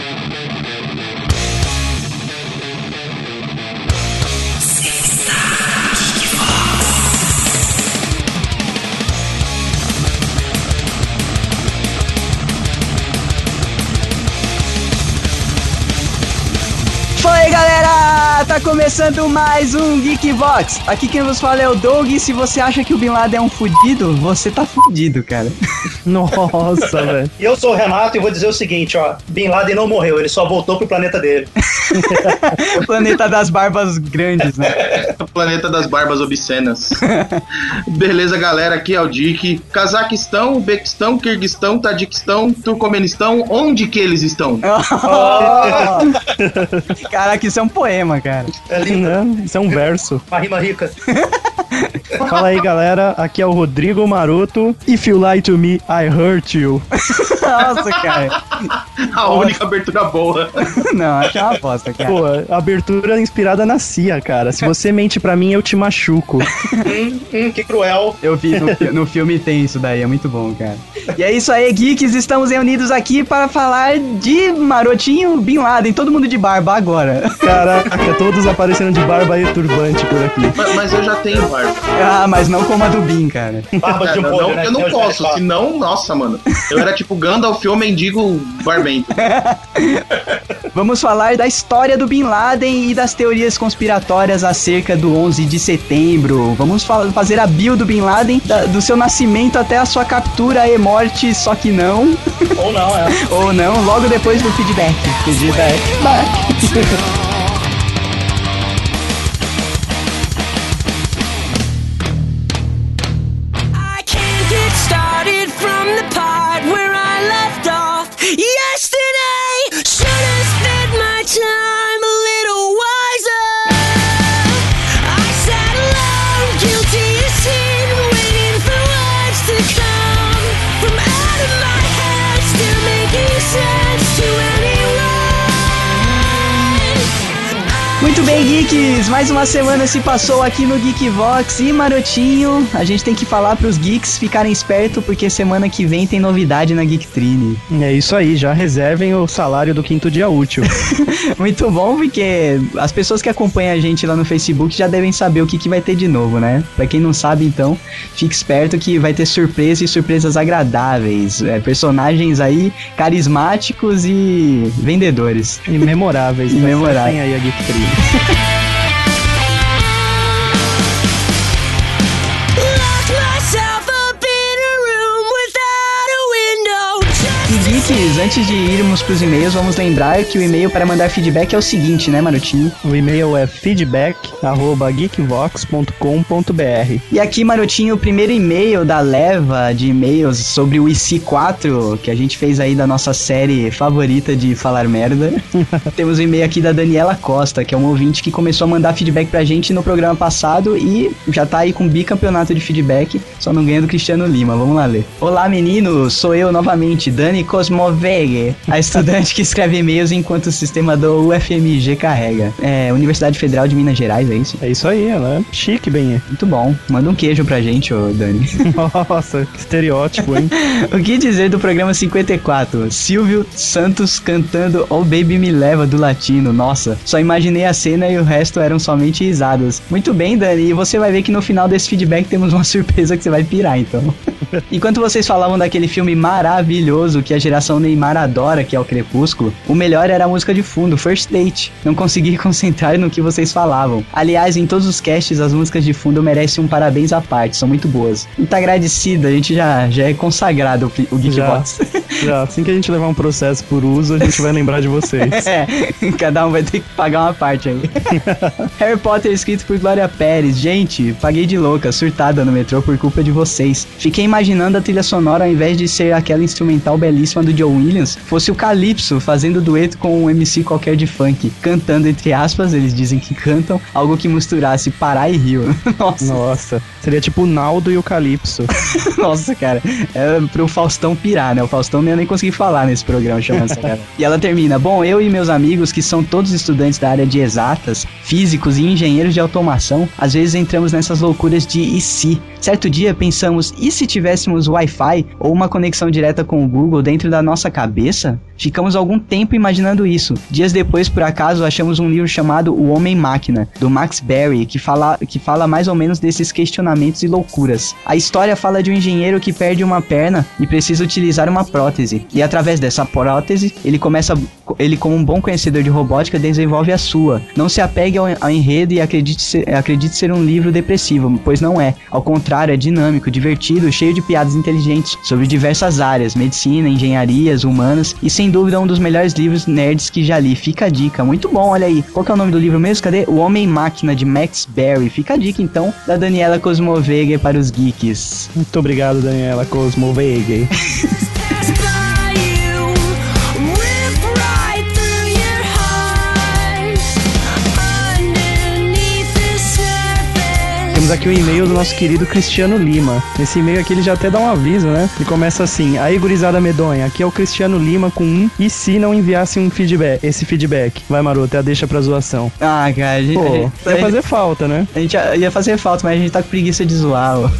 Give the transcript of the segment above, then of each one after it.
Thank you. Começando mais um Geekbox. Aqui quem vos fala é o Doug. E se você acha que o Bin Laden é um fudido, você tá fudido, cara. Nossa, velho. E eu sou o Renato e vou dizer o seguinte, ó. Bin Laden não morreu, ele só voltou pro planeta dele. o planeta das barbas grandes, né? O planeta das barbas obscenas. Beleza, galera, aqui é o Dick. Cazaquistão, Uzbequistão, Kirguistão, Tadiquistão, Turcomenistão, onde que eles estão? Caraca, isso é um poema, cara. É Não, isso é um verso. Uma rima rica. Fala aí, galera. Aqui é o Rodrigo Maroto. If you lie to me, I hurt you. Nossa, cara. A única abertura boa. Não, acho uma bosta, cara. Pô, abertura inspirada na CIA, cara. Se você mente pra mim, eu te machuco. hum, hum, que cruel. Eu vi no, no filme tem isso daí, é muito bom, cara. E é isso aí, geeks, estamos reunidos aqui para falar de Marotinho Bin Laden, todo mundo de barba agora. Caraca, todos aparecendo de barba e turbante por aqui. Mas, mas eu já tenho barba. Ah, mas não como a do Bin, cara. Barba de um Cara, polho, não, né? eu não posso, senão, nossa, mano. Eu era tipo Gandalf ou mendigo barbento. Vamos falar da história do Bin Laden e das teorias conspiratórias acerca do 11 de setembro. Vamos fa- fazer a bio do Bin Laden, da- do seu nascimento até a sua captura e morte, só que não, Ou não, é. ou não, logo depois do feedback. Feedback. Yesterday. Should have spent my time bem, geeks! Mais uma semana se passou aqui no Geekvox e Marotinho. A gente tem que falar pros geeks ficarem espertos porque semana que vem tem novidade na Geektrine. É isso aí, já reservem o salário do quinto dia útil. Muito bom, porque as pessoas que acompanham a gente lá no Facebook já devem saber o que, que vai ter de novo, né? Pra quem não sabe, então, fique esperto que vai ter surpresa e surpresas agradáveis. É, personagens aí carismáticos e vendedores. Imemoráveis. Imemoráveis. Tem aí a Geek Yeah. antes de irmos pros e-mails, vamos lembrar que o e-mail para mandar feedback é o seguinte, né, Marotinho? O e-mail é feedback@geekvox.com.br. E aqui, Marotinho, o primeiro e-mail da leva de e-mails sobre o IC4, que a gente fez aí da nossa série favorita de falar merda. Temos um e-mail aqui da Daniela Costa, que é um ouvinte que começou a mandar feedback pra gente no programa passado e já tá aí com bicampeonato de feedback, só não ganha do Cristiano Lima. Vamos lá ler. Olá, meninos, sou eu novamente, Dani A estudante que escreve e-mails enquanto o sistema do UFMG carrega. É, Universidade Federal de Minas Gerais, é isso? É isso aí, ela é chique, bem. Muito bom. Manda um queijo pra gente, ô Dani. Nossa, que estereótipo, hein? o que dizer do programa 54? Silvio Santos cantando Oh Baby Me Leva do latino. Nossa, só imaginei a cena e o resto eram somente risadas. Muito bem, Dani, e você vai ver que no final desse feedback temos uma surpresa que você vai pirar, então. Enquanto vocês falavam daquele filme maravilhoso que a geração Neymar adora, que é o Crepúsculo, o melhor era a música de fundo, First Date. Não consegui concentrar no que vocês falavam. Aliás, em todos os casts, as músicas de fundo merecem um parabéns à parte, são muito boas. Muito agradecido, a gente já, já é consagrado o, o Geekbox. Já, assim que a gente levar um processo por uso, a gente vai lembrar de vocês. É, cada um vai ter que pagar uma parte aí. Harry Potter escrito por Glória Pérez. Gente, paguei de louca, surtada no metrô por culpa de vocês. Fiquei imaginando a trilha sonora ao invés de ser aquela instrumental belíssima do Joe Williams, fosse o Calypso fazendo dueto com um MC qualquer de funk, cantando entre aspas, eles dizem que cantam, algo que misturasse Pará e Rio. Nossa, Nossa, seria tipo o Naldo e o Calypso. nossa, cara. É pro Faustão pirar, né? O Faustão ia nem conseguir falar nesse programa chamando essa cara. E ela termina: Bom, eu e meus amigos, que são todos estudantes da área de exatas, físicos e engenheiros de automação, às vezes entramos nessas loucuras de e se. Certo dia pensamos: e se tivéssemos Wi-Fi ou uma conexão direta com o Google dentro da nossa cabeça? Ficamos algum tempo imaginando isso. Dias depois, por acaso, achamos um livro chamado O Homem Máquina, do Max Berry, que fala, que fala mais ou menos desses questionamentos e loucuras. A história fala de um engenheiro que perde uma perna e precisa utilizar uma prótese. E através dessa prótese, ele começa, ele como um bom conhecedor de robótica, desenvolve a sua. Não se apegue ao, ao enredo e acredite ser, acredite ser um livro depressivo, pois não é. Ao contrário, é dinâmico, divertido, cheio de piadas inteligentes sobre diversas áreas, medicina, engenharias, humanas e sem dúvida um dos melhores livros nerds que já li. Fica a dica, muito bom, olha aí. Qual que é o nome do livro mesmo? Cadê? O Homem Máquina de Max Berry. Fica a dica então da Daniela Cosmovega para os geeks. Muito obrigado, Daniela Cosmovega. Temos aqui o e-mail do nosso querido Cristiano Lima. Nesse e-mail aqui ele já até dá um aviso, né? Ele começa assim: Aí, gurizada medonha, aqui é o Cristiano Lima com um. E se não enviasse um feedback? Esse feedback? Vai, maroto, é a deixa pra zoação. Ah, cara, a gente, a Pô, gente- ia fazer falta, né? A gente ia ia fazer falta, mas a gente tá com preguiça de zoar, ó.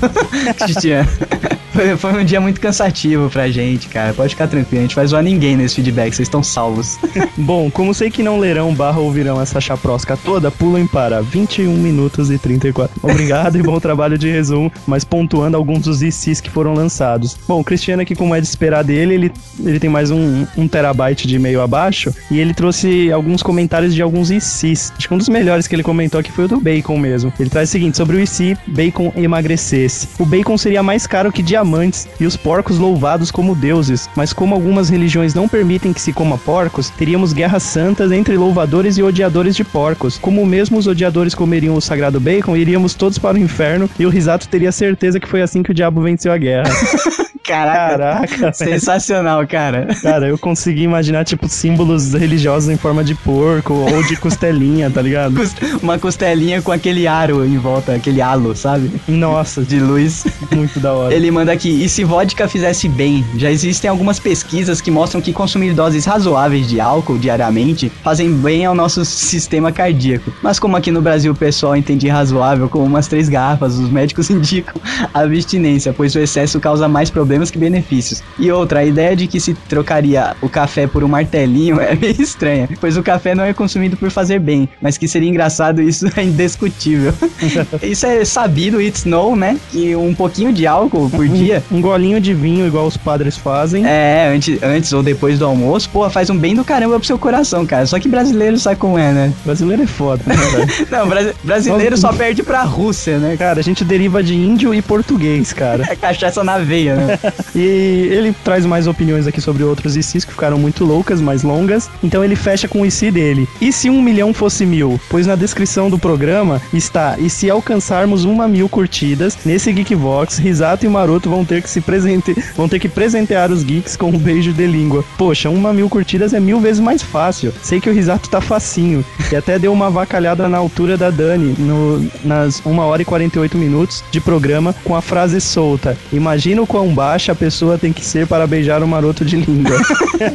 Cristiano. Foi, foi um dia muito cansativo pra gente, cara. Pode ficar tranquilo, a gente vai zoar ninguém nesse feedback, vocês estão salvos. Bom, como sei que não lerão barra ouvirão essa chaprosca toda, pulem para 21 minutos e 34. Obrigado e bom trabalho de resumo, mas pontuando alguns dos ICs que foram lançados. Bom, o Cristiano aqui, como é de esperar dele, ele, ele tem mais um, um terabyte de e-mail abaixo, e ele trouxe alguns comentários de alguns ICs. Acho que um dos melhores que ele comentou aqui foi o do Bacon mesmo. Ele traz o seguinte, sobre o IC, Bacon emagrecesse. O Bacon seria mais caro que diamantes e os porcos louvados como deuses, mas como algumas religiões não permitem que se coma porcos, teríamos guerras santas entre louvadores e odiadores de porcos. Como mesmo os odiadores comeriam o sagrado bacon, iríamos todos para o inferno e o Risato teria certeza que foi assim que o diabo venceu a guerra. Caraca, Caraca, sensacional, cara. Cara, eu consegui imaginar, tipo, símbolos religiosos em forma de porco ou de costelinha, tá ligado? Uma costelinha com aquele aro em volta, aquele halo, sabe? Nossa, De luz. muito da hora. Ele manda aqui, e se vodka fizesse bem? Já existem algumas pesquisas que mostram que consumir doses razoáveis de álcool diariamente fazem bem ao nosso sistema cardíaco. Mas como aqui no Brasil o pessoal entende razoável com umas três garrafas, os médicos indicam a abstinência, pois o excesso causa mais problemas que benefícios. E outra, a ideia de que se trocaria o café por um martelinho é meio estranha, pois o café não é consumido por fazer bem, mas que seria engraçado isso é indiscutível. isso é sabido, it's known, né? Que um pouquinho de álcool por dia Um golinho de vinho, igual os padres fazem. é, antes, antes ou depois do almoço, pô, faz um bem do caramba pro seu coração, cara. Só que brasileiro sabe como é, né? Brasileiro é foda, né? Não, brasi- brasileiro só perde pra Rússia, né? Cara, a gente deriva de índio e português, cara. É cachaça na veia, né? E ele traz mais opiniões aqui sobre outros ICs que ficaram muito loucas, mais longas. Então ele fecha com o IC dele. E se um milhão fosse mil? Pois na descrição do programa está: e se alcançarmos uma mil curtidas, nesse Geekvox, Risato e Maroto vão ter que se presente... vão ter que presentear os geeks com um beijo de língua. Poxa, uma mil curtidas é mil vezes mais fácil. Sei que o Risato tá facinho. E até deu uma vacalhada na altura da Dani, no, nas 1 hora e 48 minutos de programa, com a frase solta. Imagina o quão baixa a pessoa tem que ser para beijar um maroto de língua.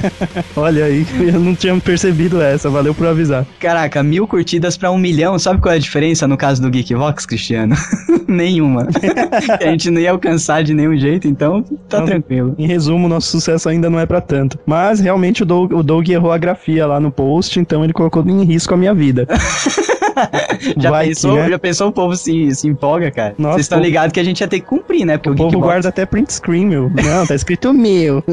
Olha aí, eu não tinha percebido essa, valeu por avisar. Caraca, mil curtidas pra um milhão, sabe qual é a diferença no caso do Geekvox, Cristiano? Nenhuma. a gente não ia alcançar de nenhum jeito, então tá Não. tranquilo. Em resumo, nosso sucesso ainda não é pra tanto. Mas realmente o Doug, o Doug errou a grafia lá no post, então ele colocou em risco a minha vida. Já Vai que, pensou, né? já pensou o povo se, se empolga, cara? Nossa, Vocês estão ligados que a gente ia ter que cumprir, né? Porque o, O povo guarda até print screen, meu. Não, tá escrito meu.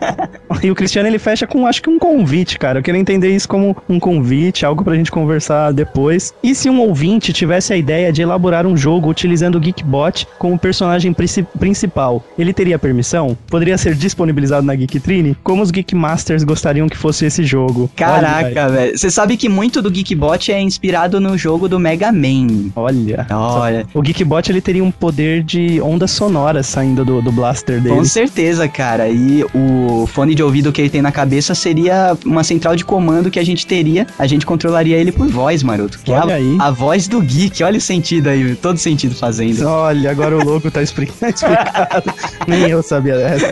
e o Cristiano ele fecha com acho que um convite, cara. Eu queria entender isso como um convite, algo pra gente conversar depois. E se um ouvinte tivesse a ideia de elaborar um jogo utilizando o Geekbot como personagem princi- principal, ele teria permissão? Poderia ser disponibilizado na Geektrine? Como os Geekmasters gostariam que fosse esse jogo? Caraca, velho. Você sabe que muito do Geekbot é inspirado no jogo do Mega Man. Olha. Olha, O Geekbot ele teria um poder de ondas sonoras saindo do, do blaster dele. com certeza, cara. E o fone de ouvido que ele tem na cabeça seria uma central de comando que a gente teria. A gente controlaria ele por voz, maroto. Que é Olha a, aí. a voz do geek. Olha o sentido aí, todo sentido fazendo. Olha, agora o logo tá expli- explicado. Nem eu sabia dessa.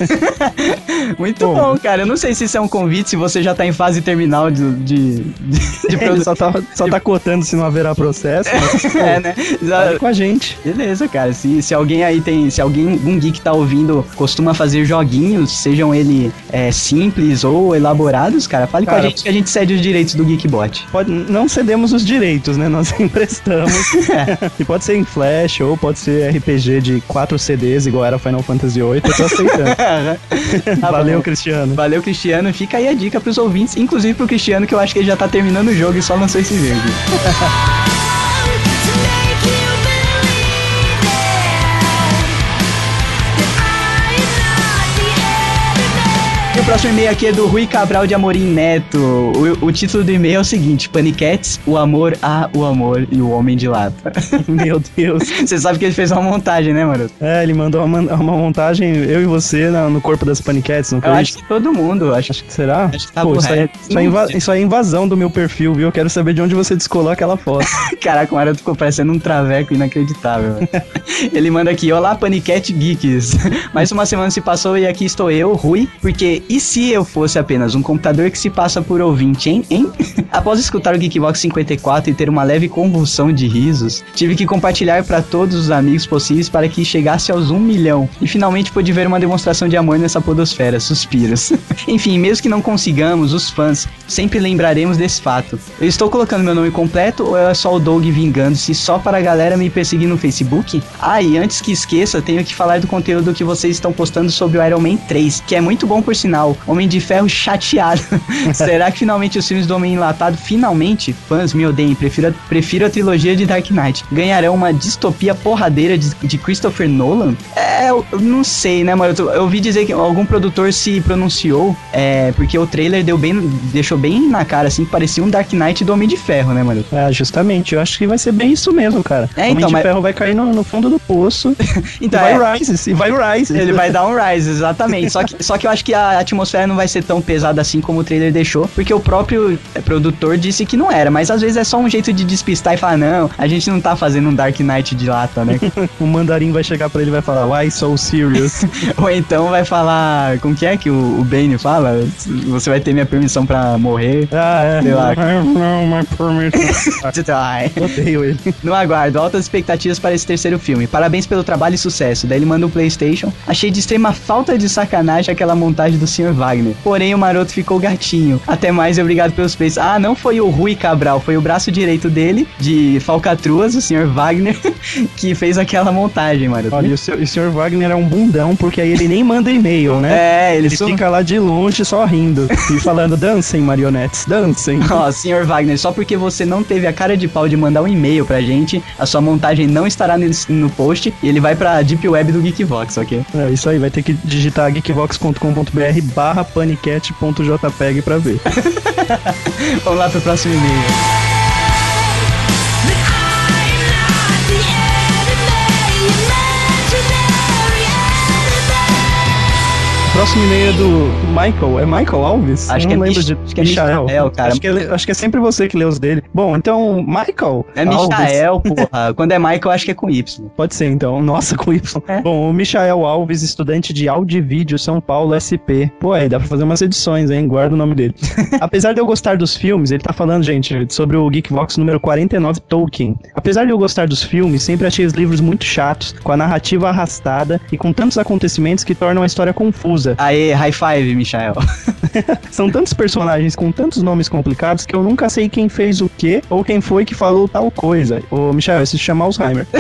Muito Bom. bom, cara. Eu não sei se isso é um convite, se você já tá em fase terminal de, de, de, de Ele produção. só tá, só tá cotando se não haverá processo. Mas, pô, É, né? fale com a gente. Beleza, cara. Se, se alguém aí tem. Se alguém, um geek tá ouvindo, costuma fazer joguinhos, sejam ele é, simples ou elaborados, cara, fale com Cara, a gente que a gente cede os direitos do Geekbot. Pode, não cedemos os direitos, né? Nós emprestamos. e pode ser em Flash ou pode ser RPG de 4 CDs, igual era Final Fantasy VIII. Eu tô aceitando. Tá Valeu, bom. Cristiano. Valeu, Cristiano. Fica aí a dica pros ouvintes, inclusive pro Cristiano, que eu acho que ele já tá terminando o jogo e só lançou esse verde. Bye. O próximo e-mail aqui é do Rui Cabral de Amorim Neto. O, o título do e-mail é o seguinte: Paniquetes, o amor a o amor e o homem de lata. Meu Deus. Você sabe que ele fez uma montagem, né, mano? É, ele mandou uma, uma montagem, eu e você, na- no corpo das paniquetes, não foi? Eu acho que todo mundo, acho que Será? Acho que tá Pô, isso, correto. isso, é inva- isso é invasão do meu perfil, viu? Eu quero saber de onde você descolou aquela foto. Caraca, o Maroto ficou parecendo um traveco inacreditável. Ele manda aqui, olá Panicat Geeks. Mais uma semana se passou e aqui estou eu, Rui, porque e se eu fosse apenas um computador que se passa por ouvinte, hein? hein? Após escutar o Geekbox 54 e ter uma leve convulsão de risos, tive que compartilhar para todos os amigos possíveis para que chegasse aos 1 milhão. E finalmente pude ver uma demonstração de amor nessa podosfera, suspiros. Enfim, mesmo que não consigamos, os fãs sempre lembraremos desse fato. Eu estou colocando meu nome completo ou é só o Doug vingando-se só para a galera me perseguir no Facebook? Ah, e antes que esqueça, tenho que falar do conteúdo que vocês estão postando sobre o Iron Man 3, que é muito bom por sinal. Homem de Ferro chateado. Será que finalmente os filmes do Homem Enlatado, finalmente, fãs me odeiem, prefiro, a- prefiro a trilogia de Dark Knight, ganharão uma distopia porradeira de, de Christopher Nolan? É, eu eu não sei, né, mano? Eu, eu ouvi dizer que algum produtor se pronunciou, é, porque o trailer deu bem, deixou bem na cara, assim, que parecia um Dark Knight do Homem de Ferro, né, mano? É, justamente, eu acho que vai ser bem isso mesmo, cara. É, o Homem então, de mas- Ferro vai cair no, no fundo do poço Então, e é, vai Rise, e vai Rise. Ele vai dar um rise, exatamente. Só que, só que eu acho que a atmosfera não vai ser tão pesada assim como o trailer deixou, porque o próprio é, produtor disse que não era. Mas às vezes é só um jeito de despistar e falar: não, a gente não tá fazendo um Dark Knight de lata, né? O mandarim vai chegar pra ele e vai falar, why so serious? Ou então vai falar: como que é que o, o Bane fala? Você vai ter minha permissão pra morrer. ah, é. Sei lá. Não, my permission. Ai. Odeio ele. No aguardo, altas expectativas para esse terceiro filme. Parabéns pelo trabalho e sucesso. Daí ele manda um PlayStation. Achei de extrema falta de sacanagem aquela montagem do Sr. Wagner. Porém, o maroto ficou gatinho. Até mais obrigado pelos plays. Ah, não foi o Rui Cabral, foi o braço direito dele, de falcatruas, o Sr. Wagner, que fez aquela montagem, maroto. Olha, e o, seu, o Sr. Wagner é um bundão, porque aí ele nem manda e-mail, né? É, ele, Ele só... fica lá de longe só rindo e falando: dancem, marionetes, dancem. Ó, Sr. Wagner, só porque você não teve a cara de pau de mandar um e-mail pra gente, a sua montagem não estará no, no post e ele vai pra Deep Web do Geekvox, ok? É isso aí, vai ter que digitar geekvox.com.br barra panicat.jpg pra ver. Vamos lá pro próximo e-mail. Próximo e-mail é do Michael. É Michael Alves? Acho que não é lembro de acho que é Michael. Michael, cara. Acho que, é, acho que é sempre você que lê os dele. Bom, então, Michael. É. Michael, porra. Quando é Michael, acho que é com Y. Pode ser, então. Nossa, com Y. É. Bom, o Michael Alves, estudante de áudio e vídeo, São Paulo, SP. Pô, aí dá pra fazer umas edições, hein? Guarda o nome dele. Apesar de eu gostar dos filmes, ele tá falando, gente, sobre o Geekvox número 49, Tolkien. Apesar de eu gostar dos filmes, sempre achei os livros muito chatos, com a narrativa arrastada e com tantos acontecimentos que tornam a história confusa. Aê, high five, Michael. São tantos personagens com tantos nomes complicados que eu nunca sei quem fez o quê ou quem foi que falou tal coisa. Ô, Michel, isso se chama Alzheimer.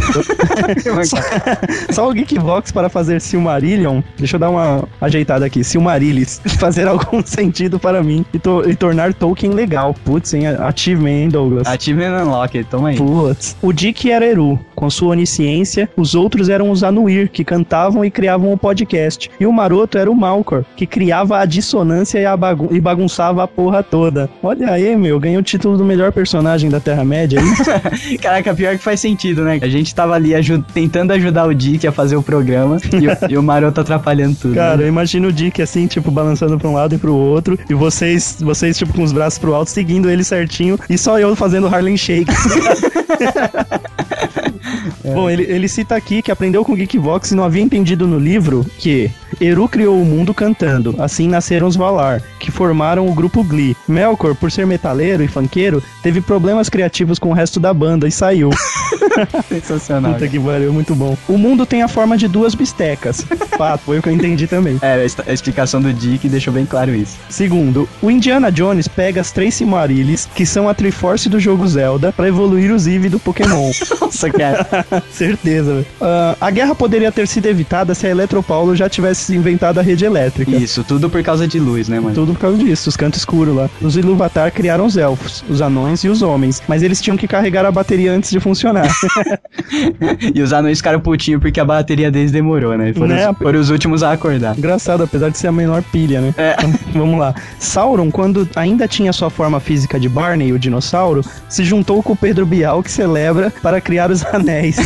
Só o Geekvox para fazer Silmarillion. Deixa eu dar uma ajeitada aqui. Silmarillis. Fazer algum sentido para mim e, to- e tornar Tolkien legal. Putz, hein? Achievement, hein, Douglas? Achievement Unlocked, toma aí. Putz. O Dick era Eru, com sua onisciência, os outros eram os Anuir, que cantavam e criavam o podcast. E o Maroto era o Malcor, que criava a dissonância polícia e, bagun- e bagunçava a porra toda. Olha aí, meu, ganhou o título do melhor personagem da Terra-média. Caraca, pior que faz sentido, né? A gente tava ali aju- tentando ajudar o Dick a fazer o programa e, o- e o Maroto atrapalhando tudo. Cara, né? eu imagino o Dick assim, tipo, balançando pra um lado e pro outro, e vocês, vocês tipo, com os braços pro alto, seguindo ele certinho, e só eu fazendo Harlem Shake. Bom, ele, ele cita aqui que aprendeu com o Geekvox e não havia entendido no livro que Eru criou o mundo cantando, assim nasceram os Valar, que formaram o grupo Glee. Melkor, por ser metaleiro e funkeiro, teve problemas criativos com o resto da banda e saiu. Sensacional. Puta que pariu, muito bom. O mundo tem a forma de duas bistecas. Fato, foi o que eu entendi também. É, a explicação do Dick deixou bem claro isso. Segundo, o Indiana Jones pega as três Silmarils, que são a Triforce do jogo Zelda, pra evoluir os Eevee do Pokémon. Nossa, cara. Certeza, velho. Ah, a guerra poderia ter sido evitada se a Eletropaulo já tivesse inventado a rede elétrica. Isso, tudo por causa de luz, né, mano? Tudo por causa disso, os cantos escuros lá. Os Ilúvatar criaram os elfos, os anões e os homens, mas eles tinham que carregar a bateria antes de funcionar. E os anões ficaram putinhos porque a bateria deles demorou, né? Foram, Né? os, foram os últimos a acordar. Engraçado, apesar de ser a menor pilha, né? É. Vamos lá. Sauron, quando ainda tinha sua forma física de Barney, o dinossauro, se juntou com o Pedro Bial, que celebra, para criar os anéis.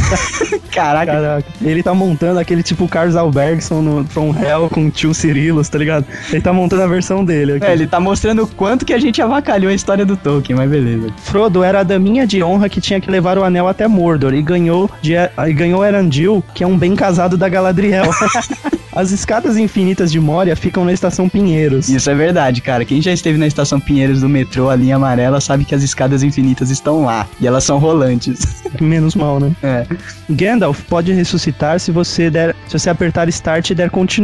Caraca, Caraca, ele tá montando aquele tipo Carlos Albergson no From Hell com tio Cirilos, tá ligado? Ele tá montando a versão dele aqui. É, ele tá mostrando o quanto que a gente avacalhou a história do Tolkien, mas beleza. Frodo era a daminha de honra que tinha que levar o anel até Mordor e ganhou, de, e ganhou Erandil, que é um bem casado da Galadriel. As escadas infinitas de Moria ficam na estação Pinheiros. Isso é verdade, cara. Quem já esteve na estação Pinheiros do metrô, a linha amarela, sabe que as escadas infinitas estão lá. E elas são rolantes. Menos mal, né? É. Gandalf pode ressuscitar se você der, se você apertar start e der continue.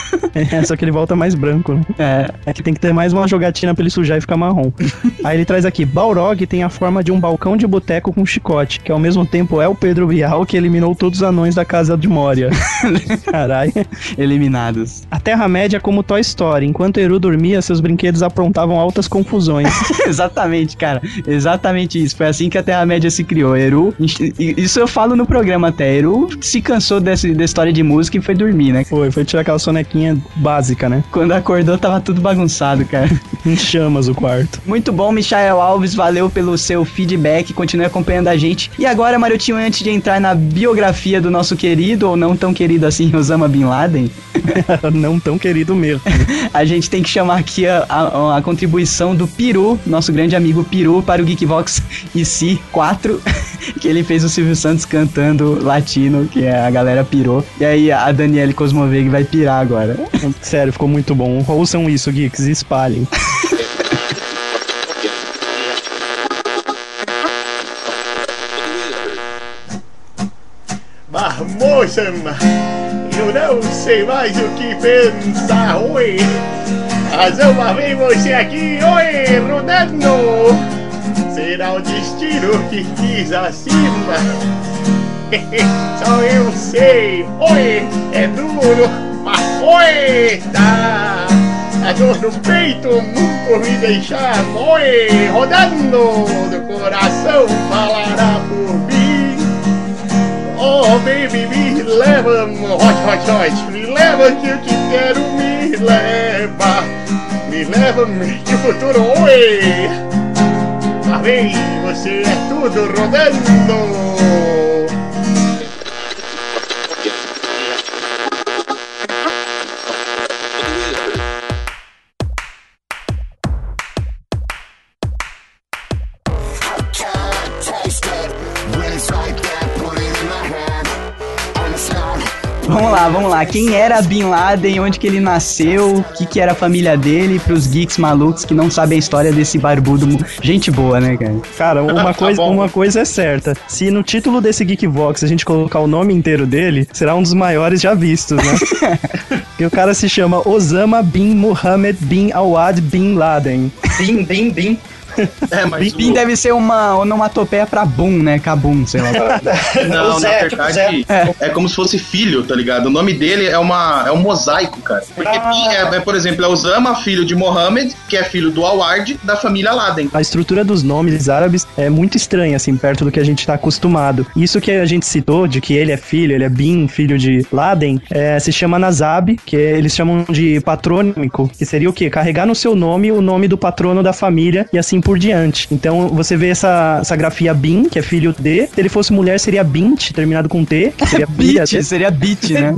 é, só que ele volta mais branco, né? É. É que tem que ter mais uma jogatina pra ele sujar e ficar marrom. Aí ele traz aqui, Balrog tem a forma de um balcão de boteco com chicote, que ao mesmo tempo é o Pedro Bial que eliminou todos os anões da casa de Moria. Caralho. Eliminados. A Terra-média é como Toy Story. Enquanto Eru dormia, seus brinquedos aprontavam altas confusões. Exatamente, cara. Exatamente isso. Foi assim que a Terra-média se criou. Eru. Isso eu falo no programa até. Eru se cansou desse, da história de música e foi dormir, né? Foi, foi tirar aquela sonequinha básica, né? Quando acordou, tava tudo bagunçado, cara. Em chamas o quarto. Muito bom, Michael Alves. Valeu pelo seu feedback. Continue acompanhando a gente. E agora, Marotinho, antes de entrar na biografia do nosso querido, ou não tão querido assim, Osama Bin Laden, Não tão querido mesmo. a gente tem que chamar aqui a, a- a contribuição do Peru, nosso grande amigo Peru, para o Geekvox IC 4, que ele fez o Silvio Santos cantando latino, que é a galera pirou. E aí a Daniele Cosmoveg vai pirar agora. Sério, ficou muito bom. Ouçam isso, geeks, e espalhem. Mas, moça, eu não sei mais o que pensar. Oi, mas uma vez você aqui, oi, rodando. Será o destino que quis acima. Só eu sei, oi, é duro, mas oi, tá. A dor no peito nunca me deixar, oi, rodando. Do coração falará por mim. Oh, baby, me leva, hot, hot, hot. Me leva que eu te quero, me leva. Me leva que o futuro, oi. Vem, você é tudo rodando. Lá, vamos lá. Quem era Bin Laden, onde que ele nasceu, o que que era a família dele, pros geeks malucos que não sabem a história desse barbudo. Gente boa, né, cara? Cara, uma coisa, bom. uma coisa é certa. Se no título desse Geekvox a gente colocar o nome inteiro dele, será um dos maiores já vistos, né? Porque o cara se chama Osama Bin Mohammed Bin Awad Bin Laden. Bim, bim, bim. É, mas Bin o- deve ser uma onomatopeia pra boom, né? Kabum, sei lá. Não, Zé, na tipo verdade, é. como se fosse filho, tá ligado? O nome dele é, uma, é um mosaico, cara. Porque Ah. Bin é, é, por exemplo, é Osama, filho de Mohammed, que é filho do Award, da família Laden. A estrutura dos nomes árabes é muito estranha, assim, perto do que a gente tá acostumado. Isso que a gente citou, de que ele é filho, ele é Bin, filho de Laden, é, se chama Nazab, que eles chamam de patrônico, que seria o quê? Carregar no seu nome o nome do patrono da família e assim por diante. Então você vê essa, essa grafia Bin, que é filho de. Se ele fosse mulher, seria Bint, terminado com T, que seria Beat, seria beat, né?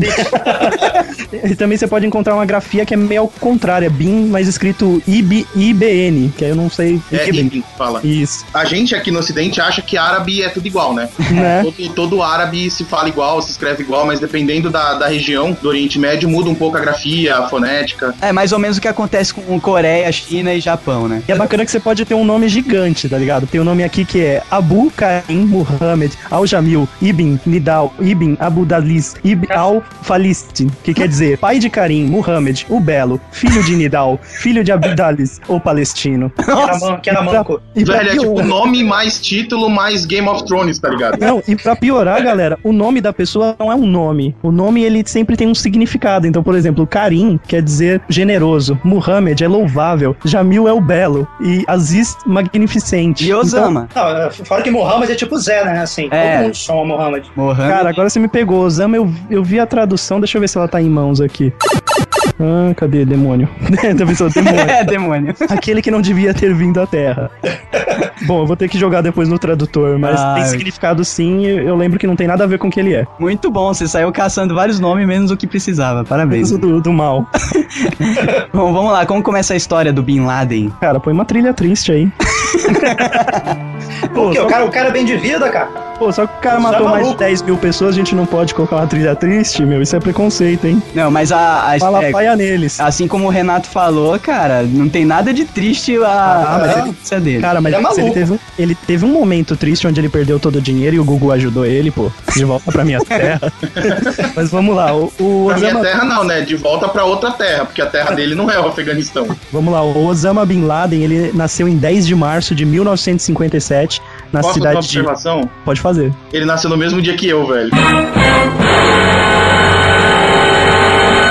e também você pode encontrar uma grafia que é meio ao contrário, é BIM, mas escrito IB, IBN, que aí eu não sei. É IBN. Fala. Isso, A gente aqui no Ocidente acha que árabe é tudo igual, né? né? Todo, todo árabe se fala igual, se escreve igual, mas dependendo da, da região do Oriente Médio, muda um pouco a grafia, a fonética. É mais ou menos o que acontece com Coreia, China e Japão, né? E é bacana que você pode ter um nome gigante, tá ligado? Tem um nome aqui que é Abu Karim Muhammad Al-Jamil Ibn Nidal Ibn Abu Dalis Ibn Al-Falistin, que quer dizer pai de Karim Muhammad, o Belo, filho de Nidal, filho de Abu Dalis, o palestino. Que era, man, que era manco. E pra Velho, é tipo piorar- nome mais título mais Game of Thrones, tá ligado? Não, e pra piorar, galera, o nome da pessoa não é um nome. O nome, ele sempre tem um significado. Então, por exemplo, Karim quer dizer generoso. Muhammad é louvável. Jamil é o belo. E Aziz, magnificente. E Osama. Não, é, fora que Muhammad é tipo Zé, né? Assim, É. todo mundo chama Muhammad. Então, cara, agora você me pegou. Osama, eu, eu vi a tradução. Deixa eu ver se ela tá em mãos aqui. Ah, cadê demônio? Tá demônio. é, demônio. Aquele que não devia ter vindo à Terra. Bom, eu vou ter que jogar depois no tradutor, mas Ah, tem significado sim. e Eu lembro que não tem nada a ver com o que ele é. Muito bom, você saiu caçando vários nomes menos o que precisava. Parabéns. Do, do mal. Bom, vamos lá, como começa a história do Bin Laden? Cara, põe uma trilha triste aí. pô, só, o cara, o cara é bem de vida, cara. pô, só que o cara Você matou é mais de maluco. 10 mil pessoas, a gente não pode colocar uma trilha triste, meu. Isso é preconceito, hein? Não, mas a. a Fala é, paia neles. assim como o Renato falou, cara, não tem nada de triste a, Ah, a mas ele- notícia dele. Cara, mas Ele é ele, maluco. Teve um, ele teve um momento triste onde ele perdeu todo o dinheiro e o Google ajudou ele, pô, de volta pra minha terra. mas vamos lá, o, o Pra minha Osama, terra não, né? De volta pra outra terra, porque a terra dele não é o Afeganistão. vamos lá, o Osama Bin Laden, ele nasceu em 10 de março de 1957 na Posso cidade de... observação? Pode fazer. Ele nasceu no mesmo dia que eu, velho.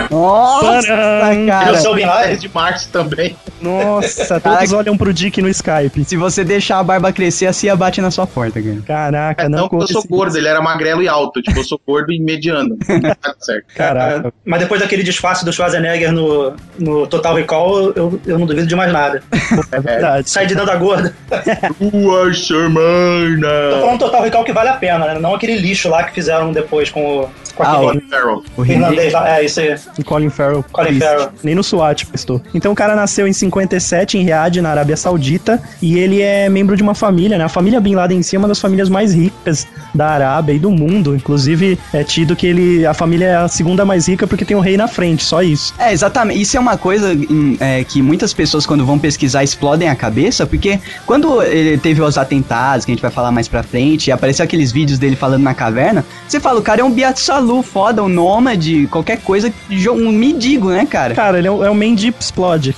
Nossa, Tcharam! cara. eu sou o 10 Laden. de março também. Nossa, Caraca. todos olham pro Dick no Skype. Se você deixar a barba crescer, a Cia bate na sua porta, cara. Caraca, É, não não, porque eu sou gordo, ele era magrelo e alto. Tipo, eu sou gordo e mediano. Tá certo. Caraca. Mas depois daquele disfarce do Schwarzenegger no, no Total Recall, eu, eu não duvido de mais nada. É verdade. Sai de dentro da gorda. Tua Tô semana. falando Total Recall que vale a pena, né? Não aquele lixo lá que fizeram depois com o, com Ah, aquele o- Farrell. O remake. irlandês lá. É, isso aí. O Colin Farrell. Colin. Farrell. Nem no SWAT prestou. Então o cara nasceu em 57 em Riad, na Arábia Saudita, e ele é membro de uma família, né? A família Bin Laden em si é uma das famílias mais ricas da Arábia e do mundo. Inclusive, é tido que ele a família é a segunda mais rica porque tem um rei na frente, só isso. É, exatamente. Isso é uma coisa em- é, que muitas pessoas, quando vão pesquisar, explodem a cabeça, porque quando ele teve os atentados, que a gente vai falar mais pra frente, e apareceu aqueles vídeos dele falando na caverna, você fala, o cara é um Biatsalu foda, um nômade, qualquer coisa, jo- um mendigo, né, cara? Cara, ele é o, é Mandy Explode.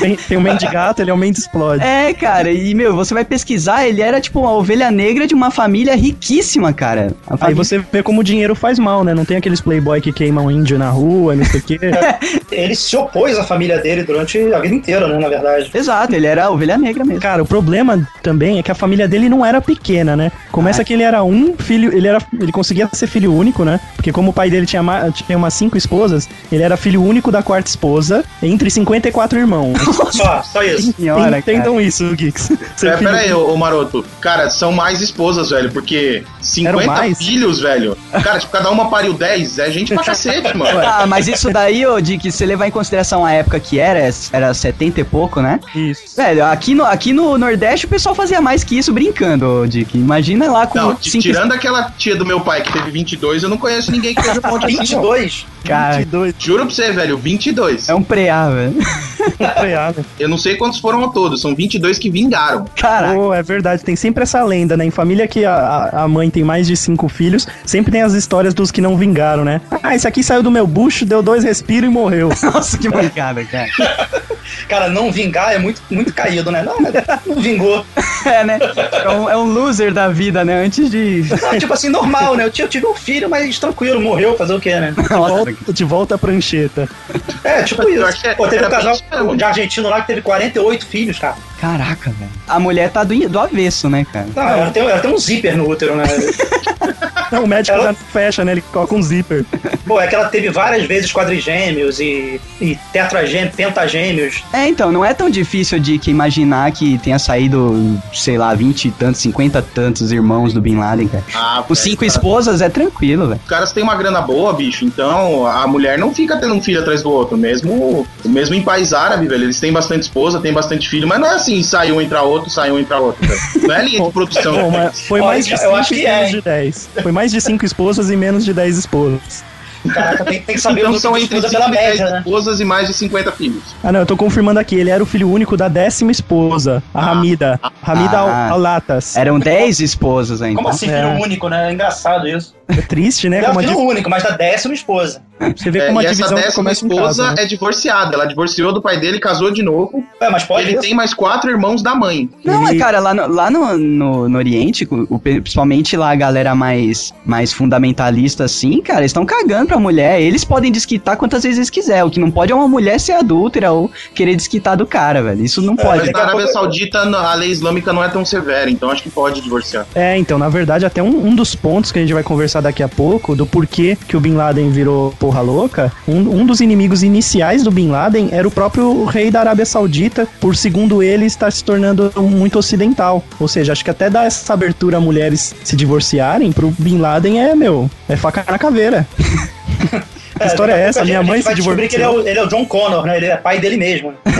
Tem, tem o Mandy Gato, ele é o Mandy Explode. É, cara, e meu, você vai pesquisar, ele era tipo uma ovelha negra de uma família riquíssima, cara. Aí família- você vê como o dinheiro faz mal, né? Não tem aqueles playboy que queimam índio na rua, não sei o quê. Ele se opôs à família dele durante a vida inteira, né? Na verdade. Exato, ele era a ovelha negra mesmo. Cara, o problema também é que a família dele não era pequena, né? Começa Ah. que ele era um filho, ele era, ele conseguia ser filho único, né? Porque como o pai dele tinha, tinha umas cinco esposas, ele era filho único da quarta esposa, entre 54 irmãos. Só, só isso. Senhora, cara. Entendam isso, Geeks. É, filho pera aí, ô, ô Maroto. Cara, são mais esposas, velho, porque 50 mais? filhos, velho. Cara, tipo, cada uma pariu 10. É gente pra cacete, mano. Ah, mas isso daí, ô, Dick, se você levar em consideração a época que era, era 70 e pouco, né? Isso. Velho, aqui no, aqui no Nordeste o pessoal fazia mais que isso brincando, ô, Dick. Imagina lá com Não, cinco tirando aquela tia do meu pai que teve 22, eu não conheço ninguém que um monte assim, não. 22. Cara, 22. Juro pra você, velho, 22. é um preá, velho. Eu não sei quantos foram ao todo, são 22 que vingaram. Caraca. Oh, é verdade, tem sempre essa lenda, né? Em família que a, a- a mãe tem mais de cinco filhos, sempre tem as histórias dos que não vingaram, né? Ah, esse aqui saiu do meu bucho, deu dois respiros e morreu. Nossa, que mancada, cara. Cara, não vingar é muito, muito caído, né? Não, não vingou. É, né? É um, é um loser da vida, né? Antes de. Não, tipo assim, normal, né? Eu tive, eu tive um filho, mas tranquilo, morreu, fazer o quê, né? Nossa, Volta- de volta à prancheta. É, tipo isso. é- Pô, teve um casal. De argentino lá que teve 48 filhos, cara. Caraca, velho. A mulher tá do, do avesso, né, cara? Não, ela tem, ela tem um zíper no útero, né? Não, o médico Ela- fecha, né? Ele coloca um zíper. Pô, é que ela teve várias vezes quadrigêmeos e, e tetragêmeos, pentagêmeos. É, então, não é tão difícil de que imaginar que tenha saído, sei lá, 20 e tantos, 50 e tantos irmãos do Bin Laden, cara. Ah, Os cinco cara. esposas é tranquilo, velho. Os caras têm uma grana boa, bicho, então a mulher não fica tendo um filho atrás do outro. Mesmo, mesmo em país árabe, velho, eles têm bastante esposa, têm bastante filho, mas não é assim, sai um entra outro, sai um entra outro, velho. Não é linha de produção. Bom, mas foi mais de eu 5 acho que é, de 10. Foi mais de 5 esposas e menos de 10 esposas. Caraca, tem, tem que saber Então são entre esposa 5 pela e 10 média, né? esposas e mais de 50 filhos. Ah, não, eu tô confirmando aqui. Ele era o filho único da décima esposa, a Hamida. Hamida Ah. Al- Al-Latas. Eram 10 esposas ainda. Como assim, filho É. único, né? É engraçado isso. É triste, né? Ele é a filho único, mas da décima esposa. Você vê É, como a e essa divisão que décima esposa casa, né? é divorciada. Ela divorciou do pai dele, casou de novo. Ué, mas pode ele tem mais quatro irmãos da mãe. Não, Ele- é, cara, lá, no, lá no, no, no Oriente, o- principalmente lá a galera mais, mais fundamentalista assim, cara, eles estão cagando pra mulher. Eles podem desquitar quantas vezes eles quiser. O que não pode é uma mulher ser adúltera ou querer desquitar do cara, velho. Isso não Mas pode. daqui na a Arábia pouco- Saudita a lei islâmica não é tão severa, então acho que pode divorciar. É, então, na verdade, até um, um dos pontos que a gente vai conversar daqui a pouco, do porquê que o Bin Laden virou porra louca, um, um dos inimigos iniciais do Bin Laden era o próprio rei da Arábia Saudita, por segundo ele estar se tornando muito ocidental. Ou seja, acho que até dar essa abertura a mulheres se divorciarem pro Bin Laden é, meu, é faca na caveira. Que história daqui a é essa? pouco a Minha gente mãe vai se descobrir que ele é, divorciou. o, ele é o John Connor, né? Ele é pai dele mesmo.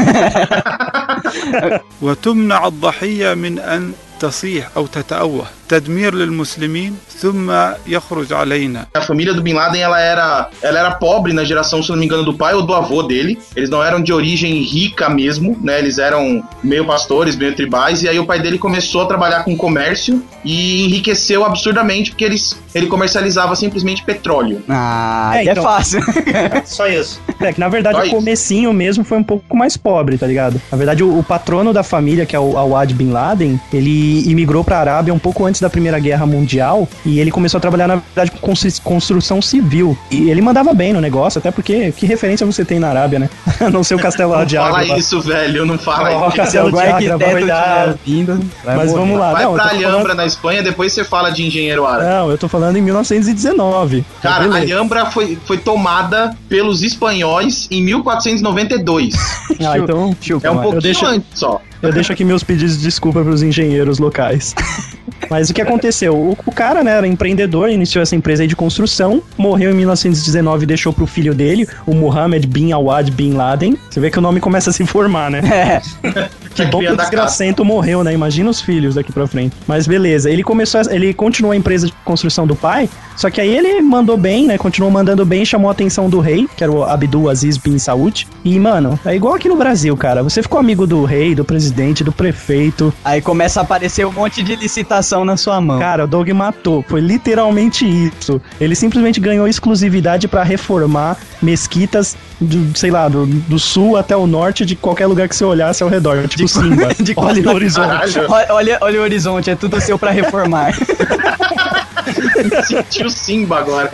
وتمنع الضحية من أن تصيح أو تتأوه تدمير للمسلمين ثم يخرج علينا A família do Bin Laden, ela era, ela era pobre na geração, se não me engano, do pai ou do avô dele. Eles não eram de origem rica mesmo, né? Eles eram meio pastores, meio tribais. E aí o pai dele começou a trabalhar com comércio e enriqueceu absurdamente porque eles, ele comercializava simplesmente petróleo. Ah, É, é, então. fácil. Só isso. É, que na verdade Só o isso. comecinho mesmo foi um pouco mais pobre, tá ligado? Na verdade, o, o patrono da família, que é o Awad Bin Laden, ele imigrou pra Arábia um pouco antes da Primeira Guerra Mundial e ele começou a trabalhar, na verdade, com constru- construção civil. E ele mandava bem no negócio, até porque que referência você tem na Arábia, né? A não ser o Castelo Não de fala Água. isso, velho, não fala Ó, isso. Castelo Se algum de Agra, arquiteto vai dar. ouvindo, vai Mas morrer. vamos lá. Vai não, pra tô falando- Alhambra, na Espanha, depois você fala de engenheiro árabe. Não, eu tô falando em 1919. Cara, Beleza. Alhambra foi, foi tomada pelos espanhóis em 1492. Ah, então Chupa, É um pouquinho deixo- antes só. Eu deixo aqui meus pedidos de desculpa pros engenheiros locais. Mas o que aconteceu? O, o cara, né, era empreendedor, iniciou essa empresa aí de construção, morreu em 1919 e deixou pro filho dele, o Mohammed bin Awad bin Laden. Você vê que o nome começa a se formar, né? É, Que bom que cria o da desgracento morreu, né? Imagina os filhos daqui pra frente. Mas beleza, ele começou, a- ele continuou a empresa de construção do pai, só que aí ele mandou bem, né? Continuou mandando bem, chamou a atenção do rei, que era o Abdul Aziz bin Saud. E, mano, é igual aqui no Brasil, cara. Você ficou amigo do rei, do presidente, do prefeito. aí começa a aparecer um monte de licitação na sua mão. Cara, o Doug matou. Foi literalmente isso. Ele simplesmente ganhou exclusividade pra reformar mesquitas, do, sei lá, do, do sul até o norte, de qualquer lugar que você olhasse ao redor. Tipo Simba. de Olha no horizonte. Olha, olha, olha o horizonte, é tudo seu pra reformar. sentiu Simba agora.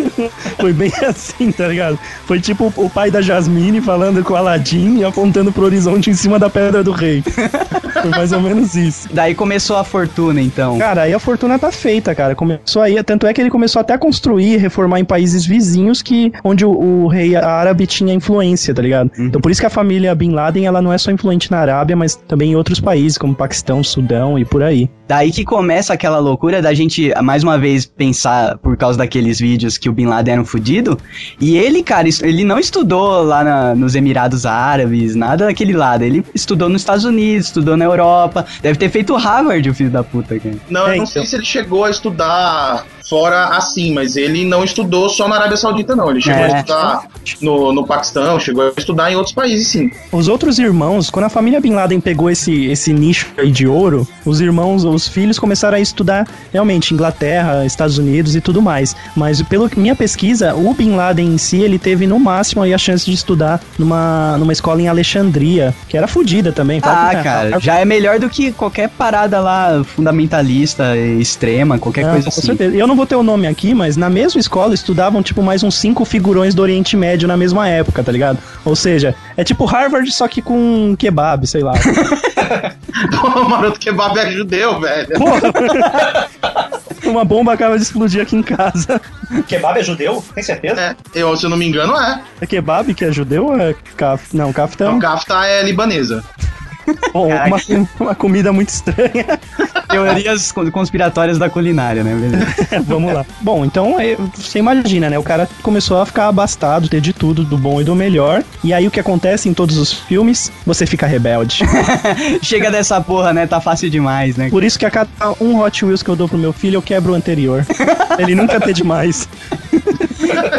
Foi bem assim, tá ligado? Foi tipo o pai da Jasmine falando com o Aladdin e apontando pro horizonte em cima da pedra do rei. Foi mais ou menos isso. Daí começou a fortuna, então. Cara, aí a fortuna tá feita, cara. Começou aí, tanto é que ele começou até a construir e reformar em países vizinhos que onde o, o rei árabe tinha influência, tá ligado? Então por isso que a família Bin Laden, ela não é só influente na Arábia, mas também em outros países, como Paquistão, Sudão e por aí. Daí que começa aquela loucura da gente, mais uma vez, pensar por causa daqueles vídeos que o Bin Laden era um fudido. E ele, cara, ele não estudou lá na- nos Emirados Árabes, nada daquele lado. Ele estudou nos Estados Unidos, estudou na Europa. Deve ter feito Harvard, o filho da puta, cara. Não, É, eu não então. sei se ele chegou a estudar fora assim, mas ele não estudou só na Arábia Saudita, não. Ele chegou É. a estudar no, no Paquistão, chegou a estudar em outros países, sim. Os outros irmãos, quando a família Bin Laden pegou esse, esse nicho aí de ouro, os irmãos, os filhos começaram a estudar realmente Inglaterra, Estados Unidos e tudo mais. Mas pelo que- minha pesquisa, o Bin Laden em si, ele teve no máximo aí a chance de estudar numa, numa escola em Alexandria, que era fodida também. claro Ah, que- cara, já é melhor do que qualquer parada lá fundamentalista, extrema, qualquer Não, coisa com assim. certeza. Eu não vou ter o nome aqui, mas na mesma escola estudavam, tipo, mais uns cinco figurões do Oriente Médio na mesma época, tá ligado? Ou seja, é tipo Harvard, só que com kebab, sei lá. Pô, o Maroto Kebab é judeu, velho. Porra! Uma bomba acaba de explodir aqui em casa. Kebab é judeu? Tem certeza? É, eu, se eu não me engano, é. É kebab que é judeu ou é kaf... Não, kaftão. O Kafta é libanesa. Bom, uma, uma comida muito estranha. Teorias con- conspiratórias da culinária, né? Vamos lá. Bom, então é, você imagina, né? O cara começou a ficar abastado, ter de tudo, do bom e do melhor. E aí o que acontece em todos os filmes? Você fica rebelde. Chega dessa porra, né? Tá fácil demais, né? Por isso que a cada um Hot Wheels que eu dou pro meu filho, eu quebro o anterior. Ele nunca ter demais.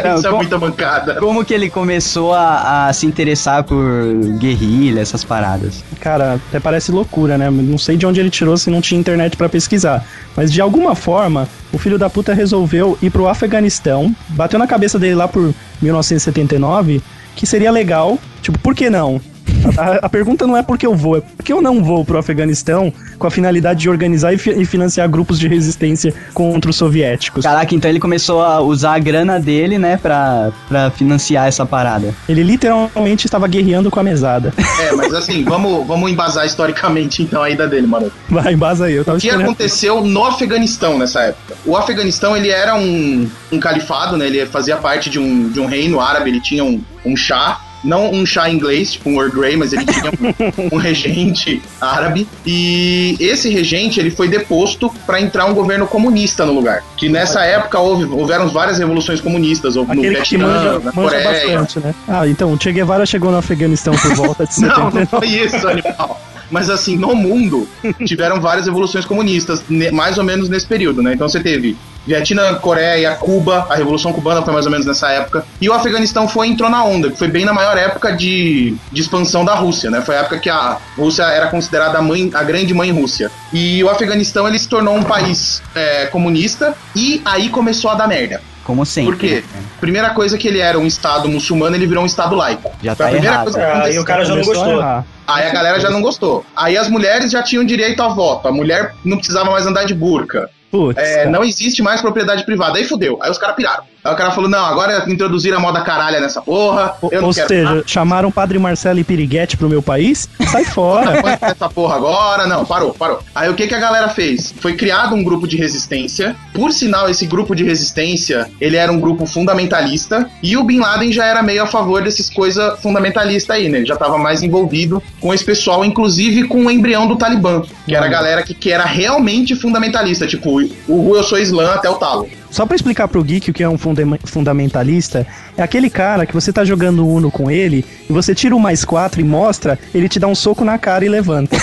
Não, Isso é muita bancada. Como que ele começou a, a se interessar por guerrilha, essas paradas? Cara, até parece loucura, né? Não sei de onde ele tirou se não tinha internet pra pesquisar. Mas de alguma forma, o filho da puta resolveu ir pro Afeganistão, bateu na cabeça dele lá por 1979, que seria legal. Tipo, por que não? A, a pergunta não é por que eu vou, é por que eu não vou pro Afeganistão com a finalidade de organizar e, fi- e financiar grupos de resistência contra os soviéticos. Caraca, então ele começou a usar a grana dele, né, pra, pra financiar essa parada. Ele literalmente estava guerreando com a mesada. É, mas assim, vamos, vamos embasar historicamente então a ida dele, Maroto. Vai, embasa aí, eu tava O que esperando. aconteceu no Afeganistão nessa época? O Afeganistão ele era um, um califado, né? Ele fazia parte de um, de um reino árabe, ele tinha um, um chá. Não um chá inglês, tipo um Earl Grey, mas ele tinha um, um regente árabe. E esse regente ele foi deposto para entrar um governo comunista no lugar. Que nessa época houve, houveram várias revoluções comunistas, houve no Aquele Vietnã, manja, na manja Coreia. bastante, né? Ah, então, o Che Guevara chegou no Afeganistão por volta de Não, não 79. foi isso, animal. Mas assim, no mundo, tiveram várias revoluções comunistas, mais ou menos nesse período, né? Então você teve Vietnã, Coreia, Cuba, a Revolução Cubana foi mais ou menos nessa época. E o Afeganistão foi entrou na onda, que foi bem na maior época de, de expansão da Rússia, né? Foi a época que a Rússia era considerada a, mãe, a grande mãe Rússia. E o Afeganistão ele se tornou um país é, comunista e aí começou a dar merda. Como sempre. Por quê? né? Primeira coisa que ele era um estado muçulmano, ele virou um estado laico. Já Foi tá a primeira errado. coisa que Ah, aconteceu. o cara já não a gostou. Aí a galera já não gostou. Aí as mulheres já tinham direito a voto. A mulher não precisava mais andar de burca. Putz, É, não existe mais propriedade privada. Aí fudeu. Aí os caras piraram. Aí o cara falou: não, agora introduziram a moda caralha nessa porra. Ou, Eu não ou seja, chamaram o Padre Marcelo e Piriguete pro meu país? Sai fora. Essa porra agora. Não, parou, parou. Aí o que, que a galera fez? Foi criado um grupo de resistência. Por sinal, esse grupo de resistência, ele era um grupo fundamentalista. E o Bin Laden já era meio a favor desses coisas fundamentalistas aí, né? Ele já tava mais envolvido com esse pessoal, inclusive com o embrião do Talibã. Que era a galera que, que era realmente fundamentalista. Tipo, o eu sou islã até o talo. Só pra explicar pro Geek o que é um fundam- fundamentalista, é aquele cara que você tá jogando Uno com ele e você tira o mais quatro e mostra, ele te dá um soco na cara e levanta.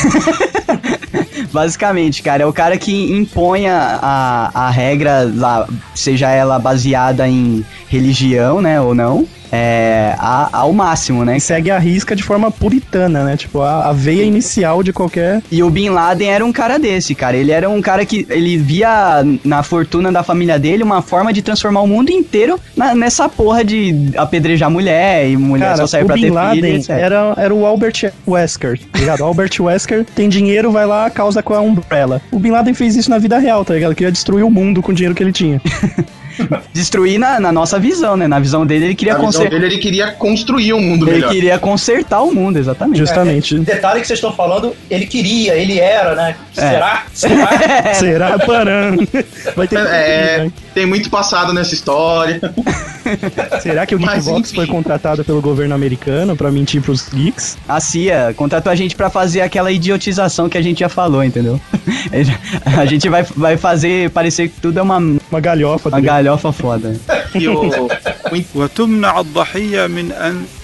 Basicamente, cara, é o cara que impõe a, a, a regra lá, seja ela baseada em religião, né, ou não, é, a- ao máximo, né? E segue a risca de forma puritana, né? Tipo, a, a veia inicial de qualquer. E o Bin Laden era um cara desse, cara. Ele era um cara que ele via na fortuna da família dele uma forma de transformar o mundo inteiro na- nessa porra de apedrejar mulher e mulher Cara, só o pra Bin ter filho, Laden etc. era, era o Albert Wesker, tá ligado? O Albert Wesker tem dinheiro, vai lá, causa com a Umbrella. O Bin Laden fez isso na vida real, tá ligado? Queria destruir o mundo com o dinheiro que ele tinha. Destruir na, na nossa visão, né? Na visão dele, ele queria Na visão consertar. dele, ele queria construir um mundo Ele melhor. queria consertar o mundo, exatamente. Justamente. Detalhe que vocês estão falando, ele queria, ele era, né? É. Será? Será? Será? Parando. Vai ter que É, tem muito passado nessa história. Será que o Geekbox foi contratado pelo governo americano pra mentir pros geeks? A CIA contratou a gente pra fazer aquela idiotização que a gente já falou, entendeu? A gente vai, vai fazer parecer que tudo é uma, uma Uma galhofa. tá ligado? galhofa foda. E o,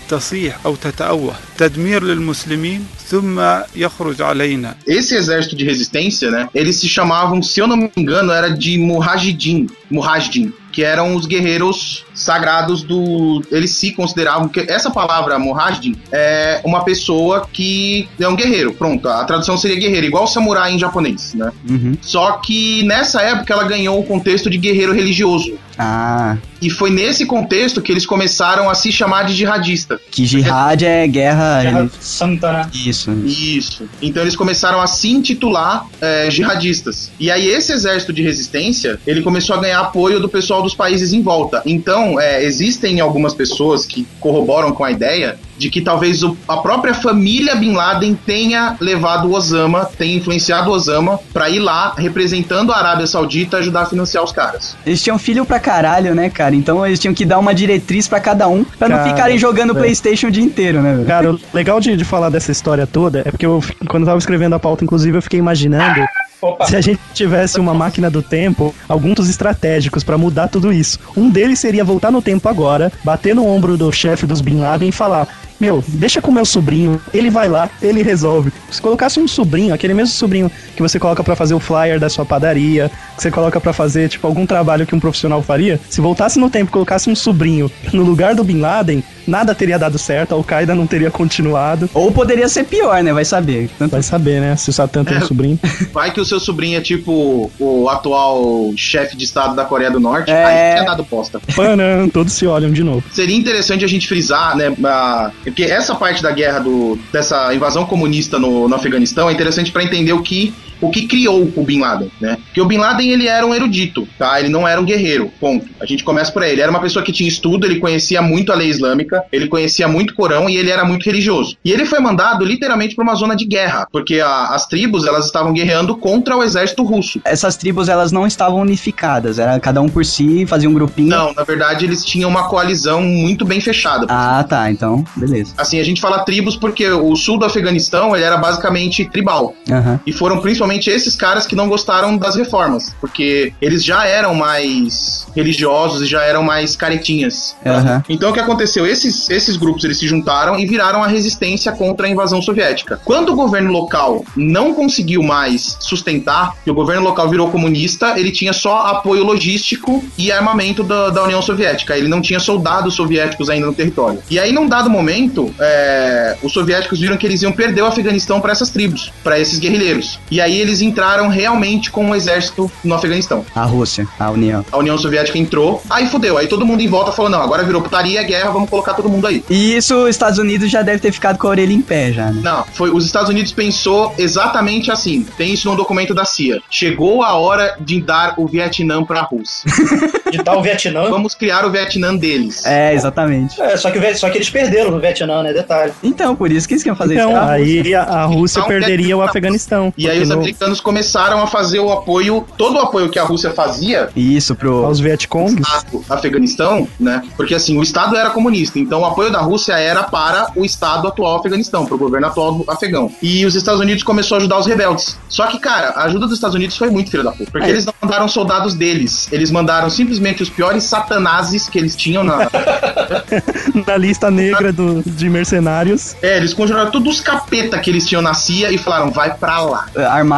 o وتمنع الضحية من أن تصيح أو تتأوه تدمير للمسلمين ثم يخرج علينا Esse exército de resistência, né? Eles se chamavam, se eu não me engano, era de Mujahidin. Mujahidin. Que eram os guerreiros sagrados do. Eles se consideravam. que Essa palavra Mujahidin é uma pessoa que é um guerreiro. Pronto, a tradução seria guerreiro, igual samurai em japonês, né? Uhum. Só que nessa época ela ganhou o contexto de guerreiro religioso. Ah, E foi nesse contexto que eles começaram a se chamar de jihadista. que jihad é guerra. Guerra Santa, né? Isso. Isso. Então eles começaram a se intitular é, jihadistas. E aí esse exército de resistência, ele começou a ganhar apoio do pessoal dos países em volta. Então, é, existem algumas pessoas que corroboram com a ideia de que talvez o- a própria família Bin Laden tenha levado o Osama, tenha influenciado o Osama pra ir lá representando a Arábia Saudita ajudar a financiar os caras. Eles tinham filho pra caralho, né, cara? Então eles tinham que dar uma diretriz pra cada um, pra não Cara, ficarem jogando é. PlayStation o dia inteiro, né, velho? Cara, o legal de, de falar dessa história toda é porque eu, quando eu tava escrevendo a pauta, inclusive, eu fiquei imaginando Opa. se a gente tivesse uma máquina do tempo, alguns estratégicos pra mudar tudo isso. Um deles seria voltar no tempo agora, bater no ombro do chefe dos Bin Laden e falar: Meu, deixa com meu sobrinho, ele vai lá, ele resolve. Se colocasse um sobrinho, aquele mesmo sobrinho que você coloca pra fazer o flyer da sua padaria, que você coloca pra fazer, tipo, algum trabalho que um profissional faria, se voltasse no tempo e colocasse um sobrinho no lugar do Bin Laden, nada teria dado certo, a Al-Qaeda não teria continuado. Ou poderia ser pior, né? Vai saber. Tanto Vai saber, né? Se o Satã tem um sobrinho. Vai que o seu sobrinho é tipo o atual chefe de estado da Coreia do Norte, É. aí tinha dado bosta. Panam, todos se olham de novo. Seria interessante a gente frisar, né, a- porque essa parte da guerra do, dessa invasão comunista no, no Afeganistão é interessante para entender o que o que criou o Bin Laden, né? Porque o Bin Laden ele era um erudito, tá? Ele não era um guerreiro, ponto. A gente começa por aí. Ele era uma pessoa que tinha estudo, ele conhecia muito a lei islâmica, ele conhecia muito o Corão e ele era muito religioso. E ele foi mandado literalmente para uma zona de guerra, porque a- as tribos elas estavam guerreando contra o exército russo. essas tribos elas não estavam unificadas, era cada um por si, fazia um grupinho. Não, na verdade eles tinham uma coalizão muito bem fechada. Ah, tá, então, beleza. Assim, a gente fala tribos porque o sul do Afeganistão ele era basicamente tribal. Aham. E foram principalmente esses caras que não gostaram das reformas, porque eles já eram mais religiosos e já eram mais caretinhas. Aham. Então o que aconteceu? Esses, esses grupos eles se juntaram e viraram a resistência contra a invasão soviética. Quando o governo local não conseguiu mais sustentar, que o governo local virou comunista, ele tinha só apoio logístico e armamento da, da União Soviética. Ele não tinha soldados soviéticos ainda no território. E aí, num dado momento, é, os soviéticos viram que eles iam perder o Afeganistão para essas tribos, para esses guerrilheiros. E aí eles entraram realmente com o exército no Afeganistão. A Rússia, a União. A União Soviética entrou, aí fudeu. Aí todo mundo em volta falou: não, agora virou putaria, guerra, vamos colocar todo mundo aí. E isso os Estados Unidos já deve ter ficado com a orelha em pé já, né? Não, foi os Estados Unidos pensou exatamente assim. Tem isso no documento da CIA. Chegou a hora de dar o Vietnã pra Rússia. De tal Vietnã. Vamos criar o Vietnã deles. É, exatamente. É, só que, o só que eles perderam no Vietnã, né? Detalhe. Então, por isso que eles queriam fazer Então, isso. com a Rússia. aí a, a Rússia Então, perderia o Afeganistão. E aí os no- americanos começaram a fazer o apoio, todo o apoio que a Rússia fazia Isso, pro. aos Vietcongs. Estado Afeganistão, né? Porque assim, o Estado era comunista, então o apoio da Rússia era para o Estado atual Afeganistão, para o governo atual do afegão. E os Estados Unidos começou a ajudar os rebeldes. Só que, cara, a ajuda dos Estados Unidos foi muito filha da puta. Porque É. eles não mandaram soldados deles. Eles mandaram simplesmente os piores satanazes que eles tinham na. Na lista negra do, de mercenários. é, eles conjuraram todos os capeta que eles tinham na CIA e falaram, vai pra lá.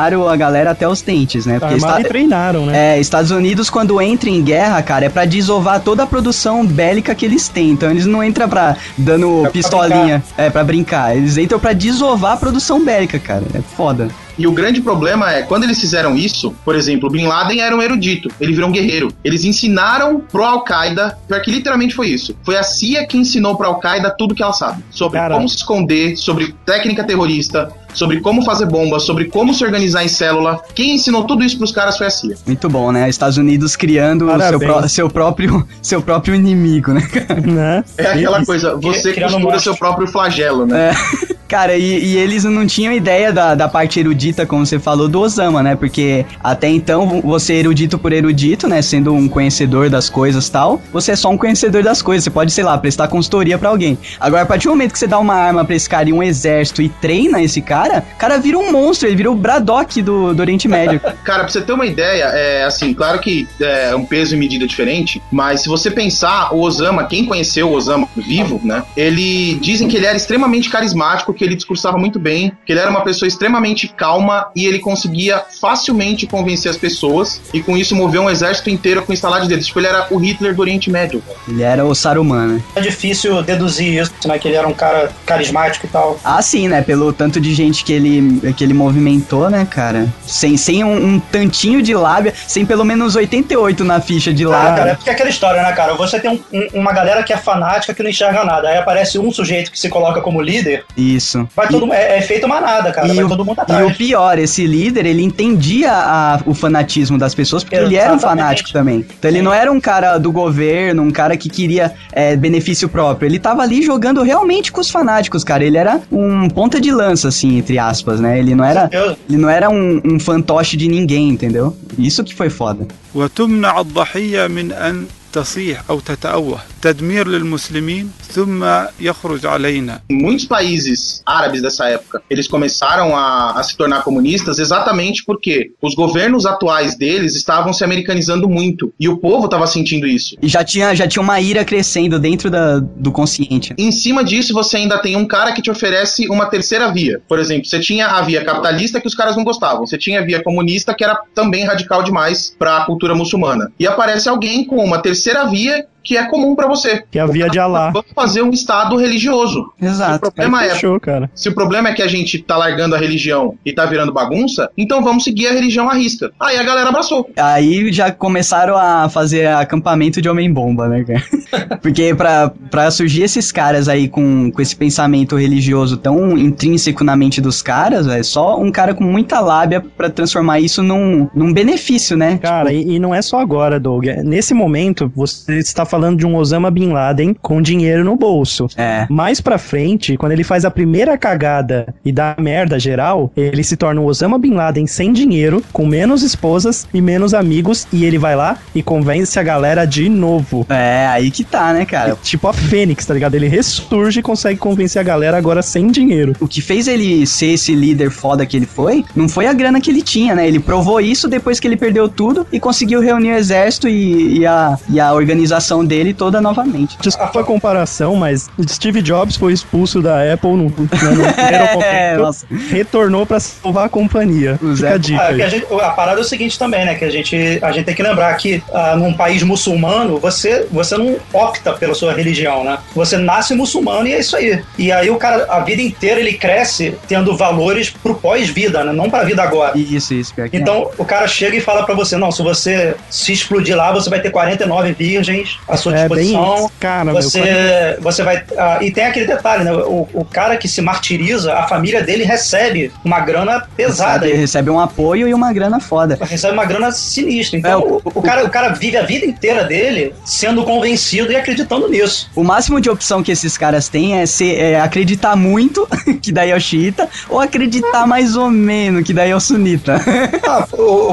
Armaram a galera até os dentes, né? Porque Armaram esta- e treinaram, né? É, Estados Unidos, quando entra em guerra, cara, é pra desovar toda a produção bélica que eles têm. Então eles não entram pra dando pra pistolinha, é, pra brincar. Eles entram pra desovar a produção bélica, cara. É foda. E o grande problema é, quando eles fizeram isso, por exemplo, Bin Laden era um erudito, ele virou um guerreiro. Eles ensinaram pro Al-Qaeda, pior que literalmente foi isso. Foi a CIA que ensinou pro Al-Qaeda tudo que ela sabe. Sobre como se esconder, sobre técnica terrorista, sobre como fazer bomba, sobre como se organizar em célula. Quem ensinou tudo isso pros caras foi a CIA. Muito bom, né? Estados Unidos criando o seu, pró- seu próprio, seu próprio inimigo, né, cara? Né? É aquela Isso. coisa, você costura seu próprio flagelo, né? Cara, e, e eles não tinham ideia da, da parte erudita, como você falou, do Osama, né? Porque até então, você é erudito por erudito, né? Sendo um conhecedor das coisas tal, você é só um conhecedor das coisas. Você pode, sei lá, prestar consultoria pra alguém. Agora, a partir do momento que você dá uma arma pra esse cara e um exército e treina esse cara, o cara vira um monstro, ele vira o Braddock do, do Oriente Médio. Cara, pra você ter uma ideia, é assim, claro que é um peso e medida diferente, mas se você pensar, o Osama, quem conheceu o Osama vivo, né? Ele dizem que ele era extremamente carismático, que ele discursava muito bem, que ele era uma pessoa extremamente calma e ele conseguia facilmente convencer as pessoas e com isso mover um exército inteiro com instalar de dedos. Tipo, ele era o Hitler do Oriente Médio. Ele era o Saruman, né? É difícil deduzir isso, né? Que ele era um cara carismático e tal. Ah, sim, né? Pelo tanto de gente que ele, que ele movimentou, né, cara? Sem, sem um, um tantinho de lábia, sem pelo menos 88 na ficha de Ah, lábia. cara, é porque é aquela história, né, cara? Você tem um- um- uma galera que é fanática que não enxerga nada. Aí aparece um sujeito que se coloca como líder, Isso. vai todo mundo. É, é feito manada, cara. E vai o, todo mundo e o atrás. pior, esse líder, ele entendia a- o fanatismo das pessoas, porque ele era um Exatamente. fanático também. Então ele não era um cara do governo, um cara que queria é, benefício próprio. Ele tava ali jogando realmente com os fanáticos, cara. Ele era um ponta de lança, assim, entre aspas, né? Ele não era, Eu- ele não era um, um fantoche de ninguém, entendeu? Isso que foi foda. وتمنع الضحية من أن تصيح أو تتأوه تدمير للمسلمين ثم يخرج علينا Muitos países árabes dessa época, eles começaram a, a se tornar comunistas exatamente porque os governos atuais deles estavam se americanizando muito e o povo estava sentindo isso. E já tinha, já tinha uma ira crescendo dentro da, do consciente. Em cima disso, você ainda tem um cara que te oferece uma terceira via. Por exemplo, você tinha a via capitalista que os caras não gostavam. Você tinha a via comunista que era também radical demais para a cultura muçulmana. E aparece alguém com uma terceira via que é comum para você. Que é a via de Alá. Vamos fazer um estado religioso. Se o Exato. Problema é fechou, cara. se o problema é que a gente tá largando a religião e tá virando bagunça, então vamos seguir a religião à risca. Aí a galera abraçou. Aí já começaram a fazer acampamento de homem-bomba, né, cara? Porque pra, pra surgir esses caras aí com, com esse pensamento religioso tão intrínseco na mente dos caras, é só um cara com muita lábia pra transformar isso num, num benefício, né? Cara, e, e não é só agora, Doug. Nesse momento, você está falando de um Osama Bin Laden com dinheiro no bolso. É. Mais pra frente, quando ele faz a primeira cagada e dá merda geral, ele se torna um Osama Bin Laden sem dinheiro, com menos esposas e menos amigos, e ele vai lá e convence a galera de novo. É, aí que tá, né, cara? Tipo a Fênix, tá ligado? Ele ressurge e consegue convencer a galera agora sem dinheiro. O que fez ele ser esse líder foda que ele foi, não foi a grana que ele tinha, né? Ele provou isso depois que ele perdeu tudo e conseguiu reunir o exército e, e a, e a organização dele toda novamente. Desculpa a comparação, mas Steve Jobs foi expulso da Apple no, no, no primeiro É, momento, nossa. retornou pra salvar a companhia. Fica a dica Ah, a, gente- a parada é o seguinte também, né? Que a gente, a gente tem que lembrar que ah, num país muçulmano, você, você não opta pela sua religião, né? Você nasce muçulmano e é isso aí. E aí o cara, a vida inteira, ele cresce tendo valores pro pós-vida, né? Não pra vida agora. Isso, isso, pior que é. Então o cara chega e fala pra você: não, se você se explodir lá, você vai ter 49 virgens à sua É bem isso. Cara, Você, você vai. ah, e tem aquele detalhe, né? O, o cara que se martiriza, a família dele recebe uma grana pesada. Recebe, recebe um apoio e uma grana foda. Recebe uma grana sinistra. Então, É, o, o- o cara, o cara vive a vida inteira dele sendo convencido e acreditando nisso. O máximo de opção que esses caras têm é, ser, é acreditar muito, que daí é o xiita, ou acreditar mais ou menos, que daí é o sunita. Ah,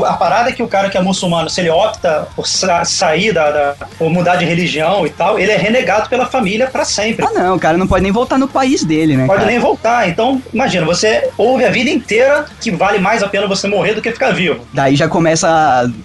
a parada é que o cara que é muçulmano, se ele opta por sa- sair da, da. ou mudar de religião e tal, ele é renegado pela família pra sempre. ah, não, o cara não pode nem voltar no país dele, né? Pode cara? nem voltar. Então, imagina, você ouve a vida inteira que vale mais a pena você morrer do que ficar vivo. Daí já começa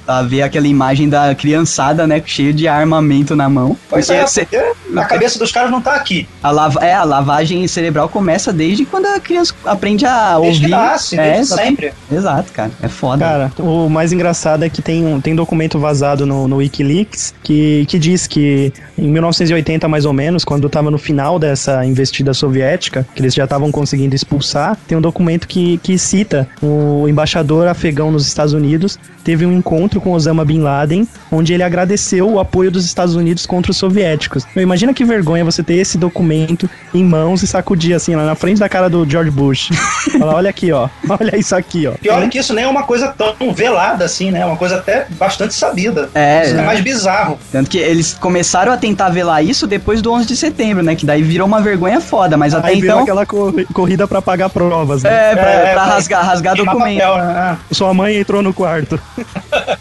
a, a ver aquela imagem da criançada, né? Cheio de armamento na mão. Pois Porque é, cê- porque a cabeça dos caras não tá aqui. a, lava, é, a lavagem cerebral começa desde quando a criança aprende a Desde ouvir. que nasce, é, desde exatamente. sempre. Exato, cara. É foda. Cara, o mais engraçado é que tem um tem documento vazado no, no Wikileaks que, que diz que em 1980, mais ou menos, quando tava no final dessa investida soviética, que eles já estavam conseguindo expulsar, tem um documento que, que cita o embaixador afegão nos Estados Unidos teve um encontro com Osama Bin Laden, onde ele agradeceu o apoio dos Estados Unidos contra os soviéticos. Eu imagino Imagina que vergonha você ter esse documento em mãos e sacudir assim, lá na frente da cara do George Bush. Fala, olha aqui, ó. Olha isso aqui, ó. Pior é que isso nem é uma coisa tão velada assim, né? É uma coisa até bastante sabida. É, Isso é é. mais bizarro. Tanto que eles começaram a tentar velar isso depois do 11 de setembro, né? Que daí virou uma vergonha foda, mas até Aí virou então... aquela corri- corrida pra pagar provas, né? É, pra, É, pra pra rasgar, rasgar documento. papel, né? Sua mãe entrou no quarto.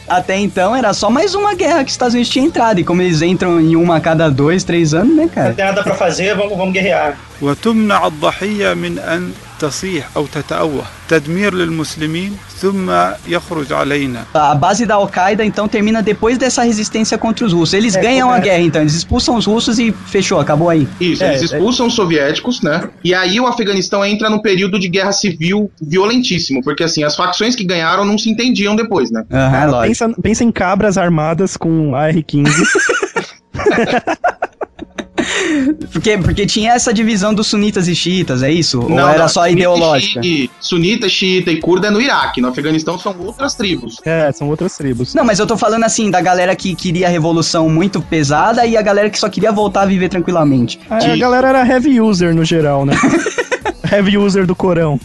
Até então era só mais uma guerra que os Estados Unidos tinha entrado. E como eles entram em uma a cada dois, três anos, né, Não cara? tem nada pra fazer, vamos, vamos guerrear. وتمنع الضحية من أن تصيح أو تتأوه تدمير للمسلمين ثم يخرج علينا A base da Al-Qaeda, então, termina depois dessa resistência contra os russos. Eles É, ganham é. a guerra, então. Eles expulsam os russos e fechou, acabou aí. Isso, É, eles é. expulsam os soviéticos, né? E aí o Afeganistão entra no período de guerra civil violentíssimo, porque assim, as facções que ganharam não se entendiam depois, né? Aham, é lógico. Pensa, pensa em cabras armadas com AR-15. Porque, porque tinha essa divisão dos sunitas e xiitas, é isso? Ou Não, era não, só sunita ideológica? xi- Sunita, xiita e curda é no Iraque. No Afeganistão são outras tribos. é, são outras tribos. Não, mas eu tô falando assim, da galera que queria a revolução muito pesada e a galera que só queria voltar a viver tranquilamente. A, a galera era heavy user no geral, né? heavy user do Corão.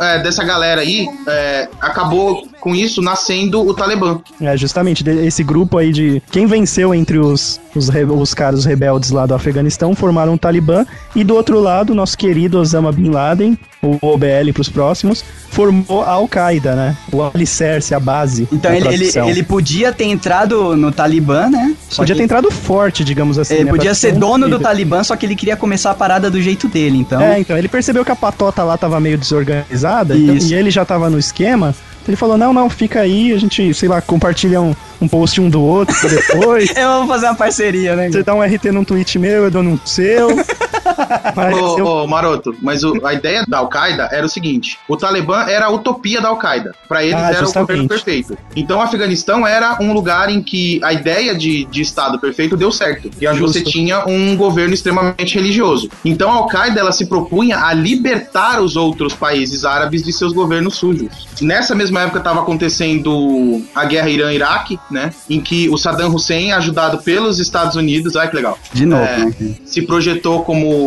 É, dessa galera aí, é, acabou com isso nascendo o Talibã. É, justamente, esse grupo aí de. Quem venceu entre os, os, os caras rebeldes lá do Afeganistão formaram o Talibã. E do outro lado, nosso querido Osama Bin Laden, o OBL pros próximos, formou a Al-Qaeda, né? O alicerce, a base. Então ele, ele, ele podia ter entrado no Talibã, né? Só podia que ter entrado forte, digamos assim. Ele né, podia pra ser dono do. Talibã, só que ele queria começar a parada do jeito dele, então. É, então, ele percebeu que a patota lá tava meio desorganizada então- e ele já tava no esquema. Ele falou: não, não, fica aí, a gente, sei lá, compartilha um, um post um do outro depois. Eu vou fazer uma parceria, né? Você dá um RT num tweet meu, eu dou num seu. Ô, eu- ô, Maroto, mas o- a ideia da Al-Qaeda era o seguinte: o Talibã era a utopia da Al-Qaeda. Pra eles Ah, era o justamente. governo perfeito. Então o Afeganistão era um lugar em que a ideia de, de Estado perfeito deu certo. E onde Justo. você tinha um governo extremamente religioso. Então a Al-Qaeda ela se propunha a libertar os outros países árabes de seus governos sujos. Nessa mesma época estava acontecendo a guerra Irã-Iraque, né? Em que o Saddam Hussein, ajudado pelos Estados Unidos, olha que legal De novo, É. né? se projetou como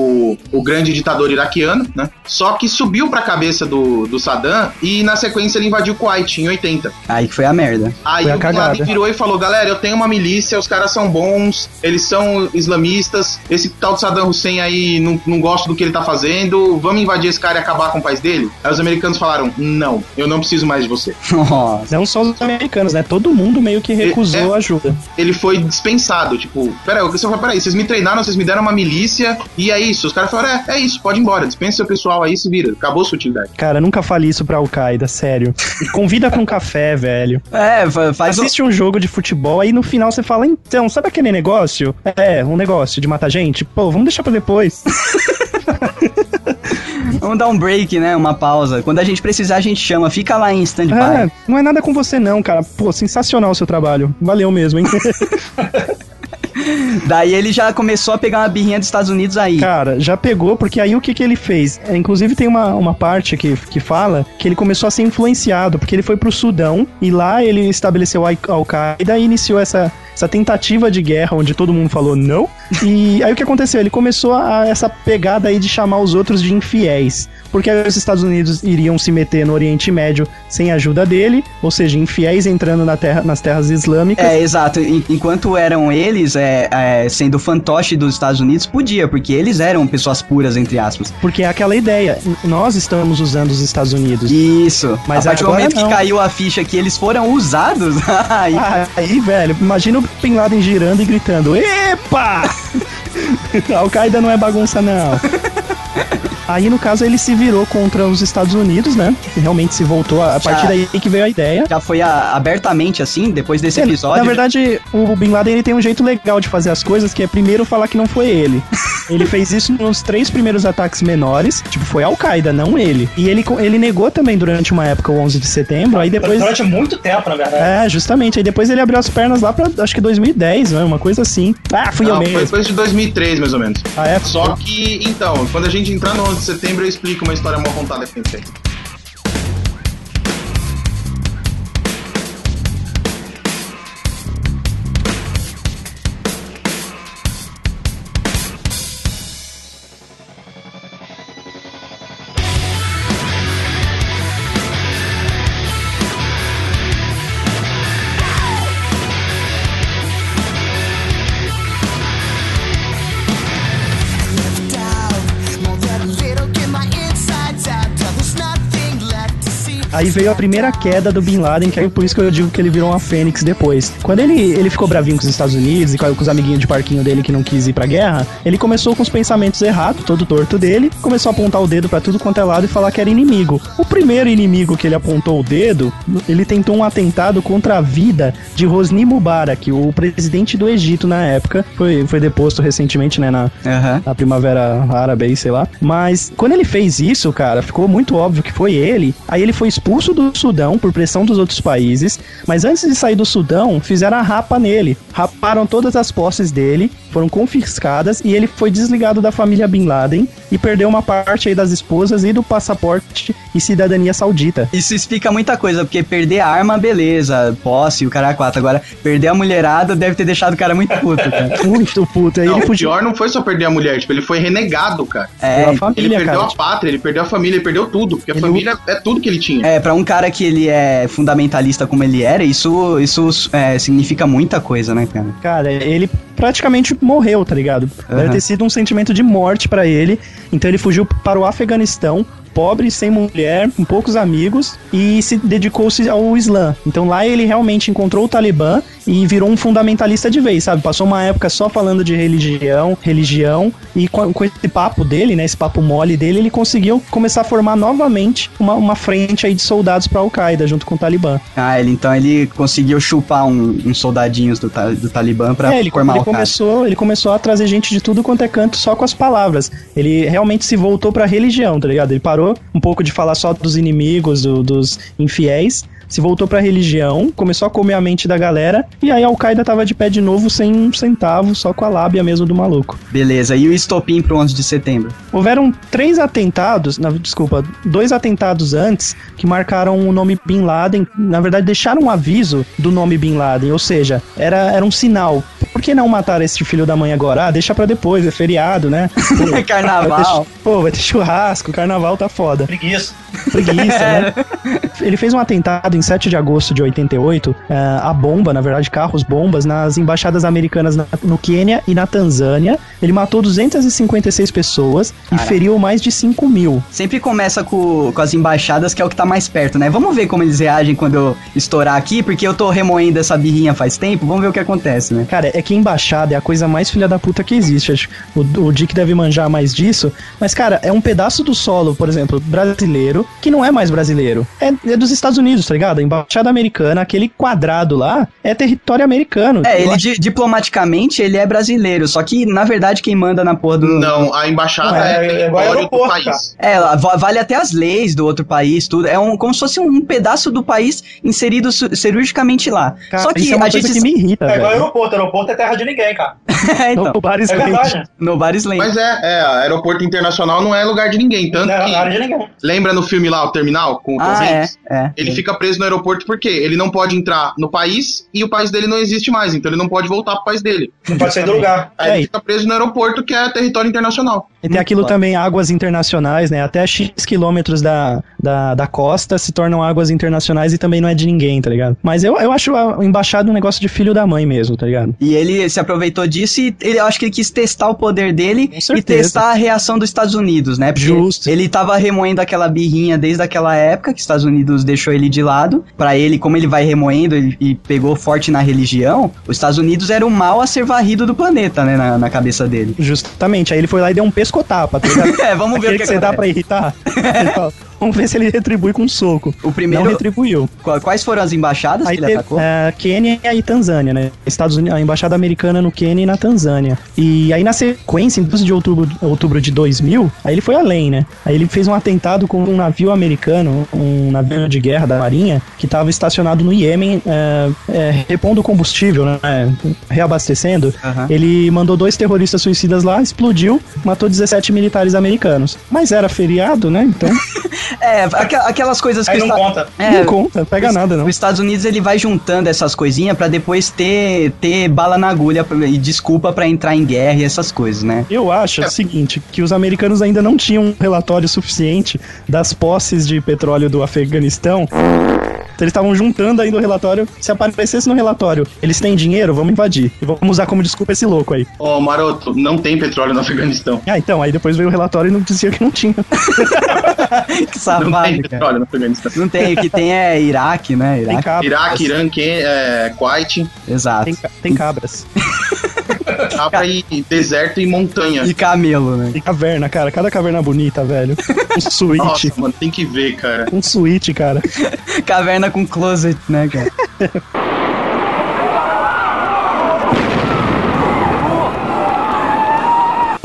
o grande ditador iraquiano, né? Só que subiu pra cabeça do, do Saddam e na sequência ele invadiu Kuwait em 80. Aí que foi a merda. Aí Foi a o Bin virou e falou: galera, eu tenho uma milícia, os caras são bons, eles são islamistas, esse tal de Saddam Hussein aí não, não gosta do que ele tá fazendo, vamos invadir esse cara e acabar com o país dele? Aí os americanos falaram: não, eu não preciso mais de você. Nossa. Não só os americanos, né? Todo mundo meio que recusou É. ajuda. Ele foi dispensado, tipo, peraí, o pessoal falou: peraí, vocês me treinaram, vocês me deram uma milícia e é isso. Os caras falaram: é, é isso, pode ir embora, dispensa seu pessoal aí, se vira, acabou a sua utilidade. Cara, nunca fale isso pra Al-Qaeda, sério. Convida pra um café, velho. É, fa- faz. Assiste um jogo de futebol, aí no final você fala, então, sabe aquele negócio? É, um negócio de matar gente? Pô, vamos deixar pra depois. Vamos dar um break, né? Uma pausa. Quando a gente precisar, a gente chama. Fica lá em stand-by. É, não é nada com você não, cara. Pô, sensacional o seu trabalho. Valeu mesmo, hein? Daí ele já começou a pegar uma birrinha dos Estados Unidos aí. Cara, já pegou, porque aí o que, que ele fez? É, inclusive tem uma, uma parte que, que fala que ele começou a ser influenciado, porque ele foi pro Sudão e lá ele estabeleceu a Al-Qaeda e iniciou essa, essa tentativa de guerra onde todo mundo falou não. E aí o que aconteceu? Ele começou a essa pegada aí de chamar os outros de infiéis. Porque os Estados Unidos iriam se meter no Oriente Médio sem a ajuda dele, ou seja, infiéis entrando na terra, nas terras islâmicas. É, exato. En- Enquanto eram eles é, é, sendo fantoche dos Estados Unidos, podia, porque eles eram pessoas puras, entre aspas. Porque é aquela ideia, nós estamos usando os Estados Unidos. Isso. Mas a partir do momento não. que caiu a ficha que eles foram usados, aí aí, velho, imagina o Bin Laden girando e gritando: Epa! A Al-Qaeda não é bagunça, não. Aí, no caso, ele se virou contra os Estados Unidos, né? E realmente se voltou. A, a Já. partir daí que veio a ideia. já foi a- abertamente assim, depois desse Ele- episódio. Na verdade, o Bin Laden ele tem um jeito legal de fazer as coisas, que é primeiro falar que não foi ele. ele fez isso nos três primeiros ataques menores, tipo, foi Al-Qaeda, não ele. E ele, ele negou também durante uma época, o 11 de setembro, aí depois... Durante muito tempo, na verdade. É, justamente. Aí depois ele abriu as pernas lá pra, acho que 2010, né? Uma coisa assim. Ah, fui eu Não, foi mesmo. coisa de 2003, mais ou menos. Ah, é? Só que, então, quando a gente entrar no 11 de setembro, eu explico uma história mal contada que tem feito. Aí veio a primeira queda do Bin Laden, que é por isso que eu digo que ele virou uma fênix depois. Quando ele, ele ficou bravinho com os Estados Unidos e com os amiguinhos de parquinho dele que não quis ir pra guerra, ele começou com os pensamentos errados, todo torto dele, começou a apontar o dedo pra tudo quanto é lado e falar que era inimigo. O primeiro inimigo que ele apontou o dedo, ele tentou um atentado contra a vida de Hosni Mubarak, o presidente do Egito na época. Foi, foi deposto recentemente, né, na, Aham. na primavera árabe aí, sei lá. Mas quando ele fez isso, cara, ficou muito óbvio que foi ele. Aí ele foi expulso do Sudão por pressão dos outros países. Mas antes de sair do Sudão, fizeram a rapa nele. Raparam todas as posses dele, foram confiscadas e ele foi desligado da família Bin Laden e perdeu uma parte aí das esposas e do passaporte e cidadania saudita. Isso explica muita coisa, porque perder a arma, beleza, posse, o cara é quatro. Agora, perder a mulherada deve ter deixado o cara muito puto, cara. Muito puto. Aí Não, ele o fugiu pior não foi só perder a mulher, tipo, ele foi renegado, cara. É, pela Ele família, perdeu cara. a pátria, ele perdeu a família, ele perdeu tudo. Porque a Ele- família é tudo que ele tinha. É, pra um cara que ele é fundamentalista como ele era, isso, isso é, significa muita coisa, né, cara? Cara, ele praticamente morreu, tá ligado? Deve ter sido um sentimento de morte pra ele. Então ele fugiu para o Afeganistão, pobre, sem mulher, com poucos amigos, e se dedicou-se ao Islã. Então lá ele realmente encontrou o Talibã e virou um fundamentalista de vez, sabe? Passou uma época só falando de religião, religião, e com, com esse papo dele, né, esse papo mole dele, ele conseguiu começar a formar novamente uma, uma frente aí de soldados pra Al-Qaeda junto com o Talibã. Ah, ele então ele conseguiu chupar um- uns soldadinhos do, do Talibã pra É, ele, formar ele cara. começou, ele começou a trazer gente de tudo quanto é canto só com as palavras. Ele realmente se voltou pra religião, tá ligado? Ele parou um pouco de falar só dos inimigos, do- dos infiéis, se voltou pra religião, começou a comer a mente da galera, e aí a Al-Qaeda tava de pé de novo sem um centavo, só com a lábia mesmo do maluco. Beleza, e o estopim pro 11 de setembro? Houveram três atentados, na- desculpa, dois atentados antes que marcaram o nome Bin Laden. Na verdade, deixaram um aviso do nome Bin Laden, ou seja, era, era um sinal. Por que não matar esse filho da mãe agora? Ah, deixa pra depois, é feriado, né? Pô, vai ter, Carnaval. pô, vai ter churrasco, carnaval tá foda. Preguiça. Preguiça, né? Ele fez um atentado em 7 de agosto de 88, eh, a bomba, na verdade, carros bombas, nas embaixadas americanas na- no Quênia e na Tanzânia. Ele matou 256 pessoas e feriu mais de 5 mil. Sempre começa com, com as embaixadas, que é o que tá mais perto, né? Vamos ver como eles reagem quando eu estourar aqui, porque eu tô remoendo essa birrinha faz tempo. Vamos ver o que acontece, né? Cara, é que embaixada é a coisa mais filha da puta que existe. O, o Dick deve manjar mais disso. Mas, cara, é um pedaço do solo, por exemplo, brasileiro, que não é mais brasileiro. É, é dos Estados Unidos, tá ligado? A embaixada americana, aquele quadrado lá, é território americano. É, ele di- diplomaticamente ele é brasileiro, só que na verdade quem manda na porra do. Não, a embaixada Não, é- é, é igual território do aeroporto, país. É, vale até as leis do outro país, tudo. É um, como se fosse um pedaço do país inserido cirurgicamente lá. Cara, Só que isso é uma a coisa gente. que me irrita, É igual aeroporto. Aeroporto é terra de ninguém, cara. é, então, No Bar É no Bar Slane. Mas é, é, aeroporto internacional não é lugar de ninguém. Tanto Não é que, área de ninguém. lembra no filme lá, o Terminal, com o Ah, é, é. Ele fica preso no aeroporto porque ele não pode entrar no país e o país dele não existe mais, então ele não pode voltar pro país dele. Não pode sair do lugar. Aí É, ele e- fica preso no aeroporto, que é território internacional. E tem aquilo Muito também, águas internacionais, né? Até X quilômetros da, da, da costa se tornam águas internacionais e também não é de ninguém, tá ligado? Mas eu, eu acho a embaixada um negócio de filho da mãe mesmo, tá ligado? E ele se aproveitou disso e ele, eu acho que ele quis testar o poder dele e testar a reação dos Estados Unidos, né? Porque Justo. ele tava remoendo aquela birrinha desde aquela época que os Estados Unidos deixou ele de lado. Pra ele, como ele vai remoendo e, e pegou forte na religião, os Estados Unidos era o mal a ser varrido do planeta, né? Na, na cabeça dele. Justamente. Aí ele foi lá e deu um pescotapa, tá ligado? É, vamos ver Aquele o que, que você dá pra irritar. Ele se ele retribui com um soco. O primeiro. Não retribuiu. Qua- Quais foram as embaixadas Aí que ele teve atacou? é, Quênia e Tanzânia, né? Estados Unidos, a embaixada americana no Quênia e na Tanzânia. E aí na sequência, em 12 de outubro, outubro de 2000, aí ele foi além, né? Aí ele fez um atentado com um navio americano, um navio de guerra da marinha, que estava estacionado no Iêmen, é, é, repondo combustível, né? Reabastecendo. Ele mandou dois terroristas suicidas lá, explodiu, matou 17 militares americanos. Mas era feriado, né? Então É, aquelas coisas que Aí não esta- conta. É, não conta, pega nada não. Os Estados Unidos ele vai juntando essas coisinhas pra depois ter, ter bala na agulha e desculpa pra entrar em guerra e essas coisas, né? Eu acho o seguinte, que os americanos ainda não tinham um relatório suficiente das posses de petróleo do Afeganistão Eles estavam juntando aí no relatório. Se aparecesse no relatório, eles têm dinheiro, vamos invadir. E vamos usar como desculpa esse louco aí. Ô, Maroto, não tem petróleo no Afeganistão. Ah, então, aí depois veio o relatório e não dizia que não tinha. que Não tem safado, cara. petróleo no Afeganistão. Não tem, o que tem é Iraque, né? Tem Iraque. cabras. Iraque, Irã, Ken- é, Kuwait, Exato. Tem, tem cabras. cabra e deserto e montanha. E camelo, né? Tem caverna, cara. Cada caverna bonita, velho. Um suíte. Nossa, mano, tem que ver, cara. Um suíte, cara. Caverna com closet, né, cara?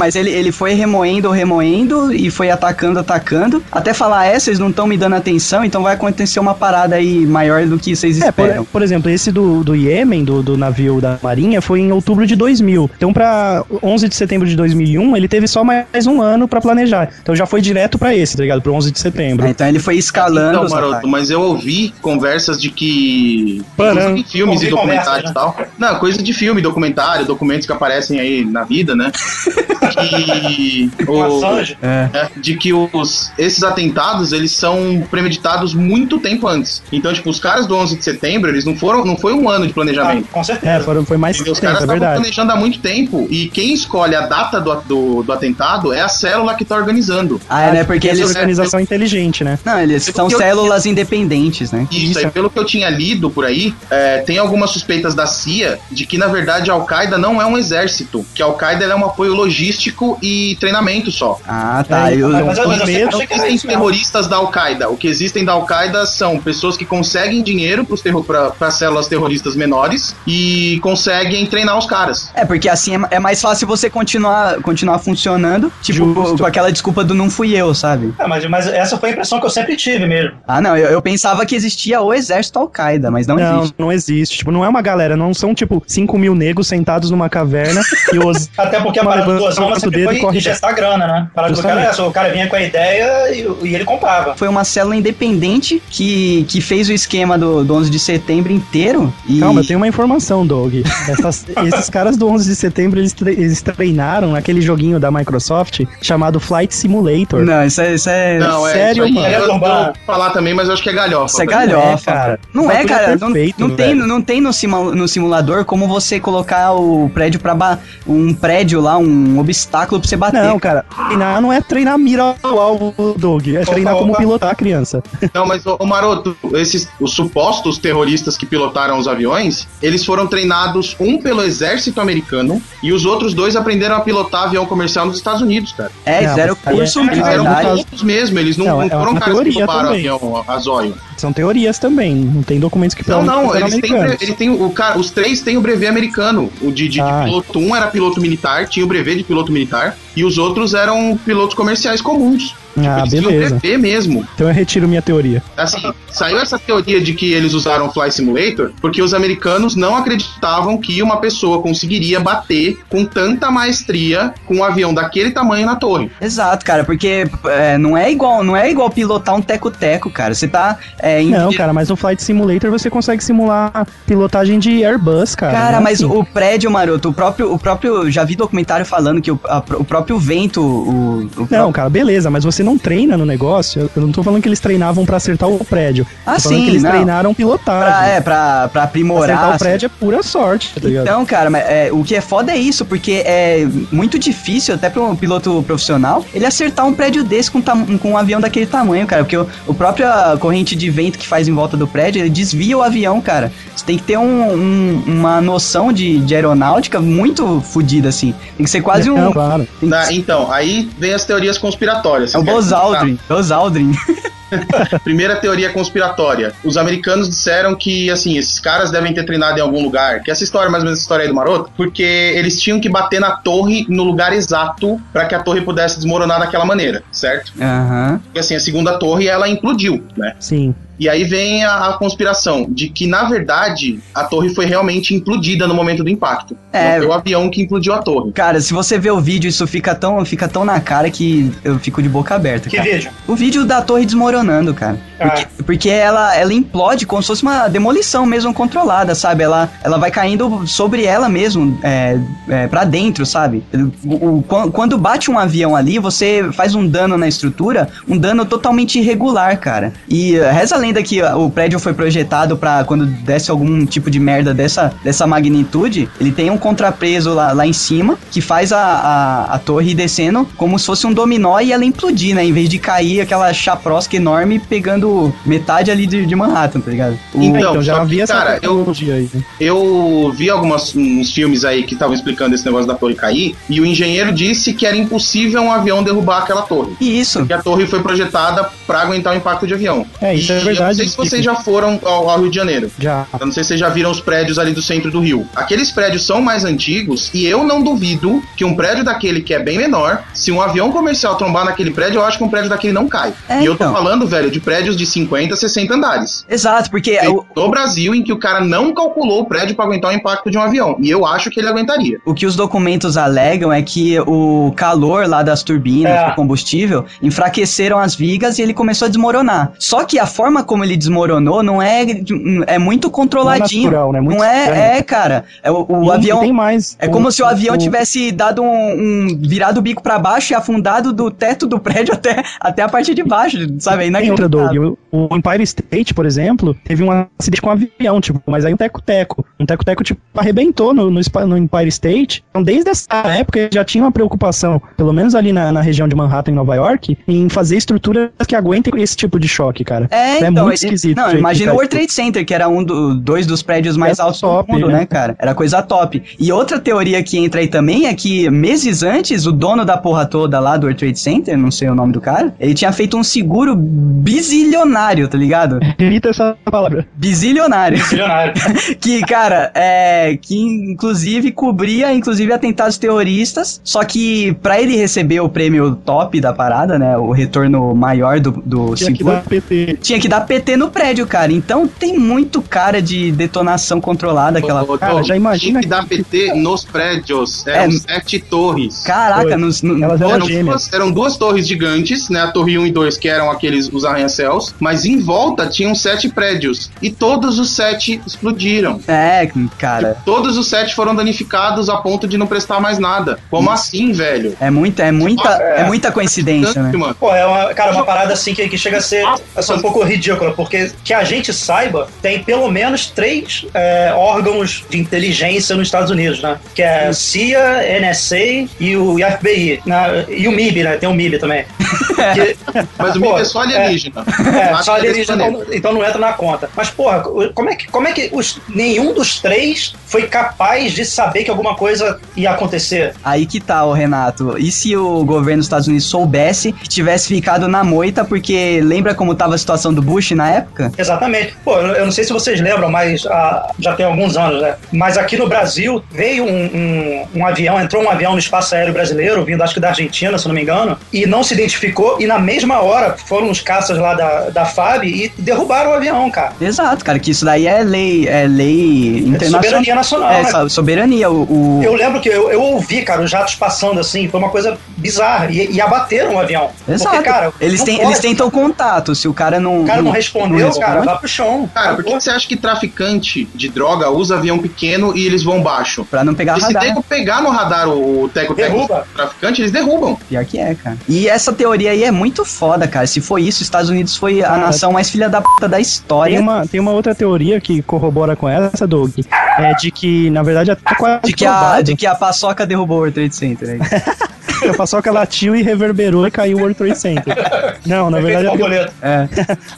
Mas ele, ele foi remoendo, remoendo e foi atacando, atacando. Até falar, é, vocês não estão me dando atenção, então vai acontecer uma parada aí maior do que vocês É, por, esperam. por exemplo, esse do, do Iêmen, do, do navio da Marinha, foi em outubro de 2000. Então, pra 11 de setembro de 2001, ele teve só mais um ano pra planejar. Então, já foi direto pra esse, tá ligado? Pro 11 de setembro. Ah, então ele foi escalando. Então, Maroto, mas eu ouvi conversas de que. Inclusive filmes Ouvi e documentários conversas, e tal. Não, coisa de filme, documentário, documentos que aparecem aí na vida, né? que. O. É. é, de que os, esses atentados eles são premeditados muito tempo antes. Então, tipo, os caras do 11 de setembro, eles não foram, não foi um ano de Ah, planejamento. com certeza. É, foram, foi mais Entendeu? Os tempo, caras é estavam planejando há muito tempo e quem escolhe a data do, do, do atentado é a célula que tá organizando. Ah, é, né? Porque Essa eles. organização inteligente, né? Não, eles são Eu- células independentes, né? Isso, aí, pelo que eu tinha lido por aí, é, tem algumas suspeitas da CIA de que, na verdade, a Al-Qaeda não é um exército, que a Al-Qaeda é um apoio logístico e treinamento só. Ah, tá. É, eu- Mas, mas eu, mas eu era Existem mesmo. terroristas da Al-Qaeda. O que existem da Al-Qaeda são pessoas que conseguem dinheiro para células terroristas menores e conseguem treinar os caras. É, porque assim é é mais fácil você continuar, continuar funcionando, tipo, Justo. com aquela desculpa do não fui eu, sabe? É, mas, mas essa foi a impressão que eu sempre tive mesmo. Ah, não, eu, eu pensava que existia o exército Al-Qaeda, mas não, Não, existe. não existe. Tipo, não é uma galera, não são tipo 5 mil negros sentados numa caverna e os. Até porque a parada do Osama o dedo e corre injetar grana, né? A parada do cara é o cara vinha com a ideia e, e ele comprava. Foi uma célula independente que, que fez o esquema do, do 11 de setembro inteiro. E... Calma, eu tenho uma informação, Doug. Essas- esses caras do 11 de setembro, eles, tre- eles treinaram naquele joguinho da Microsoft chamado Flight Simulator. Não, isso é. Isso é... Não, é sério, isso aí. mano? Eu, eu vou falar também, mas eu acho que é galhofa. Isso é galhofa, É, cara. Não O é, é cara. Não, perfeito, não tem, não tem no, simu- no simulador como você colocar o prédio para um prédio lá, um obstáculo pra você bater. Não, cara, treinar não é treinar mira ao alvo, Doug. É treinar como pilotar a criança. Não, mas, ô, ô, Maroto, esses, os supostos terroristas que pilotaram os aviões, eles foram treinados, um pelo exército americano, e os outros dois aprenderam a pilotar avião comercial nos Estados Unidos, cara. É, Não, é- curso Eles eram no verdade. caso- pilotos mesmo, eles não, Não, não é foram uma caras que teoria roubaram também. avião a zóio. São teorias também, não tem documentos que Não, não, eles têm, ele tem o cara, os três têm o brevet americano. O de, de- de Ah. piloto, um era piloto militar, tinha o brevet de piloto militar, e os outros eram pilotos comerciais comuns. Ah, eles tinham o beleza. brevet mesmo. Então eu retiro minha teoria. Assim, saiu essa teoria de que eles usaram o Fly Simulator porque os americanos não acreditavam que uma pessoa conseguiria bater com tanta maestria com um avião daquele tamanho na torre. Exato, cara, porque é, não é igual, não é igual pilotar um teco-teco, cara. Você tá é, em- Não, cara, mas no Flight Simulator você consegue simular pilotagem de Airbus, cara. Cara, é mas assim. o prédio, maroto, o próprio, o próprio, já vi documentário falando que o, a- o próprio vento, o, o Não, cara, beleza, mas você não treina no negócio. Eu não tô falando que eles treinavam pra acertar o prédio. Ah, tô sim, que eles não. treinaram pilotagem. pra, é, pra, pra aprimorar. Acertar o assim. prédio é pura sorte, tá ligado? Então, cara, mas, é, o que é foda é isso, porque é muito difícil, até para um piloto profissional, ele acertar um prédio desse com, com um avião daquele tamanho, cara. Porque o, o próprio corrente de vento que faz em volta do prédio, ele desvia o avião, cara. Você tem que ter um- um- uma noção de, de aeronáutica muito fodida, assim. Tem que ser quase um. Não, claro. tem Tá, ser- então, aí vem as teorias conspiratórias. é o Buzz Aldrin. Buzz Aldrin. Primeira teoria conspiratória. Os americanos disseram que, assim, esses caras devem ter treinado em algum lugar. Que essa história, mais ou menos essa história aí do Maroto, porque eles tinham que bater na torre no lugar exato para que a torre pudesse desmoronar daquela maneira, certo? Aham. Porque, assim, a segunda torre, ela implodiu, né? Sim. E aí vem a, a conspiração de que, na verdade, a torre foi realmente implodida no momento do impacto. É. Não foi o avião que implodiu a torre. Cara, se você vê o vídeo, isso fica tão, fica tão na cara que eu fico de boca aberta, Que cara. vídeo? O vídeo da torre desmoronando, cara. Ah. Porque, porque ela, ela implode como se fosse uma demolição mesmo controlada, sabe? Ela, ela vai caindo sobre ela mesmo, é, é, pra dentro, sabe? O- o- quan- quando bate um avião ali, você faz um dano na estrutura, um dano totalmente irregular, cara. E reza a lenda lenda que o prédio foi projetado pra quando desse algum tipo de merda dessa, dessa magnitude, ele tem um contrapeso lá, lá em cima que faz a, a, a torre descendo como se fosse um dominó e ela implodir, né? Em vez de cair aquela chaprosca enorme pegando metade ali de, de Manhattan, tá ligado? O- Então, Então, já só que, havia essa cara, eu- aí. né? Eu vi alguns uns filmes aí que estavam explicando esse negócio da torre cair, e o engenheiro disse que era impossível um avião derrubar aquela torre. E isso. Que a torre foi projetada pra aguentar o impacto de avião. É, isso E é Eu verdade, não sei se tipo- vocês já foram ao, ao Rio de Janeiro. Já. Eu não sei se vocês já viram os prédios ali do centro do Rio. Aqueles prédios são mais antigos e eu não duvido que um prédio daquele que é bem menor, se um avião comercial trombar naquele prédio, eu acho que um prédio daquele não cai. É, e eu tô então. falando, velho, de prédios de 50, 60 andares. Exato, porque Tem o, No Brasil, em que o cara não calculou o prédio pra aguentar o impacto de um avião. E eu acho que ele aguentaria. o que os documentos alegam é que o calor lá das turbinas, É. do combustível, enfraqueceram as vigas e ele começou a desmoronar. Só que a forma como ele desmoronou não é, é muito controladinho. Não é natural, né? Muito não é, é, cara. É, o o avião. Tem mais. É como se o avião tivesse dado um, um- virado o bico pra baixo e afundado do teto do prédio até, até a parte de baixo, sabe? É Tem outra, inacreditável. Doug. O Empire State, por exemplo, teve um acidente com um avião, tipo, mas aí um teco-teco. Um teco-teco, tipo, arrebentou no, no, no Empire State. Então, desde essa época, já tinha uma preocupação, pelo menos ali na, na região de Manhattan, em Nova York, em fazer estruturas que aguentem esse tipo de choque, cara. É, É então, muito ele- esquisito Não, imagina o World Trade Center, que era um do, dois dos prédios mais Era altos top, do mundo, né? né, cara? Era coisa top. E outra teoria que entra aí também é que meses antes, o dono da porra toda lá do World Trade Center, não sei o nome do cara, ele tinha feito um seguro bizilionário, tá ligado? Repita essa palavra. Bizilionário. Milionário. que, cara, é. Que inclusive cobria, inclusive, atentados terroristas. Só que pra ele receber o prêmio top da parada, né? O retorno maior do, do Tinha que dar PT. Tinha que dar PT no prédio, cara. Então tem muito cara de detonação controlada aquela. Ô, ô, Cara, já imagina tinha que dar PT nos prédios. É, Eram sete torres. Caraca, nos, no- Elas eram Eram gêmeas. duas, eram duas torres gigantes, né? A torre 1 e 2, que eram aqueles, os arranha-céus, mas em volta tinham sete prédios. E todos os sete explodiram. É, cara. Todos os sete foram danificados a ponto de não prestar mais nada. Como assim, velho? É muita, é muita, é muita coincidência, né? Mano. Pô, é uma, cara, uma parada assim que, que chega a ser, a ser um pouco ridícula, porque que a gente saiba, tem pelo menos três é, órgãos de inteligência nos Estados Unidos, né? Que é CIA, NSA e o FBI. Né? E o MIB, né? Tem o MIB também. Que- Mas o Pô, MIB é só alienígena. É, Alienígena, então, então não entra na conta. Mas, porra, como é que, como é que os, nenhum dos três foi capaz de saber que alguma coisa ia acontecer? Aí que tá, ô Renato. E se o governo dos Estados Unidos soubesse que tivesse ficado na moita, porque lembra como tava a situação do Bush na época? Exatamente. Pô, eu eu não sei se vocês lembram, mas ah, já tem alguns anos, né? Mas aqui no Brasil veio um, um- um avião, entrou um avião no espaço aéreo brasileiro, vindo acho que da Argentina, se não me engano, e não se identificou, e na mesma hora foram os caças lá da, da FAB e derrubaram o avião, cara. Exato, cara, que isso daí é lei, é lei internacional. soberania nacional, É, né? so- soberania. O, o- Eu lembro que eu, eu ouvi, cara, os jatos passando assim, foi uma coisa bizarra, e, e abateram o avião. Exato. Porque, cara, eles, não têm, pode. eles tentam contato. Se o cara não. O cara não respondeu, responde, cara, vai pro chão. Cara, por que que você acha que traficante de droga usa avião pequeno e eles vão baixo? Pra não pegar E se radar. nego pegar no radar o teco-teco Derruba. traficante, eles derrubam. Pior que é, cara. E essa teoria aí é muito foda, cara. Se foi isso, os Estados Unidos foi a nação mais filha da puta da Tem história. uma, tem uma outra teoria que corrobora com essa, Doug. É de que, na verdade, até quase De que, a, de que a paçoca derrubou o World Trade Center. Aí. A paçoca latiu e reverberou e caiu o World Trade Center. Não, na verdade, a, teo- borboleta. É.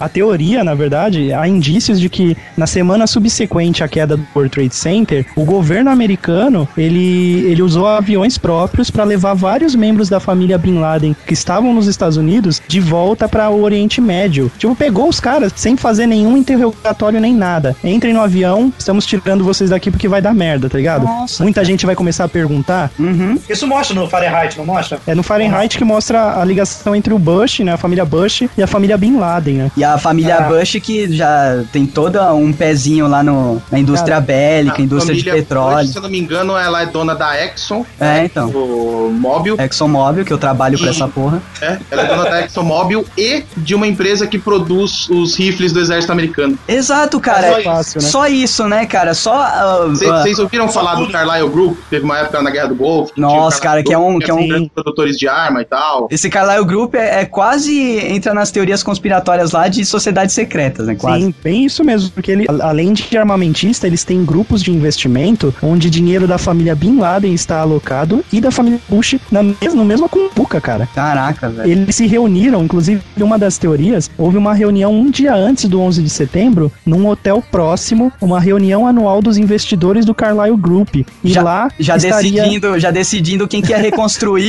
a teoria, na verdade, há indícios de que na semana subsequente à queda do World Trade Center, o governo americano, ele, ele usou aviões próprios para levar vários membros da família Bin Laden que estavam nos Estados Unidos de volta para o Oriente Médio. Tipo, pegou os caras sem fazer nenhum interrogatório nem nada. Entrem no avião, estamos tirando vocês daqui porque vai dar merda, tá ligado? Nossa, Muita gente vai começar a perguntar Uhum. Isso mostra no Fahrenheit, não mostra? é no Fahrenheit que mostra a ligação entre o Bush, né, a família Bush e a família Bin Laden, né? E a família Ah. Bush que já tem todo um pezinho lá no, na indústria bélica, A indústria de petróleo. Bush, se eu não me engano, ela é dona da Exxon. É, então. O Mobil. ExxonMobil, que eu trabalho pra E- essa porra. É, ela é dona da ExxonMobil e de uma empresa que produz os rifles do exército americano. Exato, cara. É fácil, né? Só isso, né, cara? Só. ah, ah, Vocês ouviram falar do Carlyle Group? Teve uma época na Guerra do Golfo. Nossa, cara, que é um, que é um Produtores de arma e tal. Esse Carlyle Group é, é quase entra nas teorias conspiratórias lá de sociedades secretas, né? Quase. Sim, bem isso mesmo, porque ele, além de armamentista, eles têm grupos de investimento onde dinheiro da família Bin Laden está alocado e da família Bush na mes no mesma cumbuca, cara. Caraca, velho. Eles se reuniram, inclusive, uma das teorias, houve uma reunião um dia antes do 11 de setembro, num hotel próximo, uma reunião anual dos investidores do Carlyle Group. E Já- lá Já estaria... decidindo, já decidindo quem que ia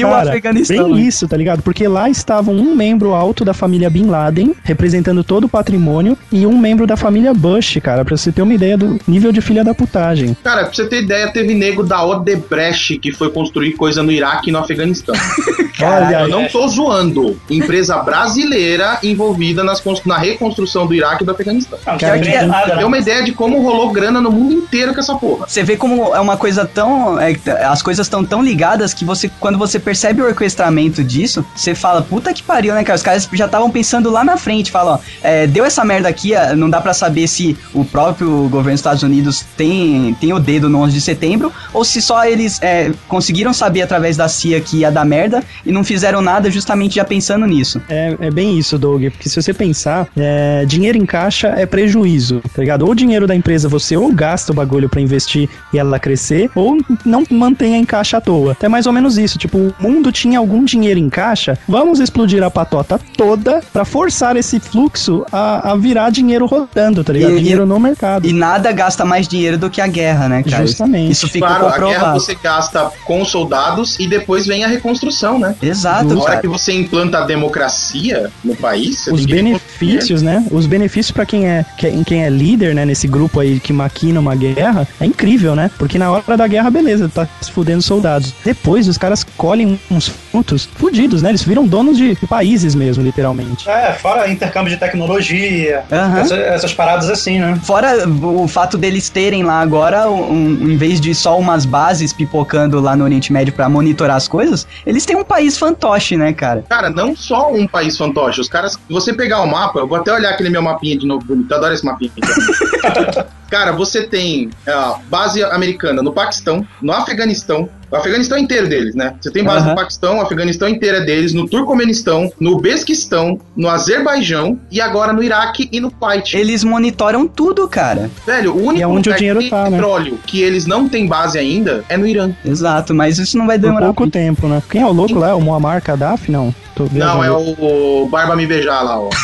reconstruir o Afeganistão. Bem isso, tá ligado? Porque lá estavam um membro alto da família Bin Laden, representando todo o patrimônio, e um membro da família Bush, cara, pra você ter uma ideia do nível de filha da putagem. Cara, pra você ter ideia, teve nego da Odebrecht que foi construir coisa no Iraque e no Afeganistão. Olha Eu não tô zoando. Empresa brasileira envolvida nas na reconstrução do Iraque e do Afeganistão. Não, Cara, tem tem- nada, Deu uma ideia de como rolou grana no mundo inteiro com essa porra. Você vê como é uma coisa tão. é, as coisas estão tão ligadas que você, quando você percebe o orquestramento disso, você fala, puta que pariu, né, cara? Os caras já estavam pensando lá na frente. Falam, ó, é, deu essa merda aqui, não dá pra saber se o próprio governo dos Estados Unidos tem, tem o dedo no 11 de setembro ou se só eles é, conseguiram saber através da CIA que ia dar merda e não fizeram nada justamente já pensando nisso. É, é bem isso, Doug, porque se você pensar, é, dinheiro em caixa é prejuízo, tá ligado? Ou o dinheiro da empresa você ou gasta o bagulho pra investir e ela crescer, ou não mantenha em caixa à toa. Até mais ou menos isso, tipo, mundo tinha algum dinheiro em caixa, vamos explodir a patota toda pra forçar esse fluxo a, a virar dinheiro rodando, tá ligado? E- dinheiro no mercado. E nada gasta mais dinheiro do que a guerra, né, cara? Justamente. Isso fica claro, a guerra comprovado. você gasta com soldados e depois vem a reconstrução, né? Exato, Na hora que você implanta a democracia no país, você os tem que benefícios, né? Os benefícios pra quem é quem, quem é líder, né, nesse grupo aí que maquina uma guerra, é incrível, né? Porque na hora da guerra, beleza, tá se fudendo soldados. Depois os caras colhem uns frutos fudidos, né? Eles viram donos de países mesmo, literalmente. É, fora intercâmbio de tecnologia, Aham. essa- essas paradas assim, né? Fora o fato deles terem lá agora, um, em vez de só umas bases pipocando lá no Oriente Médio pra monitorar as coisas, eles têm um país fantoche, né, cara? Cara, não só um país fantoche. Os caras, se você pegar o mapa, eu vou até olhar aquele meu mapinha de novo, bonito. Eu adoro esse mapinha. Cara, você tem a base americana no Paquistão, no Afeganistão. O Afeganistão inteiro deles, né? Você tem base Aham. no Paquistão, o Afeganistão inteiro é deles, no Turcomenistão, no Uzbequistão, no Azerbaijão e agora no Iraque e no Kuwait. Eles monitoram tudo, cara. Velho, o único E é onde o dinheiro tá, né? petróleo que eles não têm base ainda é no Irã. Exato, mas isso não vai Por demorar pouco tempo, né? Quem é o louco lá? O Muammar Gaddafi? Não. Tô Não, é o, o Barba Me Beijar lá, ó.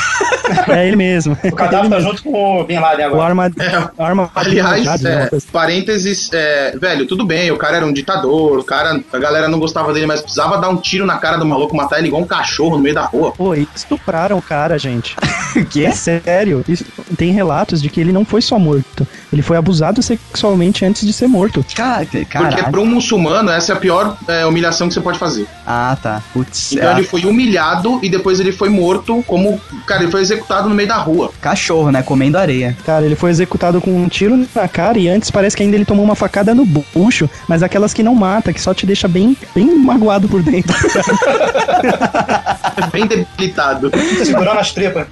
É ele mesmo. O Gaddafi tá junto com o Bin Laden O agora. arma, É. arma Aliás, né, uma é, parênteses, é, velho, tudo bem, o cara era um ditador, o cara, a galera não gostava dele, mas precisava dar um tiro na cara do maluco, matar ele igual um cachorro no meio da rua. Pô, e estupraram o cara, gente. o quê? É sério. Isso- tem relatos de que ele não foi só morto. Ele foi abusado sexualmente antes de ser morto. Cara, Porque caralho. pra um muçulmano, essa é a pior é, humilhação que você pode fazer. Ah, tá. Putz, Então é, ele foi humilhado e depois ele foi morto como. Cara, ele foi executado no meio da rua. cachorro, né? Comendo areia. Cara, ele foi executado com um tiro na cara e antes parece que ainda ele tomou uma facada no bucho, mas aquelas que não mata, que só te deixa bem, bem magoado por dentro. Bem debilitado. Segurando as tripas.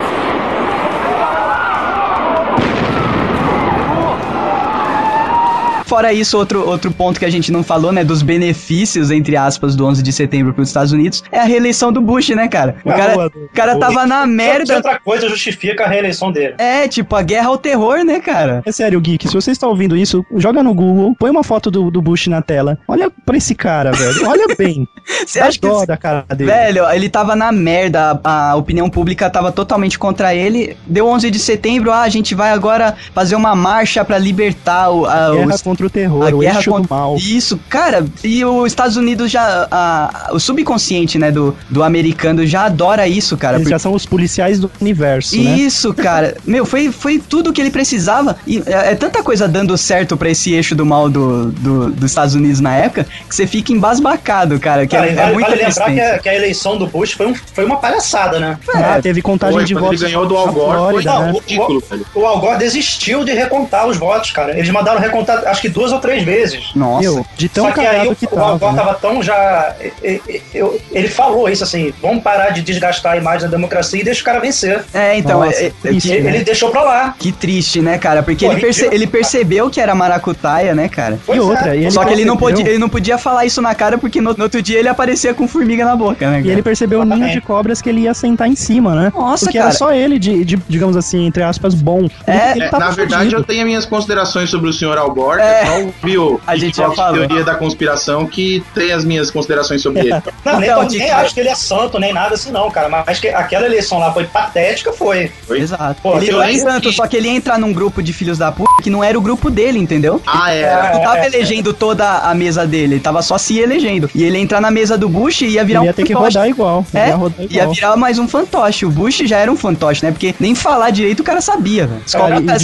Fora isso, outro, outro ponto que a gente não falou, né, dos benefícios, entre aspas, do 11 de setembro para os Estados Unidos, é a reeleição do Bush, né, cara? O cara, Boa, o cara tava na Se merda. outra coisa justifica a reeleição dele. É, tipo, a guerra ao terror, né, cara? É sério, Geek, se você está ouvindo isso, joga no Google, põe uma foto do, do Bush na tela. Olha pra esse cara, velho. Olha bem. Você acha que. dó da cara dele. Velho, ele tava na merda, a, a opinião pública tava totalmente contra ele. Deu 11 de setembro, ah, a gente vai agora fazer uma marcha pra libertar o, a, Guerra os- contra o terror, a o guerra eixo contra- do mal. Isso, cara, e os Estados Unidos já. a- o subconsciente, né, do, do americano já adora isso, cara. Eles porque- já são os policiais do universo, né? Isso, cara. Meu, foi, foi tudo que ele precisava. E é, é tanta coisa dando certo pra esse eixo do mal do, do- dos Estados Unidos na época que você fica embasbacado, cara. Que Cara, é, e é vale, muita vale lembrar que a, que a eleição do Bush foi, um- foi uma palhaçada, né? Ah, teve contagem Foi, de votos ele ganhou do Al na Gore, foi Flórida, Não, né? o- velho. O Al Gore desistiu de recontar os votos, cara. Eles mandaram recontar, acho que duas ou três vezes. Nossa. Meu, de tão Só que aí o, que o tava. Né? tava tão já. e- e- eu- Ele falou isso assim: vamos parar de desgastar a imagem da democracia e deixa o cara vencer. É, então, Nossa, é- é- triste, que- Ele, né? ele deixou pra lá. que triste, né, cara? Porque Pô, ele, perce- ele percebeu que era maracutaia, né, cara? Pois E outra, é. e ele Só que ele não, podia, ele não podia falar isso na cara porque no, no outro dia ele aparecia com formiga na boca, né, E cara? ele percebeu o ninho de cobras que ele ia sentar em cima, né? Nossa, Porque cara. era só ele, de, de- digamos assim, entre aspas, bom. É, ele É, tava na verdade, fudido. eu tenho as minhas considerações sobre o senhor Al Gore. É. É. o A gente já falou. Teoria da Conspiração que tem as minhas considerações sobre ele. Não, nem, Então, nem acho que ele é santo, nem nada assim, não, cara. Mas que aquela eleição lá foi patética, foi. Foi? Exato. Pô, ele não é santo, que- só que ele ia entrar num grupo de filhos da puta que não era o grupo dele, entendeu? Ah, é. É. Não tava elegendo toda a mesa dele, ele tava só se elegendo. E ele ia entrar na mesa do Bush e ia virar Ele ia um ter que fantoche. rodar igual. Ele É, ia rodar ia igual. virar mais um fantoche. O Bush já era um fantoche, né? Porque nem falar direito o cara sabia, velho.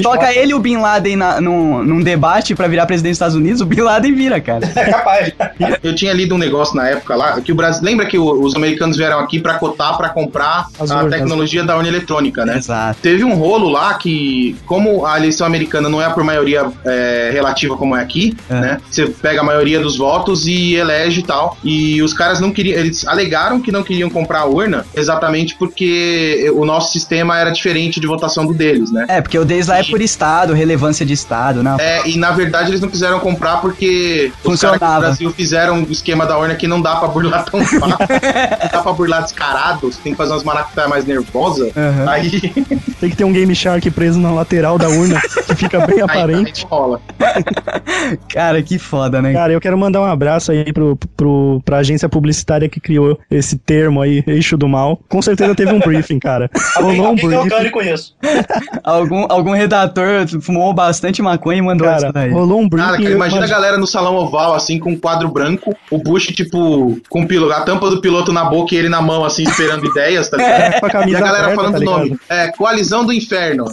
Coloca ele e o Bin Laden na- num, num debate pra virar presidente dos Estados Unidos, o Bin Laden vira, cara. É capaz. Eu tinha lido um negócio na época lá, que o Brasil. Lembra que os americanos vieram aqui pra cotar, pra comprar As a urnas. tecnologia da urna eletrônica, né? Exato. Teve um rolo lá que, como a eleição americana não é por maioria é, relativa como é aqui, É. né? Você pega a maioria dos votos e elege e tal. E os caras não queriam, eles alegaram que não queriam comprar a urna exatamente porque o nosso sistema era diferente de votação do deles, né? É, porque o deles lá é por estado, relevância de estado, né? É, e na verdade eles não quiseram comprar porque os caras no Brasil fizeram um esquema da urna que não dá pra burlar tão fácil. não dá pra burlar descarado, você tem que fazer umas maracutaias mais nervosas. Aham. Aí, Tem que ter um Game Shark preso na lateral da urna, que fica bem aí, aparente. aí rola. Cara, que foda, né? Cara, eu quero mandar um abraço aí pro, pro, pra agência publicitária que criou esse termo aí, eixo do mal. Com certeza teve um briefing, cara. Alguém, Rolou um alguém briefing. com isso. Algum, algum redator fumou bastante maconha e mandou Cara, isso daí. rolou um briefing. Cara, imagina a galera no salão oval, assim, com um quadro branco, o Bush, tipo, com a tampa do piloto na boca e ele na mão, assim, esperando ideias, tá ligado? com a E a galera aberta, falando tá o nome. É, Coalizão do Inferno.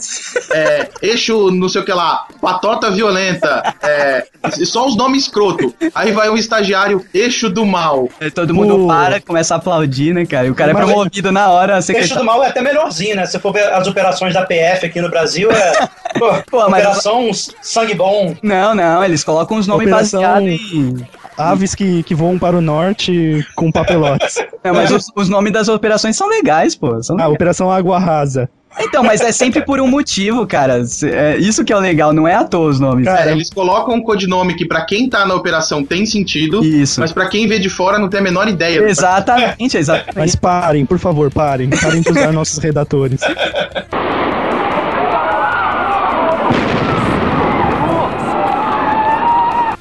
É, eixo, não sei o que lá. Patota Violenta. É, só os nomes escroto. Aí vai um estagiário, Eixo do Mal. Aí Todo mundo Pô. para, começa a aplaudir, né, cara? E o cara é Mas- promovido na hora Eixo do mal é até melhorzinho, né? Se for ver as operações da PF aqui no Brasil, é. Pô, Pô, mas- operação Sangue Bom. Não, não, eles colocam os nomes Operação- baseados em. Aves que, que voam para o norte com papelotes. Não, mas os, os nomes das operações são legais, pô. São Ah, legais. Operação Água Rasa. Então, mas é sempre por um motivo, cara. É isso que é o legal, não é à toa os nomes. Cara, É, eles colocam um codinome que pra quem tá na operação tem sentido, Isso. mas pra quem vê de fora não tem a menor ideia. Exatamente, exatamente. Mas parem, por favor, parem. Parem de usar nossos redatores.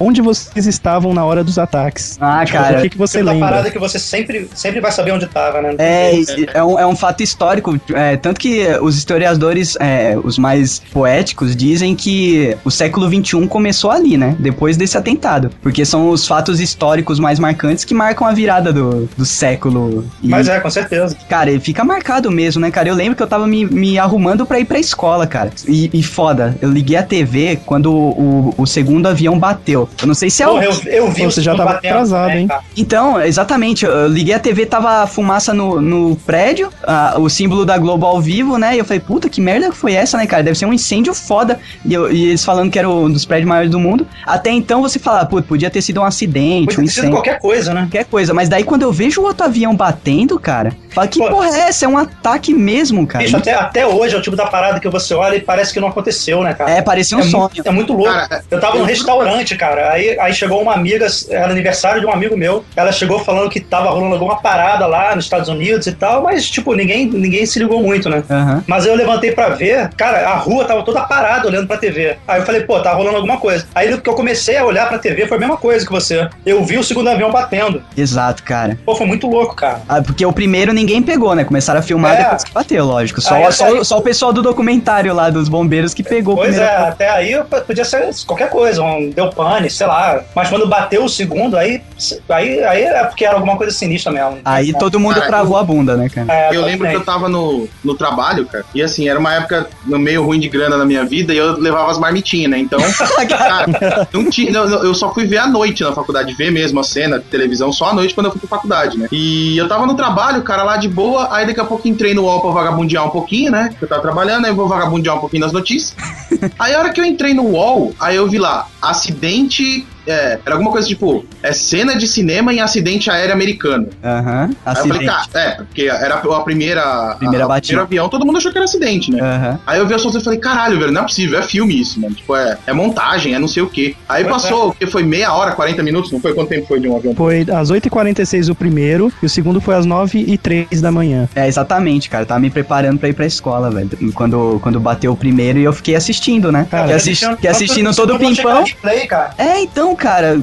Onde vocês estavam na hora dos ataques? Ah, o cara. que, que você Tipo lembra? parada que você sempre, sempre vai saber onde tava, né? É, é um, é um fato histórico, é, tanto que os historiadores, é, os mais poéticos, dizem que o século XXI começou ali, né? Depois desse atentado. Porque são os fatos históricos mais marcantes que marcam a virada do, do século. E, Mas é, com certeza. Cara, ele fica marcado mesmo, né, cara? Eu lembro que eu tava me, me arrumando pra ir pra escola, cara. E, e foda, eu liguei a TV quando o, o segundo avião bateu. Eu não sei se é Porra, o. eu, eu vi Pô, você já tava batendo atrasado, também, hein? Então, exatamente, eu liguei a TV, tava fumaça no, no prédio, ah, o símbolo da Globo ao vivo, né? E eu falei, puta, que merda foi essa, né, cara? Deve ser um incêndio foda. E, eu- e eles falando que era um dos prédios maiores do mundo. Até então você fala, puta, podia ter sido um acidente, Podia um ter sido incêndio. qualquer coisa, né? Qualquer coisa, mas daí quando eu vejo o outro avião batendo, cara, fala que Pô. porra é essa? É um ataque mesmo, cara. Bicho, até, até hoje é o tipo da parada que você olha e parece que não aconteceu, né, cara? É, parecia um É sonho. muito, é muito louco. Cara, eu tava num restaurante, cara. Aí, aí chegou uma amiga, era aniversário de um amigo meu. Ela chegou falando que tava rolando alguma parada lá nos Estados Unidos e tal, mas, tipo, ninguém, ninguém se ligou muito, né? Aham. Mas eu levantei pra ver, cara, a rua tava toda parada olhando pra TV. Aí eu falei, pô, tá rolando alguma coisa. Aí que eu comecei a olhar pra TV foi a mesma coisa que você. Eu vi o segundo avião batendo. Exato, cara. Pô, foi muito louco, cara. Ah, porque o primeiro ninguém pegou, né? Começaram a filmar É. depois que bateu, lógico. Só, Aí, só, aí- só o pessoal do documentário lá dos bombeiros que pegou o Pois é, primeiro. até aí podia ser qualquer coisa, um deu pane, sei lá. Mas quando bateu o segundo, aí, aí, aí é porque era alguma coisa sinistra mesmo. Aí todo mundo Cara, travou a bunda, né, cara? É, Eu lembro que eu tava no, no trabalho, cara, e assim, era uma época no meio ruim de grana na minha vida e eu levava as marmitinhas, né? Então, cara, não tinha, não- eu só fui ver à noite na faculdade, ver mesmo a cena de televisão só à noite quando eu fui pra faculdade, né? E eu tava no trabalho, cara, lá de boa, aí daqui a pouco entrei no UOL pra vagabundear um pouquinho, né? Eu tava trabalhando, aí eu vou vagabundear um pouquinho nas notícias. Aí a hora que eu entrei no UOL, aí eu vi lá, acidente. gente É, era alguma coisa tipo, é cena de cinema em acidente aéreo americano. Aham. Aí eu falei, Acidente. cara, é, porque era a primeira. Primeira a- o batida. primeiro avião, todo mundo achou que era acidente, né? Aham. Aí eu vi as fotos e falei, caralho, velho, não é possível, é filme isso, mano. Tipo, é, é montagem, é não sei o quê. Aí Pois passou, o que foi meia hora, 40 minutos, não foi? Quanto tempo foi de um avião? Foi às 8h46 o primeiro e o segundo foi às 9h03 da manhã. É, exatamente, cara. Tava me preparando pra ir pra escola, velho. Quando, quando bateu o primeiro e eu fiquei assistindo, né? Cara, Fiquei, assisti- fiquei assistindo todo o pimpão. Play, cara. É, então, cara,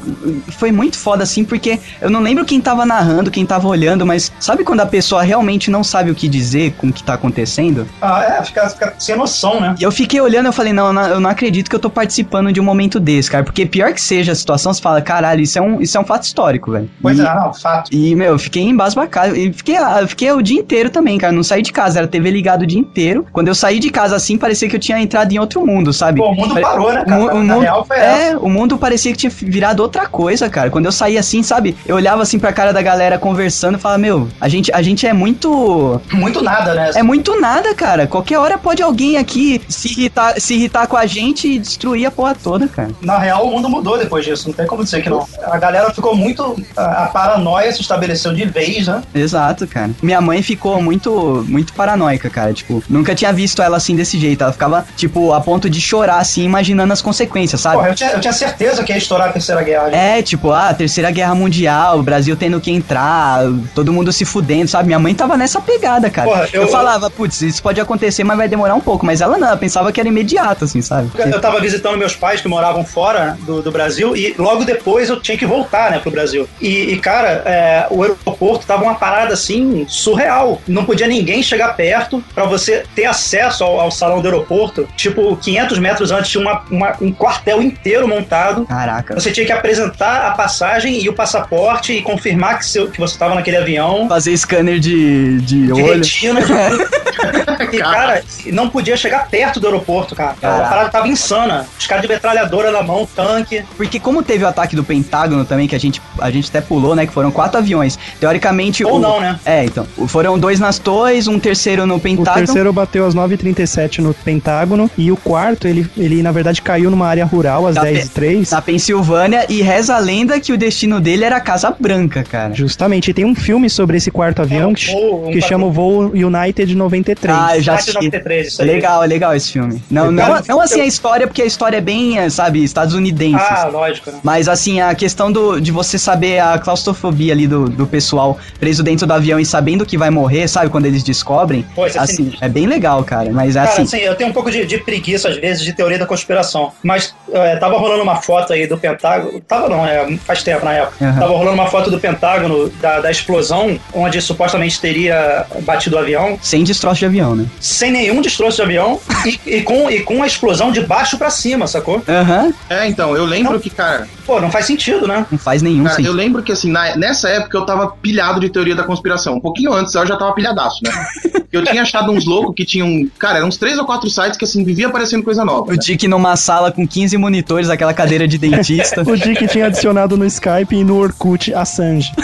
foi muito foda assim, porque eu não lembro quem tava narrando, quem tava olhando, mas sabe quando a pessoa realmente não sabe o que dizer com o que tá acontecendo? Ah, é, fica, fica sem noção, né? E eu fiquei olhando, eu falei, não, eu não- acredito que eu tô participando de um momento desse, cara, porque pior que seja a situação, você fala, caralho, isso é um, isso é um fato histórico, velho. Pois E- é, não, fato. E, meu, eu fiquei embasbacado. E fiquei, eu fiquei o dia inteiro também, cara. Não saí de casa, era TV ligado o dia inteiro. Quando eu saí de casa assim, parecia que eu tinha entrado em outro mundo, sabe? Pô, o mundo Pare- parou, né, O, cara? o Na mundo, real foi essa. é, o mundo parecia que tinha virado outra coisa, cara. Quando eu saí assim, sabe? Eu olhava assim pra cara da galera conversando e falava, meu, a gente, a gente é muito. Muito nada, né? É muito nada, cara. Qualquer hora pode alguém aqui se irritar, se irritar com a gente e destruir a porra toda, cara. Na real, o mundo mudou depois disso, não tem como dizer que não. A galera ficou muito. A, a paranoia se estabeleceu de vez, né? Exato, cara. Minha mãe ficou muito, muito paranoica, cara. Tipo, nunca tinha visto ela assim desse jeito. Ela ficava, tipo, a ponto de chorar, assim, imaginando as consequências, sabe? Porra, eu tinha, eu tinha certeza que ia estourar a Terceira Guerra. né? É, tipo, ah, Terceira Guerra Mundial, o Brasil tendo que entrar, todo mundo se fudendo, sabe? Minha mãe tava nessa pegada, cara. Porra, eu... eu- falava, putz, isso pode acontecer, mas vai demorar um pouco. Mas ela não, ela pensava que era imediato, assim, sabe? Eu tava visitando meus pais que moravam fora do, do Brasil e logo depois eu tinha que voltar, né, pro Brasil. E, e, cara, é, o aeroporto tava uma parada assim surreal. Não podia ninguém chegar perto pra você ter acesso ao, ao salão do aeroporto. Tipo, 500 metros antes tinha uma- uma- um quartel inteiro montado. Caraca. Você tinha que apresentar a passagem e o passaporte e confirmar que, seu, que você estava naquele avião. Fazer scanner de, de, De olho. retina. De... e, cara, não podia chegar perto do aeroporto, cara. A Caraca. parada tava insana. Os caras de metralhadora na mão, tanque. Porque como teve o ataque do Pentágono também, que a gente, a gente até pulou, né? Que foram quatro aviões. Teoricamente. Ou o- não, né? É, então. Foram dois nas torres, um terceiro no O Pentágono. terceiro bateu às 9h37 no Pentágono e o quarto, ele, ele na verdade caiu numa área rural às Tá 10h03. Na Pensilvânia, e reza a lenda que o destino dele era a Casa Branca, cara. Justamente, e tem um filme sobre esse quarto avião um que, voo, um que chama o Voo United 93. Ah, eu já assisti. 93, isso aí. Legal, é legal esse filme. Não, não, Cara, não assim a história, porque a história é bem, é, sabe, estadunidense. Ah, lógico, né? Mas assim, a questão do, de você saber a claustrofobia ali do, do pessoal preso dentro do avião e sabendo que vai morrer, sabe? Quando eles descobrem. Pô, é assim, sinistro. é bem legal, cara. Mas Cara, assim. assim, eu tenho um pouco de, de preguiça, às vezes, de teoria da conspiração. Mas é, tava rolando uma foto aí do Pentágono. Tava não, é, faz tempo na época. Uhum. Tava rolando uma foto do Pentágono da, da explosão, onde supostamente teria batido o avião, Sem destroço de avião, né? sem nenhum destroço de avião e, e com, e com a explosão de baixo pra cima, sacou? Aham. É, então, eu lembro que, cara, Pô, não faz sentido, né? Não faz nenhum cara, eu sentido. lembro que assim, na- nessa época eu tava pilhado de teoria da conspiração. Um pouquinho antes eu já tava pilhadaço, né? Eu tinha achado uns loucos que tinham. Cara, eram uns três ou quatro sites que assim, vivia aparecendo coisa nova. O né? Dick numa sala com 15 monitores, aquela cadeira de dentista. O Dick tinha adicionado no Skype e no Orkut Assange.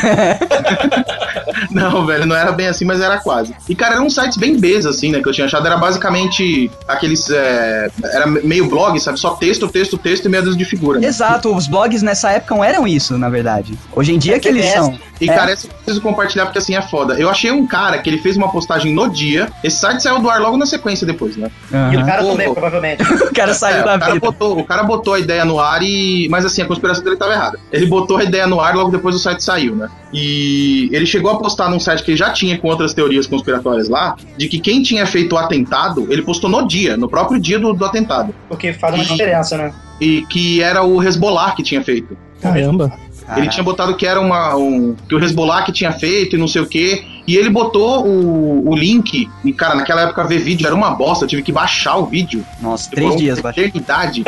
Não, velho, não era bem assim, mas era quase. E, cara, eram sites bem Bs, assim, né? Que eu tinha achado. Era basicamente aqueles. é, era meio blog, sabe? Só texto, texto, texto e meia dúzia de figura. Né? Exato, os blogs nessa época não eram isso, na verdade. Hoje em dia que eles É, são. E, É. cara, essa eu preciso compartilhar porque assim é foda. Eu achei um cara que ele fez uma postagem no dia. Esse site saiu do ar logo na sequência depois, né? E o cara Pô, também, provavelmente. O cara saiu É, da o, cara vida. botou, o cara botou a ideia no ar e. Mas assim, a conspiração dele tava errada. Ele botou a ideia no ar logo depois o site saiu, né? E ele chegou a postar num site que ele já tinha com outras teorias conspiratórias lá, de que quem tinha feito o atentado, ele postou no dia, no próprio dia do, do atentado. Porque faz uma diferença, né? E que era o Hezbollah que tinha feito. Caramba. Ele tinha botado que era uma. Um, que o Hezbollah que tinha feito e não sei o quê. E ele botou o, o link. E, cara, naquela época ver vídeo era uma bosta. Eu tive que baixar o vídeo. Nossa, três dias baixei. eternidade.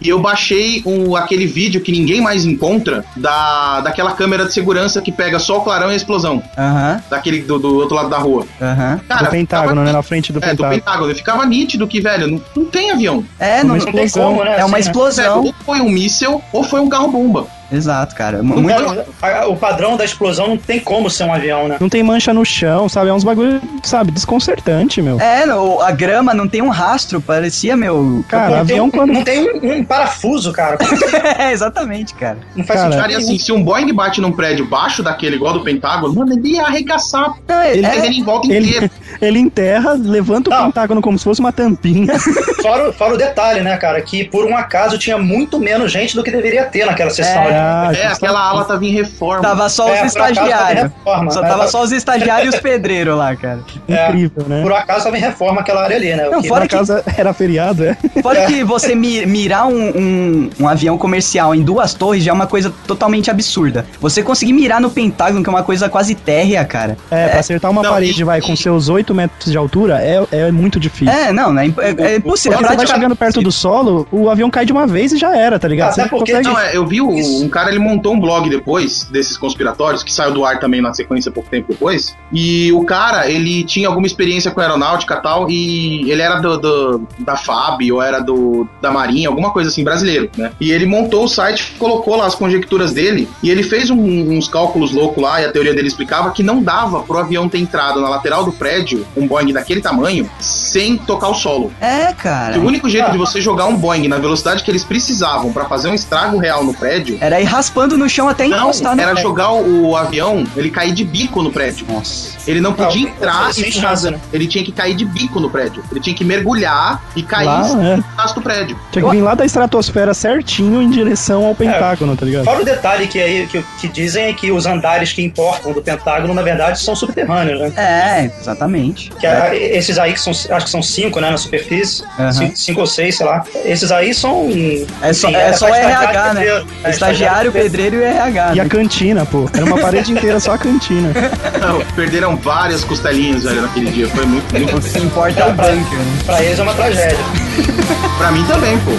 e eu baixei o, aquele vídeo que ninguém mais encontra da, daquela câmera de segurança que pega só o clarão e a explosão. Aham, Daquele do, do outro lado da rua. aham. do Pentágono, ficava né? Na frente do É, do Pentágono. Pentágono. E ficava nítido que, velho, não, não tem avião. É, Uma não, Não tem explosão. como, né? é uma assim, né? explosão. Ou foi um míssel ou foi um carro-bomba. Exato, cara. O, Muito. a- o padrão da explosão não tem como ser um avião, né? Não tem mancha no chão, sabe? É uns bagulho, sabe, desconcertante, meu. É, no- a grama não tem um rastro, parecia, meu. Cara, não avião tem, quando. não tem um, um parafuso, cara. é, exatamente, cara. Não faz Cara, sentido. Cara, assim, se um Boeing bate num prédio baixo daquele, igual do Pentágono, mano, ele ia arregaçar. Não, é- Ele é- terreno em volta Ele, inteiro. ele enterra, levanta o Não. pentágono como se fosse uma tampinha. Fora, fora o detalhe, né, cara? Que por um acaso tinha muito menos gente do que deveria ter naquela sessão. É, ali. Ah, É, aquela ala tava em reforma. Tava só É, os em estagiários. reforma, Só né? tava só os estagiários e os pedreiros lá, cara. É. incrível, né? Por acaso tava em reforma aquela área ali, né? Não, que- fora Na que- casa era feriado, é? Fora É. que você mi- mirar um, um- um avião comercial em duas torres já é uma coisa totalmente absurda. Você conseguir mirar no Pentágono, que é uma coisa quase térrea, cara. É, pra acertar uma Não, parede, e- vai, com seus 8 metros de altura, é, é muito difícil. É, não, né, é, é, é impossível. Porque É você vai chegando perto do solo, o avião cai de uma vez e já era, tá ligado? Até Você porque- consegue... Não, é, eu vi um cara, ele montou um blog depois desses conspiratórios, que saiu do ar também na sequência pouco tempo depois. E o cara, ele tinha alguma experiência com aeronáutica e tal, e ele era do, do- da FAB, ou era do da Marinha, alguma coisa assim, brasileiro, né? E ele montou o site, colocou lá as conjecturas dele, e ele fez um- uns cálculos loucos lá, e a teoria dele explicava que não dava pro avião ter entrado na lateral do prédio, um Boeing daquele tamanho, sem tocar o solo. É, cara. Que o único jeito de você jogar um Boeing na velocidade que eles precisavam pra fazer um estrago real no prédio Era ir raspando no chão até não, encostar no era prédio. jogar o, o avião, ele cair de bico no prédio. Nossa. Ele não podia Não, entrar sem e chance, né? Ele tinha que cair de bico no prédio. Ele tinha que mergulhar e cair Lá, no é. do prédio. Tinha que vir lá da estratosfera certinho em direção ao Pentágono, tá ligado? Fora o detalhe que, aí, que, que dizem é que os andares que importam do Pentágono, na verdade, são subterrâneos, né? É, exatamente. Que a- esses aí que são, acho que são cinco, né, na superfície, Aham. cinco, cinco ou seis, sei lá. Esses aí são. É só, enfim, é só o pra RH, estagiário né? pedreiro. Estagiário, pedreiro e RH. E a né? cantina, pô. Era uma parede inteira só a cantina. Não, perderam várias costelinhas, velho, naquele dia. Foi muito, muito. O que importa é o bunker. né? pra eles é uma tragédia. pra mim também, pô.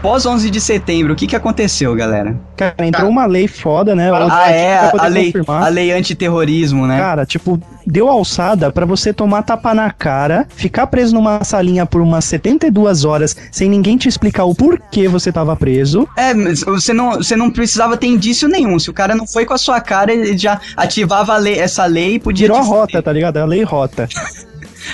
Pós 11 de setembro, o que que aconteceu, galera? Cara, entrou uma lei foda, né? Ah, Ah, é, a, lei, confirmar. a lei antiterrorismo, né? Cara, tipo, deu alçada pra você tomar tapa na cara, ficar preso numa salinha por umas 72 horas sem ninguém te explicar o porquê você tava preso. É, mas você não, você não precisava ter indício nenhum. Se o cara não foi com a sua cara, ele já ativava a lei- essa lei e podia. Virou a rota, tá ligado? É a lei rota.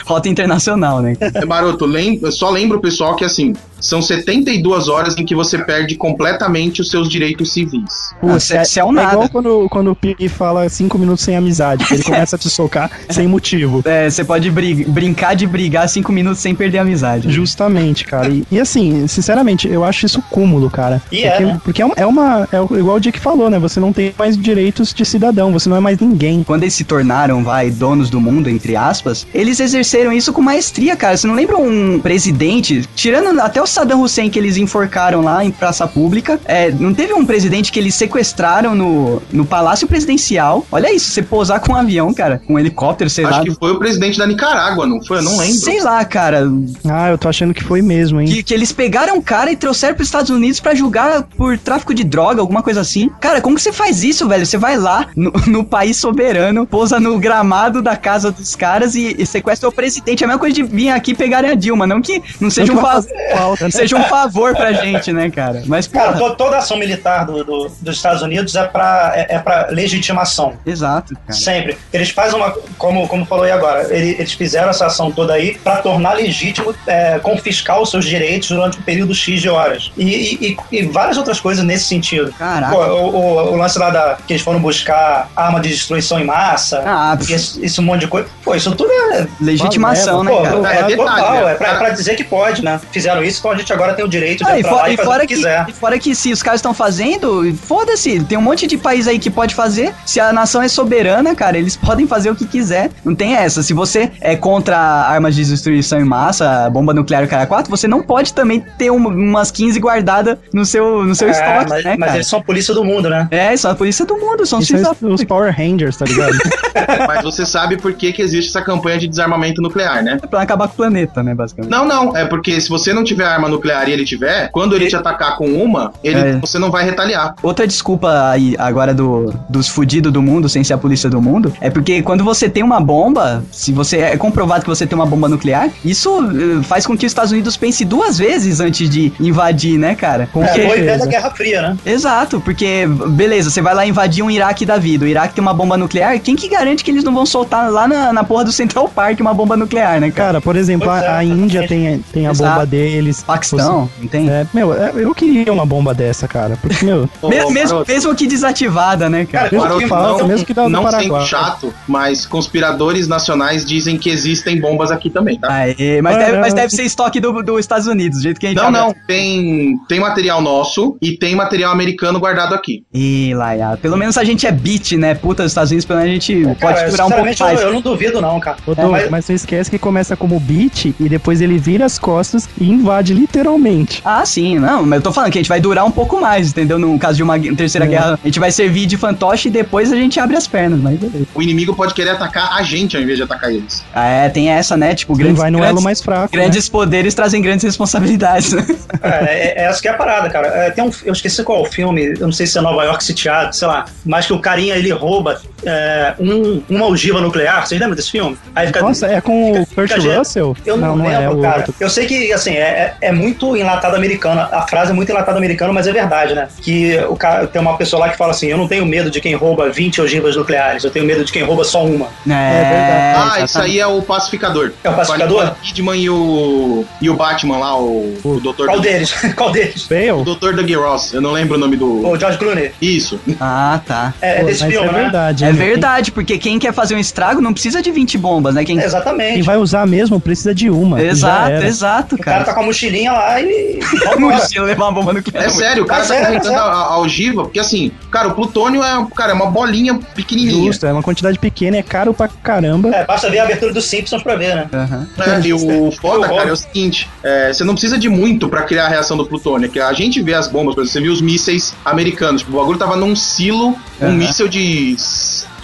Rota internacional, né? É, Maroto, lem só lembra o pessoal que, assim, são 72 horas em que você perde completamente os seus direitos civis. Ah, cê- cê é um é nada. igual quando, quando o Pig fala cinco minutos sem amizade, ele começa a te socar sem motivo. É, você pode brig- brincar de brigar cinco minutos sem perder a amizade. Justamente, cara. E, e assim, sinceramente, eu acho isso cúmulo, cara. E porque, é, né? porque é uma. É uma é o- igual o Dick falou, né? Você não tem mais direitos de cidadão, você não é mais ninguém. Quando eles se tornaram, vai, donos do mundo, entre aspas, eles exerceram isso com maestria, cara. Você não lembra um presidente, tirando até o Saddam Hussein que eles enforcaram lá em praça pública, é, não teve um presidente que eles sequestraram no, no Palácio Presidencial? Olha isso, você pousar com um avião, cara, com um helicóptero, sei Acho lá. que foi o presidente da Nicarágua, não foi? Eu não lembro. Sei lá, cara. Ah, eu tô achando que foi mesmo, hein? Que, que eles pegaram o cara e trouxeram pros Estados Unidos pra julgar por tráfico de droga, alguma coisa assim. Cara, como que você faz isso, velho? Você vai lá no, no país soberano, pousa no gramado da casa dos caras e, e sequestra o presidente. É a mesma coisa de vir aqui e pegarem a Dilma. Não que não seja Não um, que né? seja um favor pra gente, né, cara? Mas, Cara, to- toda ação militar do- do- dos Estados Unidos é pra, é, é pra legitimação. exato, cara. Sempre. Eles fazem uma. Como, como falou aí agora, ele- eles fizeram essa ação toda aí pra tornar legítimo é, confiscar os seus direitos durante um período X de horas. E, e- e- e várias outras coisas nesse sentido. Caraca. Pô, o, o- o lance lá da, que eles foram buscar arma de destruição em massa, Ah, isso, isso um monte de coisa. Pô, isso tudo é. legitimação, né, Pô, cara? É, é, detalhe, total, né? é pra, é pra dizer que pode, né? Fizeram isso, então a gente agora tem o direito de Ah, e, entrar fo- lá e e fazer o fora que que, quiser. e fora que se os caras estão fazendo, foda-se, tem um monte de país aí que pode fazer. Se a nação é soberana, cara, eles podem fazer o que quiser. Não tem essa. Se você é contra armas de destruição em massa, bomba nuclear e cara 4, você não pode também ter um- umas 15 guardadas no seu, no seu É, estoque, mas, né, mas eles são a polícia do mundo, né? É, são a polícia do mundo, são os é da os Power Rangers, tá ligado? Mas você sabe por que, que existe essa campanha de desarmamento nuclear, né? pra acabar com o planeta, né, basicamente. Não, não. É porque se você não tiver arma nuclear e ele tiver, quando ele te atacar com uma, ele, É. você não vai retaliar. Outra desculpa aí, agora do, dos fudidos do mundo, sem ser a polícia do mundo, é porque quando você tem uma bomba, se você é comprovado que você tem uma bomba nuclear, isso eh, faz com que os Estados Unidos pense duas vezes antes de invadir, né, cara? Com É, foi ideia da Guerra Fria, né? Exato, porque, beleza, você vai lá invadir um Iraque da vida. O Iraque tem uma bomba nuclear. Quem que garante que eles não vão soltar lá na, na porra do Central Park uma bomba nuclear, né, cara? Cara, por exemplo, Pois é, a, a Índia tem, tem a Exato. bomba deles. Paquistão, não tem? É, meu, é, eu queria uma bomba dessa, cara. Porque, meu, mesmo, Maroto, mesmo que desativada, né, cara? Cara, mesmo que falta, não- mesmo que dá do não sendo chato, mas conspiradores nacionais dizem que existem bombas aqui também, tá? Aê, mas, Ah, deve, mas deve ser estoque do- dos Estados Unidos, do jeito que a gente Não, não, tem, tem material nosso e tem material americano guardado aqui. Ih, Laia, pelo menos a gente é beat, né? Puta dos Estados Unidos, pelo menos a gente pode Cara, segurar um pouco sinceramente, eu, mais. eu não duvido, não, cara. É, mas- mas... você esquece que começa como beat e depois ele vira as costas e invade literalmente. Ah, sim, não, mas eu tô falando que a gente vai durar um pouco mais, entendeu? No caso de uma terceira É. guerra, a gente vai servir de fantoche e depois a gente abre as pernas, mas beleza. O inimigo pode querer atacar a gente ao invés de atacar eles. Ah, é, tem essa, né? Tipo, grandes, vai no elo grandes, mais fraco. né? grandes poderes trazem grandes responsabilidades, né? É, é, é essa que é a parada, cara. É, tem um, eu esqueci qual é o filme, eu não sei se é Nova York Sitiado, sei lá, mas que o carinha ele rouba é, um, uma ogiva nuclear. Vocês lembram desse filme? Aí fica, Nossa, é com o fica- Kurt fica gente- Russell? Eu não, é lembro, o cara. outro. Eu sei que, assim, é, é, é muito enlatado americano. A frase é muito enlatado americano, mas é verdade, né? Que o cara, tem uma pessoa lá que fala assim: Eu não tenho medo de quem rouba 20 ogivas nucleares, eu tenho medo de quem rouba só uma. É, verdade. ah, isso aí é o pacificador. É o pacificador? Nicole Kidman e o, e o Batman lá, o, o Dr. Qual Doug- deles? Qual deles? O Bale? Dr. Doug Ross, eu não lembro o nome do. O George Clooney. Isso. Ah, tá. É, é Pô, desse filme, é né? verdade. É hein? verdade, porque quem quer fazer um estrago não precisa de 20 bombas, né? Quem... É, exatamente. Quem vai usar mesmo precisa de uma. Exato, exato, O cara cara. tá com a mochilinha lá e. Mochila levar uma bomba nuclear. É sério, o cara tá é, carregando mas é. a, a algiva, porque assim, cara, o plutônio é, cara, é uma bolinha pequenininha. Justo, é uma quantidade pequena, é caro pra caramba. É, basta ver a abertura dos Simpsons pra ver, né? Aham. É, e o foda, cara, é o seguinte: é, você não precisa de muito pra criar a reação do plutônio. Que a gente vê as bombas, por exemplo, você viu os mísseis americanos. Tipo, o bagulho tava num silo, um Aham. míssel de,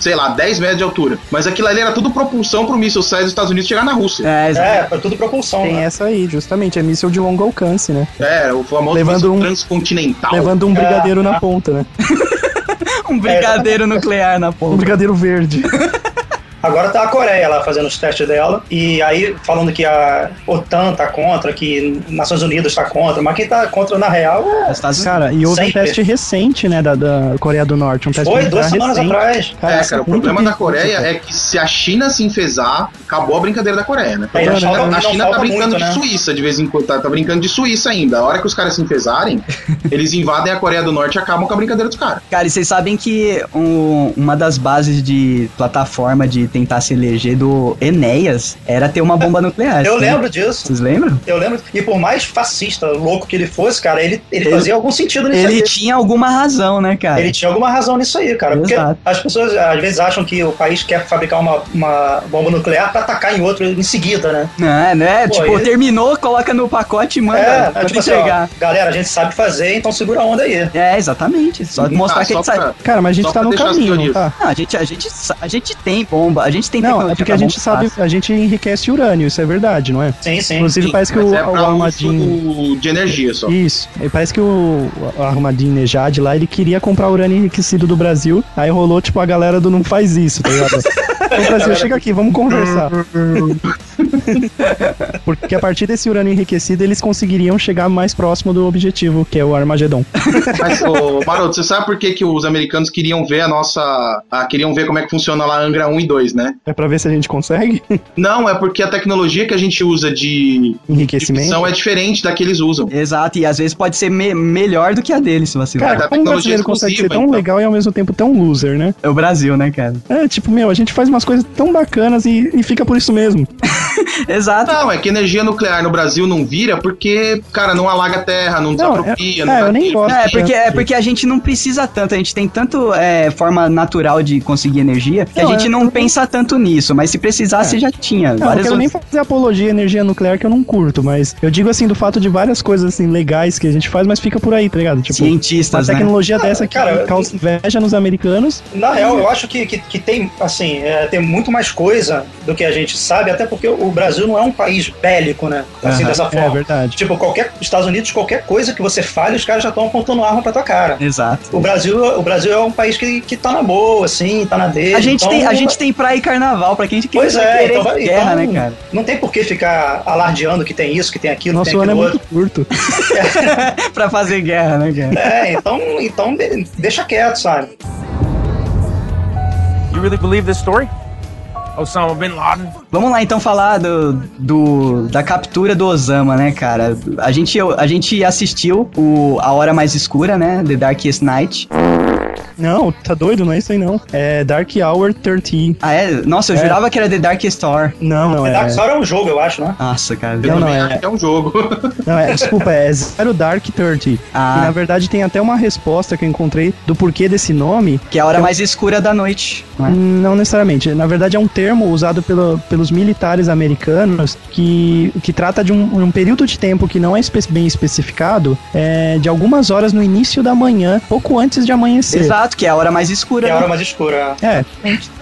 sei lá, 10 metros de altura. Mas aquilo ali era tudo propulsão pro míssil sair dos Estados Unidos e chegar na Rússia. É. É, foi tudo propulsão. Tem né? essa aí, justamente, é míssil de longo alcance, né? É, o famoso Levando um- transcontinental. Levando um É, brigadeiro na é. ponta, né? Um brigadeiro nuclear na Um ponta. brigadeiro verde. Agora tá a Coreia lá fazendo os testes dela. E aí falando que a OTAN tá contra, que Nações Unidas tá contra, mas quem tá contra na real é. Os Estados Unidos. Cara, e houve um Sempre. teste recente, né, da, da Coreia do Norte. Um teste Foi duas semanas recente. atrás. É, isso cara, o problema da Coreia cara. é que se a China se enfesar, acabou a brincadeira da Coreia, né? É, não a China, falta- a não China tá brincando muito, de né? Suíça de vez em quando, tá, tá brincando de Suíça ainda. A hora que os caras se enfesarem, eles invadem a Coreia do Norte e acabam com a brincadeira dos caras. Cara, e vocês sabem que um- uma das bases de plataforma de tentar se eleger do Enéas era ter uma bomba nuclear. Eu né? lembro disso. Vocês lembram? Eu lembro. E por mais fascista, louco que ele fosse, cara, ele, ele, Ele- fazia algum sentido nisso Ele aí. tinha alguma razão, né, cara? Ele tinha alguma razão nisso aí, cara. Porque Exato. as pessoas às vezes acham que o país quer fabricar uma, uma bomba nuclear pra atacar em outro em seguida, né? Não, né? Pô, tipo, ele- terminou, coloca no pacote e manda, é, é tipo assim, ó, entregar. galera, a gente sabe fazer, então segura a onda aí. É, exatamente. Só mostrar Ah, que a gente sabe. pra- Cara, mas a gente Só tá pra no caminho, tá? Não, a gente, a, gente, a gente tem bomba, a gente tem Não, tecnologia é porque a gente sabe, fácil. a gente enriquece urânio, isso é verdade, não é? Sim, sim. Inclusive Sim, parece que mas o, é o uso de energia só. Isso, e parece que o, o Ahmadinejad lá, ele queria comprar urânio enriquecido do Brasil, aí rolou, tipo, a galera do não faz isso, tá ligado? Então, Brasil, chega aqui, vamos conversar. Porque a partir desse urânio enriquecido, eles conseguiriam chegar mais próximo do objetivo, que é o Armagedon. Mas, ô, Maroto, você sabe por que, que os americanos queriam ver a nossa. ah, queriam ver como é que funciona lá a Angra 1 e 2, né? É pra ver se a gente consegue Não, é porque a tecnologia que a gente usa de, de enriquecimento. fissão é diferente da que eles usam. Exato, e às vezes pode ser me- melhor do que a dele, se vacilar. Cara, como o tecnologia brasileiro consegue ser tão então. legal e ao mesmo tempo tão loser, né? É o Brasil, né, cara? É, tipo, meu, a gente faz umas coisas tão bacanas e, e fica por isso mesmo. Exato. Não, é que energia nuclear no Brasil não vira porque, cara, não alaga a terra, não Não, desapropria, é- não é, eu nem gosto. É, porque, é porque a gente não precisa tanto, a gente tem tanto é, forma natural de conseguir energia que Não, a gente é- não pensa tanto nisso, mas se precisasse já tinha. Não, eu quero nem outras- fazer apologia à energia nuclear que eu não curto, mas eu digo assim do fato de várias coisas assim legais que a gente faz, mas fica por aí, tá ligado? Tipo, uma cientistas, né? tecnologia dessa que cara, causa inveja nos americanos. Na real, eu acho que, que, que tem, assim, é, tem muito mais coisa do que a gente sabe, até porque o, Brasil não é um país bélico, né? Assim, Aham, dessa É forma. verdade. Tipo, qualquer Estados Unidos, qualquer coisa que você fale, os caras já estão apontando arma pra tua cara. Exato. O Brasil, o Brasil é um país que, que tá na boa, assim, tá na dele. A gente, então- tem, a gente tem praia e carnaval, pra quem que Pois é, querer então, vai- guerra, então né, cara? Não tem por que ficar alardeando que tem isso, que tem aquilo, Nosso que tem ano é aquilo muito outro. curto. pra fazer guerra, né, cara? É, então, então de- deixa quieto, sabe? You really believe this story? Osama bin Laden? Vamos lá então falar do, do- da captura do Osama, né, cara? A gente, a gente assistiu o A Hora Mais Escura, né? The Darkest Night. Não, tá doido? Não é isso aí não. É Dark Hour 13. Ah, é? Nossa, eu É. jurava que era The Darkest Hour. Não, não é. Dark Star é um jogo, eu acho, né? Nossa, cara. Eu Não, não, é- é um jogo. Não, é, desculpa, é Zero Dark 30. Ah. E na verdade tem até uma resposta que eu encontrei do porquê desse nome. Que é a hora mais escura da noite. Não é? Não necessariamente. Na verdade, é um termo usado pelo- pelos militares americanos que, que trata de um, um período de tempo que não é espe- bem especificado, é, de algumas horas no início da manhã, pouco antes de amanhecer. Exato, que é a hora mais escura. Que é a né? hora mais escura. É,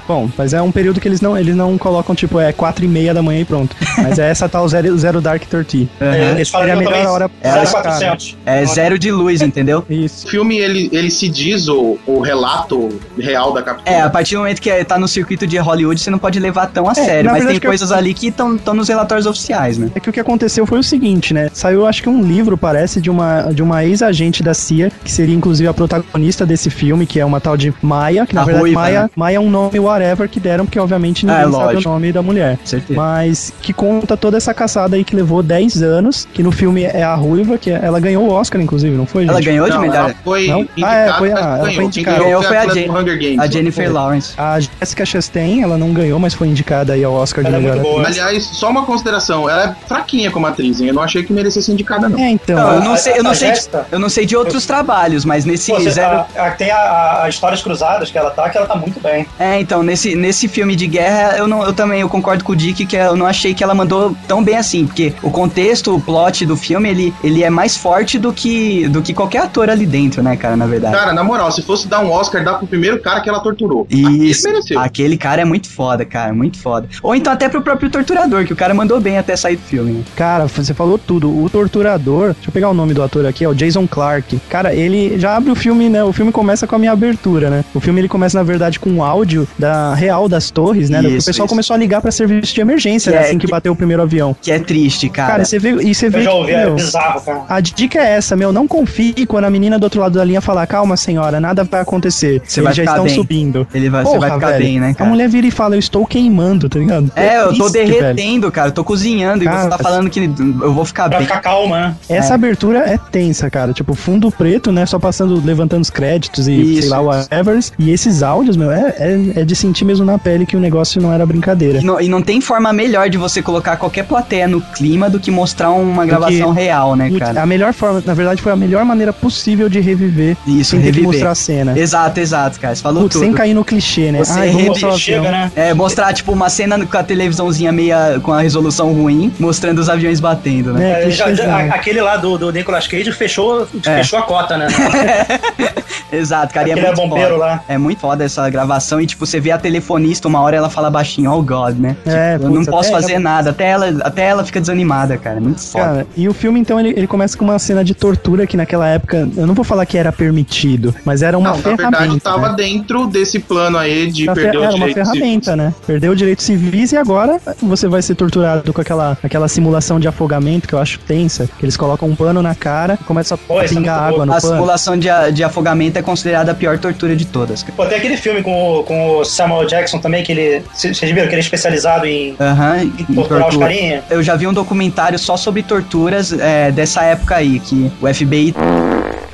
bom, mas é um período que eles não, eles não colocam, tipo, é quatro e meia da manhã e pronto. Mas é essa tal Zero, zero Dark 30. Aham. É, Eles falam Seria que a eu melhor hora É, 0400. É zero de luz, entendeu? Isso. O filme, ele, ele se diz o, o relato real da captura. É, a partir do momento que é- tá no circuito de Hollywood, você não pode levar tão a sério. É, na Mas tem que eu- coisas ali que estão nos relatórios oficiais, né? É que o que aconteceu foi o seguinte, né? Saiu, acho que um livro, parece, de uma, de uma ex-agente da CIA, que seria inclusive a protagonista desse filme, que é uma tal de Maia, que na A verdade ruiva, Maia, né? Maia é um nome whatever que deram, porque obviamente Ah, ninguém sabe lógico. o nome da mulher. Certeza. Mas que conta toda essa caçada aí que levou 10 anos, que no filme é a ruiva, que ela ganhou o Oscar, inclusive, não foi, gente? Ela ganhou de ela foi Não? Ah, é, foi a- ela foi indicada. Ganhou foi a Games. A Jennifer Foi. Lawrence. A Jessica Chastain, ela não ganhou, mas foi indicada aí ao Oscar de Ela é melhor boa. atriz. Aliás, só uma consideração. Ela é fraquinha como atriz, hein? Eu não achei que merecesse ser indicada, não. É, então. Não, eu a- não sei, eu não a sei, de, eu não sei de outros trabalhos, mas nesse Pô, zero. a- a- tem a, a- a Histórias Cruzadas que ela tá, que ela tá muito bem. É, então, nesse, nesse filme de guerra, eu, não, eu também eu concordo com o Dick que eu não achei que ela mandou tão bem assim, porque o contexto, o plot do filme, ele, ele é mais forte do que, do que qualquer ator ali dentro, né, cara, na verdade. Cara, na moral, se fosse dar um Oscar, dá pro primeiro cara que ela torturou. Aquele Isso, mereceu. aquele cara é muito foda, cara, muito foda. Ou então até pro próprio torturador, que o cara mandou bem até sair do filme, né? Cara, você falou tudo. O torturador, deixa eu pegar o nome do ator aqui, é o Jason Clark. Cara, ele já abre o filme, né? O filme começa com a minha abertura, né? O filme ele começa, na verdade, com um áudio da Real das Torres, né? Isso, o pessoal isso. começou a ligar pra serviço de emergência, Que né? é- Assim que que- bateu o primeiro avião. Que é triste, cara. Cara, você vê, e você vê Eu já que, ouvi, é meu, bizarro, cara. a dica é essa, meu, não confie quando a menina do outro lado da linha falar, calma, senhora, nada vai acontecer. Você Eles vai já ficar estão bem. subindo. Ele vai, você Porra, vai ficar velho, bem, né, A cara? mulher vira e fala, eu estou queimando, tá ligado? É, eu tô velho. derretendo, cara. Eu tô cozinhando e você Cara, tá falando que eu vou ficar Pra bem. ficar calma, né? Essa abertura é tensa, cara. Tipo, fundo preto, né? Só passando, levantando os créditos e Isso, sei lá, whatever. E esses áudios, meu, é, é, é de sentir mesmo na pele que o negócio não era brincadeira. E não, e não tem forma melhor de você colocar qualquer plateia no clima do que mostrar uma gravação real, né, cara? A melhor forma, na verdade, foi a melhor maneira possível de reviver Isso, sem ter que reviver. mostrar a cena. Exato, exato, cara. Você falou Putz, tudo. sem cair no clichê, né? Você Ai, mostrar. Chega, né? É, mostrar, tipo, uma cena com a televisãozinha meia com a resolução ruim, mostrando os aviões batendo, né? É, É, já- aquele lá do, do Nicolas Cage fechou, É. fechou a cota, né? Exato, cara. e Aquele é muito bombeiro foda. lá. É muito foda essa gravação e, tipo, você vê a telefonista, uma hora ela fala baixinho, oh God, né? É, Tipo, eu não putz, posso até fazer ela- nada. Até ela, até ela fica desanimada, cara. É Muito foda. Cara, e o filme, então, ele, ele começa com uma cena de tortura que naquela época, eu não vou falar que era permitido, mas era uma Não, na ferramenta. verdade, tava né? dentro desse plano aí de fer- perder o era uma direito ferramenta, né? Perdeu direitos civis e agora você vai ser torturado com aquela, aquela simulação de afogamento que eu acho tensa, que eles colocam um pano na cara e começam a é pingar água no a pano. simulação de, de afogamento é considerada a pior tortura de todas, cara. Pô, tem aquele filme com, o- com o Samuel Jackson também, que ele. Vocês viram que ele é especializado em, Aham, em torturar os carinha? Eu já vi um documentário só sobre torturas é, dessa época aí, que o FBI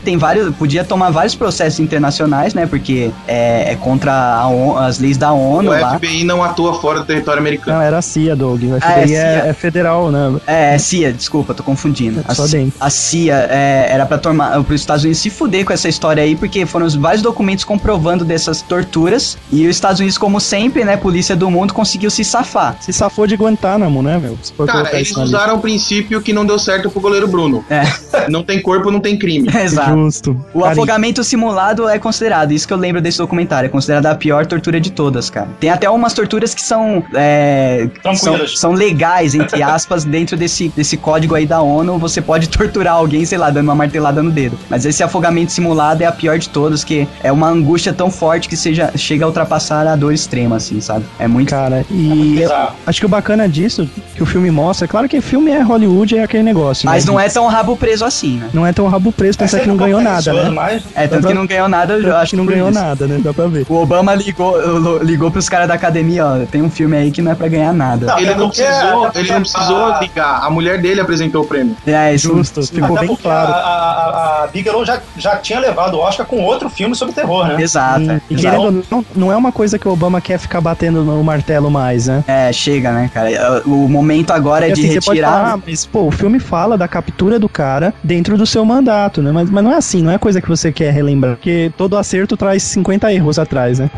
tem vários, podia tomar vários processos internacionais, né? Porque é, é contra ONU- as leis da ONU O lá. FBI não atua fora do território americano. Não, era a CIA, Doug. O Ah, é FBI é, é federal, né? É, CIA, desculpa, tô confundindo. É só a, dentro. a CIA é, era pra tomar os Estados Unidos se fuder com essa história aí, porque foram os vários documentos comprovando dessas torturas. E os Estados Unidos, como sempre, né, polícia do mundo, conseguiu se safar. Se safou de Guantánamo, né, meu? Cara, eles usaram o princípio que não deu certo pro goleiro Bruno. É, Não tem corpo, não tem crime. exato. Justo. O Cara, afogamento simulado é considerado, isso que eu lembro desse documentário, é considerado a pior tortura de todas, cara. Tem até umas torturas que são, é, são, são legais, entre aspas, dentro desse, desse código aí da ONU. Você pode torturar alguém, sei lá, dando uma martelada no dedo. Mas esse afogamento simulado é a pior de todas, que é uma angústia tão forte que seja, chega a ultrapassar a dor extrema, assim, sabe? É muito. Cara, e Bizarro. acho que o bacana disso, que o filme mostra, é claro que filme é Hollywood, é aquele negócio. Mas né? não é tão rabo preso assim, né? Não é tão rabo preso pensar que não ganhou nada, né? Mas, É, tanto pra- que não ganhou nada, eu acho que não por ganhou isso. nada, né? Dá pra ver. O Obama ligou, ligou pros caras da academia, ó. Tem um filme aí que não é pra ganhar nada. Não, Ele não precisou, até ele não precisou a- ligar. A mulher dele apresentou o prêmio. É, isso. Justo, ficou até bem porque claro. A, a, a- Bigelow já, já tinha levado o Oscar com outro filme sobre terror, né? Exato. E, é, e exato. querendo não, não é uma coisa que o Obama quer ficar batendo no martelo mais, né? É, chega, né, cara? O momento agora é de assim, você pode retirar. falar, ah, mas pô, o filme fala da captura do cara dentro do seu mandato, né? Mas, mas não é assim, não é coisa que você quer relembrar. Porque todo acerto traz 50 erros atrás, né?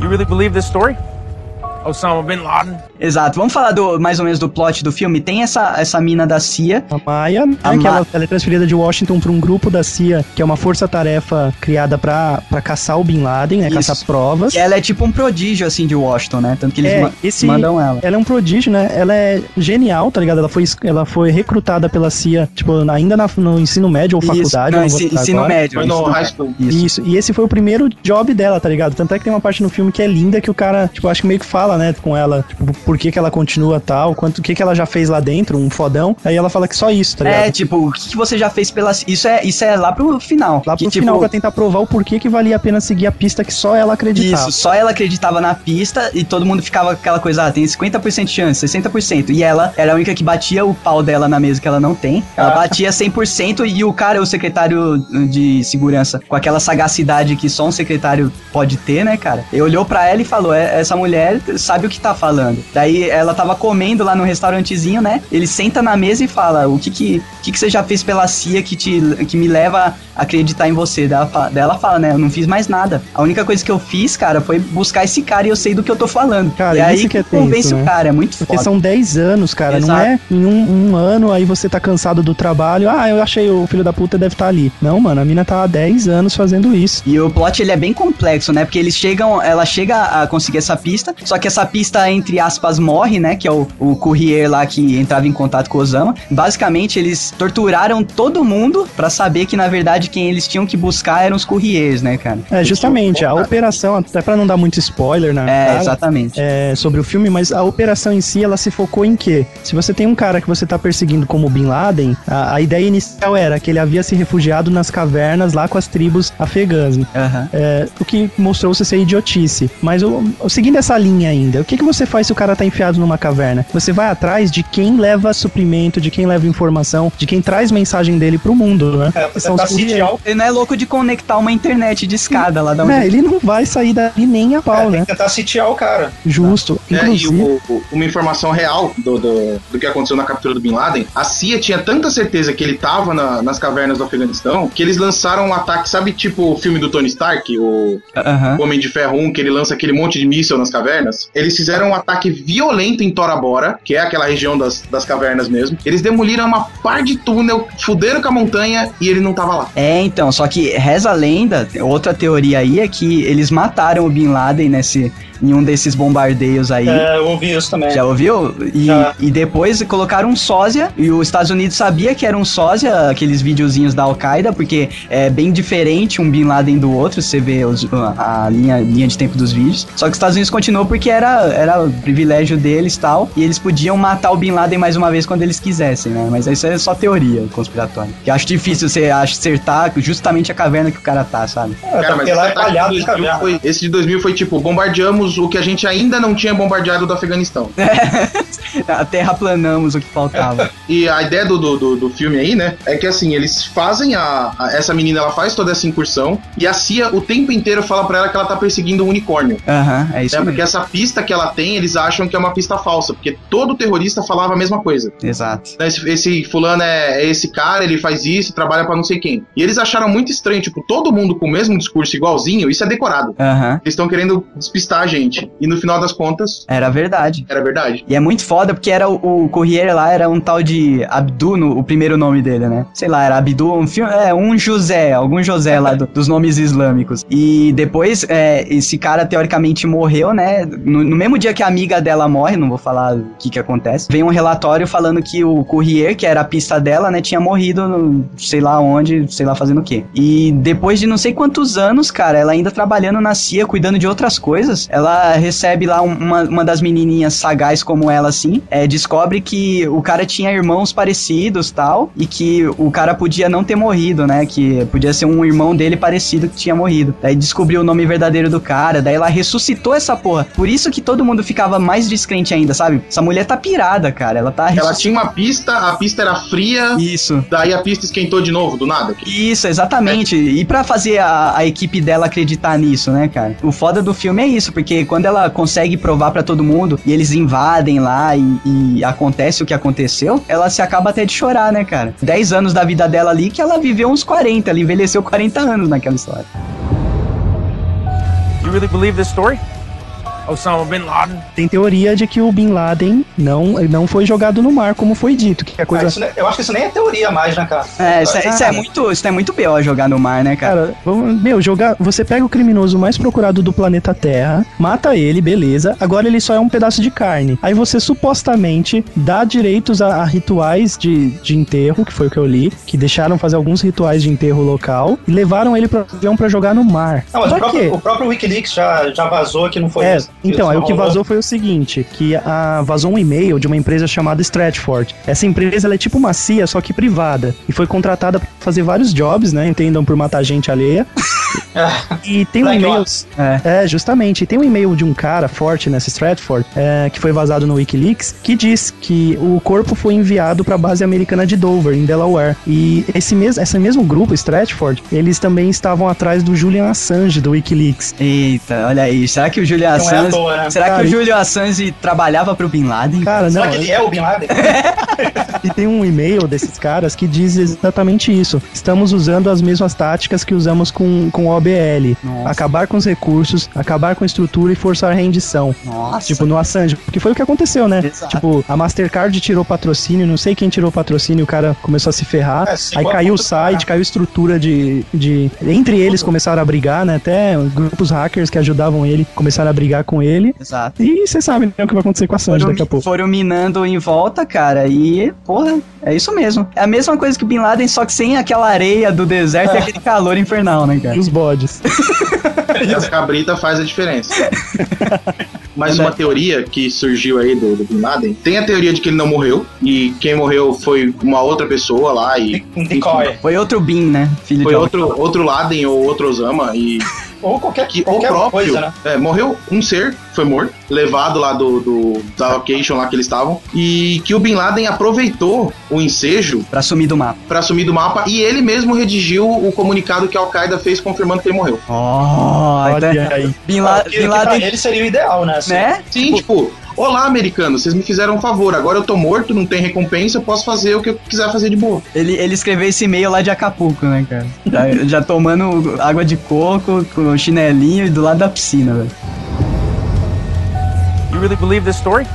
You really believe this story? Osama bin Laden? Exato. Vamos falar do mais ou menos do plot do filme. Tem essa, essa mina da CIA. A Maia, né, A que Ma- ela, ela é transferida de Washington para um grupo da CIA, que é uma força-tarefa criada pra pra caçar o Bin Laden, né? Isso. Caçar provas. Que ela é tipo um prodígio, assim, de Washington, né? Tanto que eles É, ma- esse- mandam ela. Ela é um prodígio, né? Ela é genial, tá ligado? Ela foi, ela foi recrutada pela CIA, tipo, ainda na- no ensino médio ou faculdade. Não, não vou ensi- ensino agora. médio. Foi no ensino high school. Isso. Isso, e esse foi o primeiro job dela, tá ligado? Tanto é que tem uma parte no filme que é linda que o cara, tipo, acho que meio que fala, né, com ela, tipo, por que que ela continua tal, quanto, o que que ela já fez lá dentro, um fodão. Aí ela fala que só isso, tá ligado? É, tipo, o que, que você já fez pela. Isso é, isso é lá pro final. Lá que, pro tipo, final, pra tentar provar o porquê que valia a pena seguir a pista que só ela acreditava. Isso, só ela acreditava na pista e todo mundo ficava com aquela coisa, ah, tem 50% de chance, 60%. E ela era a única que batia o pau dela na mesa que ela não tem. Ela Ah. batia 100% e o cara, o secretário de segurança, com aquela sagacidade que só um secretário pode ter, né, cara? Ele olhou pra ela e falou: "É, essa mulher sabe o que tá falando. Daí ela tava comendo lá no restaurantezinho, né? Ele senta na mesa e fala: o que que, o que, que você já fez pela CIA que, te, que me leva a acreditar em você? Daí ela, fala, daí ela fala, né? Eu não fiz mais nada. A única coisa que eu fiz, cara, foi buscar esse cara e eu sei do que eu tô falando. Cara, e aí isso que é convence tenso, o né? cara, é muito Porque foda. são 10 anos, cara. Não Exato. é em um, um ano aí você tá cansado do trabalho. Ah, eu achei o filho da puta deve estar ali. Não, mano, a mina tá há 10 anos fazendo isso. E o plot ele é bem complexo, né? Porque eles chegam, ela chega a conseguir essa pista, só que essa pista, entre aspas, morre, né? Que é o, o courier lá que entrava em contato com o Osama. Basicamente, eles torturaram todo mundo pra saber que, na verdade, quem eles tinham que buscar eram os couriers, né, cara? É, justamente, a operação, até pra não dar muito spoiler, né? É, cara, exatamente. é, sobre o filme, mas a operação em si, ela se focou em quê? Se você tem um cara que você tá perseguindo como Bin Laden, a, a ideia inicial era que ele havia se refugiado nas cavernas lá com as tribos afegãs. né? Aham. É, o que mostrou-se ser idiotice. Mas o, seguindo essa linha ainda, o que, que você faz se o cara tá enfiado numa caverna? Você vai atrás de quem leva suprimento, de quem leva informação, de quem traz mensagem dele pro mundo, né? É, você tá os o Ele não é louco de conectar uma internet de escada lá da onde É, ele não vai sair dali nem a é, pau, tem né? que tentar sitiar o cara. Justo. É, e Inclusive. o- o- uma informação real do, do, do que aconteceu na captura do Bin Laden, a CIA tinha tanta certeza que ele tava na- nas cavernas do Afeganistão que eles lançaram um ataque, sabe tipo o filme do Tony Stark, o Aham. Homem de Ferro 1, que ele lança aquele monte de míssil nas cavernas? Eles fizeram um ataque violento em Tora Bora, que é aquela região das, das cavernas mesmo. Eles demoliram uma par de túnel, fuderam com a montanha e ele não tava lá. É, então, só que reza a lenda, outra teoria aí é que eles mataram o Bin Laden nesse, em um desses bombardeios aí. É, eu ouvi isso também. Já ouviu? E, Já. e depois colocaram um sósia, e os Estados Unidos sabia que era um sósia, aqueles videozinhos da Al-Qaeda, porque é bem diferente um Bin Laden do outro, você vê os- a linha, linha de tempo dos vídeos. Só que os Estados Unidos continuou porque era, era o privilégio deles e tal, e eles podiam matar o Bin Laden mais uma vez quando eles quisessem, né? Mas isso é só teoria conspiratória. Que acho difícil você acertar justamente a caverna que o cara tá, sabe? É, até porque lá é esse ataque palhado de de 2000 caverna. foi, esse de 2000 foi tipo, bombardeamos o que a gente ainda não tinha bombardeado do Afeganistão. Terraplanamos o que faltava. E a ideia do, do, do, filme aí, né, é que assim, eles fazem a, a- Essa menina, ela faz toda essa incursão e a CIA o tempo inteiro fala pra ela que ela tá perseguindo um unicórnio. Aham, é isso É, mesmo. porque essa pista que ela tem, eles acham que é uma pista falsa, porque todo terrorista falava a mesma coisa. Exato. Esse, esse fulano é, é esse cara, ele faz isso, trabalha pra não sei quem. E eles acharam muito estranho, tipo, todo mundo com o mesmo discurso igualzinho, isso é decorado. Aham. Eles estão querendo despistar a gente. E no final das contas, Era verdade. era verdade. E é muito foda porque era o, o Courrier lá, era um tal de Abdu, no- o primeiro nome dele, né? Sei lá, era Abdu, um filme, é, um José, algum José lá do- dos nomes islâmicos. E depois, é, esse cara teoricamente morreu, né? No, no mesmo dia que a amiga dela morre, não vou falar o que que acontece, vem um relatório falando que o Courrier, que era a pista dela, né, tinha morrido, no, sei lá onde, sei lá fazendo o quê. E depois de não sei quantos anos, cara, ela ainda trabalhando na CIA, cuidando de outras coisas, ela recebe lá um- uma, uma das menininhas sagaz como ela, assim, é, descobre que o cara tinha irmãos parecidos tal, e que o cara podia não ter morrido, né, que podia ser um irmão dele parecido que tinha morrido. Daí descobriu o nome verdadeiro do cara, daí ela ressuscitou essa porra. Por isso que todo mundo ficava mais descrente ainda, sabe? Essa mulher tá pirada, cara, ela tá... Ela tinha uma pista, a pista era fria, Isso. daí a pista esquentou de novo, do nada. Isso, exatamente. E pra fazer a, a equipe dela acreditar nisso, né, cara? O foda do filme é isso, porque quando ela consegue provar pra todo mundo e eles invadem lá e, e acontece o que aconteceu, ela se acaba até de chorar, né, cara? 10 anos da vida dela ali que ela viveu uns 40, ela envelheceu 40 anos naquela história. You really believe this story? Osama bin Laden? Tem teoria de que o Bin Laden não, não foi jogado no mar, como foi dito. Que a Ah, coisa. isso ne- eu acho que isso nem é teoria mais, né, cara? É, isso é, isso é muito, isso é muito pior jogar no mar, né, cara? Cara, meu, jogar. Você pega o criminoso mais procurado do planeta Terra, mata ele, beleza. Agora ele só é um pedaço de carne. Aí você supostamente dá direitos a, a rituais de, de enterro, que foi o que eu li, que deixaram fazer alguns rituais de enterro local e levaram ele pro avião pra jogar no mar. Não, mas o Pra quê? próprio, o próprio Wikileaks já, já vazou que não foi É, isso. Então, aí o que vazou foi o seguinte, que a, vazou um e-mail de uma empresa chamada Stratford. Essa empresa ela é tipo uma CIA, só que privada. E foi contratada pra fazer vários jobs, né? Entendam por matar gente alheia. E tem um e-mail. É. É, justamente. E tem um e-mail de um cara forte nessa Stratford, é, que foi vazado no Wikileaks, que diz que o corpo foi enviado pra base americana de Dover, em Delaware. E esse, mes esse mesmo grupo, Stratford, eles também estavam atrás do Julian Assange, do Wikileaks. Eita, olha aí. Será que o Julian Não é Assange. Toa, né? Será Cara, que o Julian Assange trabalhava pro Bin Laden? Cara, não. Será que ele é o Bin Laden? E tem um e-mail desses caras que diz exatamente isso. Estamos usando as mesmas táticas que usamos com, com o OBL. Nossa. Acabar com os recursos, acabar com a estrutura e forçar a rendição. Nossa. Tipo, no Assange. Porque foi o que aconteceu, né? Exato. Tipo, a Mastercard tirou patrocínio, não sei quem tirou patrocínio, o cara começou a se ferrar. É, sim, aí caiu o site, caiu a estrutura de, de. Entre eles começaram a brigar, né? Até grupos hackers que ajudavam ele começaram a brigar com ele. Exato. E você sabe né, o que vai acontecer com a Foram, daqui a pouco. foram minando em volta, cara, e, porra, é isso mesmo. É a mesma coisa que o Bin Laden, só que sem aquela areia do deserto e aquele calor infernal, né, E cara? os bodes. Essa cabrita faz a diferença. Mais uma teoria que surgiu aí do, do Bin Laden. Tem a teoria de que ele não morreu. E quem morreu foi uma outra pessoa lá. E Um decoy. Foi outro Bin, né? Filho foi de outro, outro Laden ou outro Osama. E Ou qualquer, que qualquer próprio. coisa, né? é, morreu um ser, foi morto, levado lá do, do da location lá que eles estavam. E que o Bin Laden aproveitou o ensejo Pra sumir do mapa. pra sumir do mapa. E ele mesmo redigiu o comunicado que a Al-Qaeda fez confirmando que ele morreu. Oh, Olha aí. Bin, La Bin Laden, ele seria o ideal, né? assim. né? Sim, tipo, olá, americano, vocês me fizeram um favor, agora eu tô morto, não tem recompensa, eu posso fazer o que eu quiser fazer de boa. Ele, ele escreveu esse e-mail lá de Acapulco, né, cara? Já, já tomando água de coco, com chinelinho e do lado da piscina, velho. You really believe this story?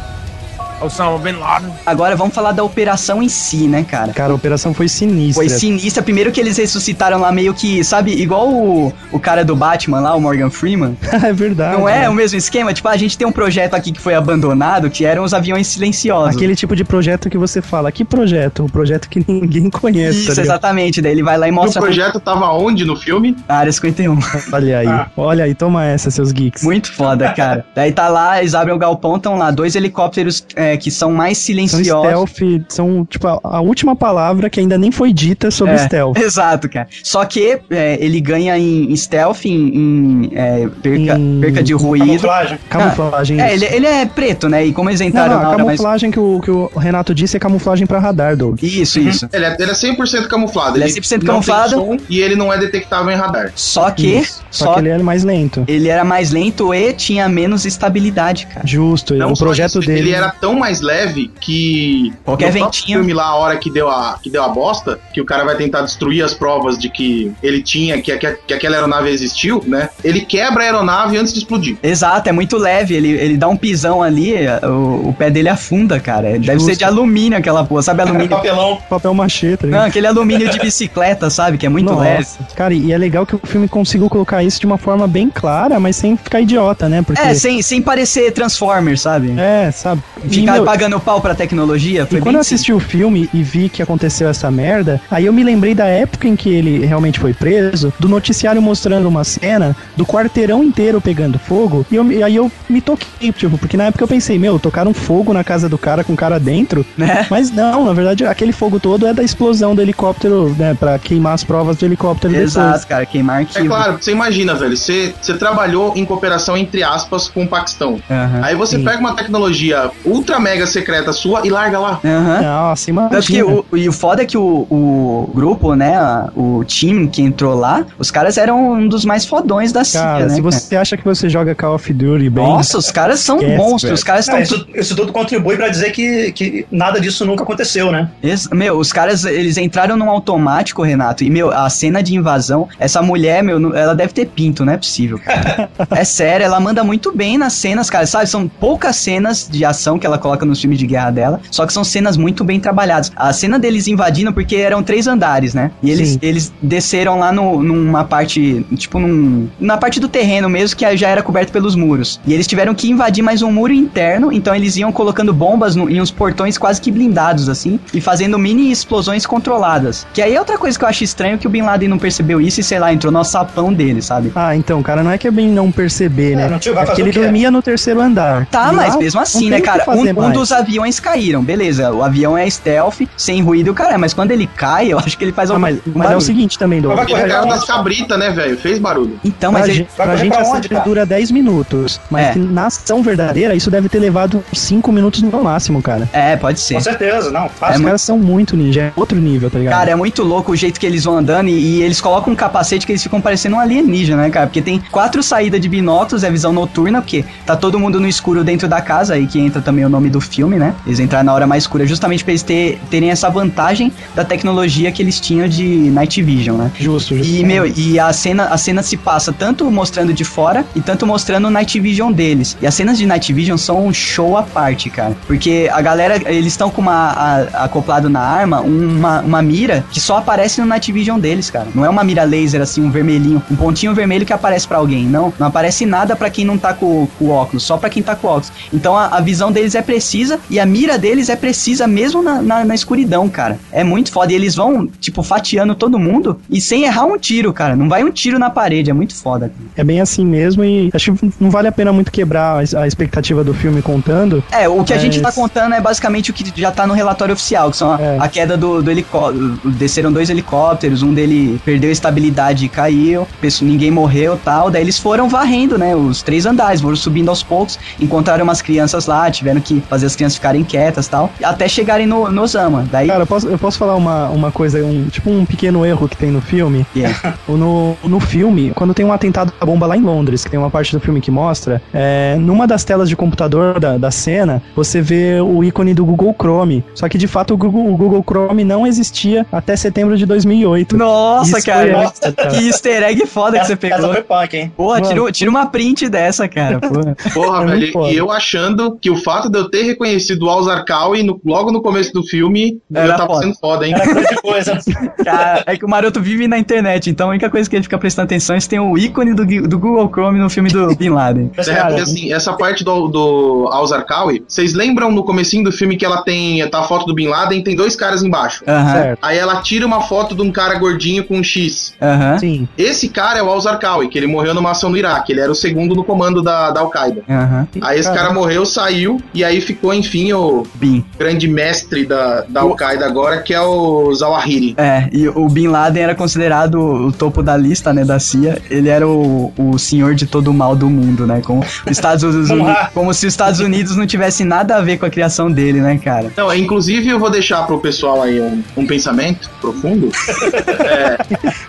Osama bin Laden? Agora vamos falar da operação em si, né, cara? Cara, a operação foi sinistra. Foi sinistra. Primeiro que eles ressuscitaram lá meio que, sabe, igual o, o cara do Batman lá, o Morgan Freeman. é verdade. Não é né? o mesmo esquema? Tipo, a gente tem um projeto aqui que foi abandonado, que eram os aviões silenciosos. Aquele tipo de projeto que você fala, que projeto? Um projeto que ninguém conhece, Isso, tá exatamente. Daí ele vai lá e E o mostra projeto tava onde no filme? a área 51. Olha aí, Ah. olha aí, toma essa, seus geeks. Muito foda, cara. Daí tá lá, eles abrem o galpão, estão lá dois helicópteros é, que são mais São silenciosos. stealth, são, tipo, a, a última palavra que ainda nem foi dita sobre É, stealth. Exato, cara. Só que é, ele ganha em stealth, em, em, é, perca, Em perca de ruído. Camuflagem. Camuflagem. É, isso. ele, ele é preto, né? E como eles Não, entraram não, na a camuflagem que, o, que o Renato disse é camuflagem pra radar, Doug. Isso, isso. Ele é, ele é 100% camuflado. Ele é 100% não tem camuflado. som e ele não é detectável em radar. Só que... Isso. Só, Só que ele é mais lento. ele era mais lento e tinha menos estabilidade, cara. Justo, Não o projeto isso, dele. Ele era tão mais leve que Qualquer ventinho. filme lá, a hora que deu a, que deu a bosta, que o cara vai tentar destruir as provas de que ele tinha, que, que, que aquela aeronave existiu, né? Ele quebra a aeronave antes de explodir. Exato, é muito leve. Ele, ele dá um pisão ali, o, o pé dele afunda, cara. Deve ser de alumínio aquela porra, sabe alumínio? Papelão. Papel machê, tá ligado? Não, aquele alumínio de bicicleta, sabe? Que é muito leve. Nossa, cara, e é legal que o filme conseguiu colocar isso de uma forma bem clara, mas sem ficar idiota, né? Porque. É, sem, sem parecer Transformers, sabe? É, sabe? E, Ficar meu, pagando pau pra tecnologia. Foi E quando eu assisti o filme e vi que aconteceu essa merda, aí eu me lembrei da época em que ele realmente foi preso, do noticiário mostrando uma cena do quarteirão inteiro pegando fogo, e, eu- e aí eu me toquei, tipo, porque na época eu pensei, meu, tocaram fogo na casa do cara com o cara dentro, Né? mas não, na verdade aquele fogo todo é da explosão do helicóptero, né, pra queimar as provas do helicóptero depois. Exato, cara, queimar É arquivo. claro, você imagina, velho, você, você trabalhou em cooperação entre aspas com o Paquistão. Aham. Aí você Sim. pega uma tecnologia ultra mega secreta sua e larga lá. Aham. Nossa, imagina. Tanto que o, e o foda é que o, o grupo, né, o time que entrou lá, os caras eram um dos mais fodões da CIA, Cara, né? se você acha que você joga Call of Duty bem, Nossa, os caras são Esquece, monstros, velho. os caras É, estão isso, isso tudo contribui pra dizer que, que nada disso nunca aconteceu, né? Meu, os caras, eles entraram num automático, Renato, e, meu, a cena de invasão, essa mulher, meu, ela deve ter pinto, não é possível, cara. é sério, ela manda muito bem nas cenas, cara, sabe? São poucas cenas de ação que ela coloca nos filmes de guerra dela, só que são cenas muito bem trabalhadas. A cena deles invadindo, porque eram três andares, né? E eles, Sim. eles desceram lá no, numa parte, tipo, num, na parte do terreno mesmo, que já era coberto pelos muros. E eles tiveram que invadir mais um muro interno, então eles iam colocando bombas no- em uns portões quase que blindados, assim, e fazendo mini explosões controladas. Que aí é outra coisa que eu acho estranho que o Bin Laden não percebeu isso e, sei lá, entrou no sapão dele, sabe? Ah, então, cara, não é que é bem não perceber, É, né? é porque fazer ele dormia no terceiro andar. Tá, E mas lá mesmo assim, né, o que cara? Um, um dos aviões caíram, beleza. O avião é stealth, sem ruído, cara, mas quando ele cai, eu acho que ele faz Ah, algum mas, mas é o seguinte também, Douglas. Mas vai correr pra das cabritas, né, velho? Fez barulho. Então, Pra, mas ele... gente, pra gente pra onde, dura 10 minutos, mas É. na ação verdadeira isso deve ter levado 5 minutos no máximo, cara. É, pode ser. Com certeza, não. Os Fácil. caras são muito ninja, é outro nível, tá ligado? Cara, é muito louco o jeito que eles vão andando e, e eles colocam um capacete que eles ficam parecendo um alienígena, né, cara? Porque tem quatro saídas de binóculos, é visão noturna, porque tá todo mundo no escuro dentro da casa, aí que entra também o nome do filme, né? Eles entraram na hora mais escura justamente pra eles ter- terem essa vantagem da tecnologia que eles tinham de Night Vision, né? Justo, justo. E, meu, e a cena, a cena se passa tanto mostrando de fora e tanto mostrando o Night Vision deles. E as cenas de Night Vision são um show à parte, cara. Porque a galera, eles estão com uma a- acoplado na arma uma, uma mira que só aparece no Night Vision deles, cara. Não é uma mira laser assim, um vermelhinho, um pontinho vermelho que aparece pra alguém. Não, não aparece nada pra quem não tá com, com o óculos, só pra quem tá com o óculos. Então a, a visão deles é precisa e a mira deles é precisa mesmo na, na, na escuridão, cara. É muito foda. E eles vão, tipo, fatiando todo mundo e sem errar um tiro, cara. Não vai um tiro na parede, é muito foda. cara. É bem assim mesmo e acho que não vale a pena muito quebrar a, expectativa do filme contando. É, o que a gente tá Mas- contando é basicamente o que já tá no relatório oficial, que são a, É. a queda do, do helicóptero. Desceram dois helicópteros, um dele perdeu a estabilidade e caiu, ninguém morreu tal. Daí eles foram varrendo, né? Os três andares, foram subindo aos poucos, encontraram umas crianças lá, tiveram que fazer as crianças ficarem quietas tal, até chegarem no, no Osama. Daí. Cara, eu posso, eu posso falar uma, uma coisa, um, tipo um pequeno erro que tem no filme? Yeah. No, no filme, quando tem um atentado à bomba lá em Londres, que tem uma parte do filme que mostra, é, numa das telas de computador da, da cena, você vê o ícone do Google Chrome. Só que de fato o Google, o Google Chrome não existia até setembro de 2008. Nossa, Isso cara. foi essa, cara. Que easter egg foda que Essa, você essa pegou. foi punk, hein? Porra, tira, tira uma print dessa, cara. Porra. Porra, É velho, e eu achando que o fato de eu ter reconhecido o Alzarkawi no, logo no começo do filme, Era eu tava foda. sendo foda, hein? Era grande coisa. Cara, é que o Maroto vive na internet, então a única coisa que ele fica prestando atenção é se tem o ícone do, do Google Chrome no filme do Bin Laden. É, porque assim, essa parte do, do Alzarkawi, vocês lembram no comecinho do filme que ela tem, tá a foto do Bin Laden, tem dois caras embaixo. Aham, Certo. Aí ela tira uma foto de um cara gordinho com um X. aham, Sim. Esse cara é o Alzarkawi, que ele morreu numa ação no Iraque. Ele era o segundo no comando da, da Al-Qaeda. aham. Aí esse cara morreu, saiu, e aí ficou, enfim, o Bin. grande mestre da, da Al-Qaeda agora, que é o Zawahiri. É, e o Bin Laden era considerado o topo da lista, né, da CIA. Ele era o, o senhor de todo o mal do mundo, né? Como, os Estados Unidos, como se os Estados Unidos não tivessem nada a ver com a criação dele, né, cara? Não, inclusive eu vou deixar pro pessoal aí um, um pensamento profundo. É,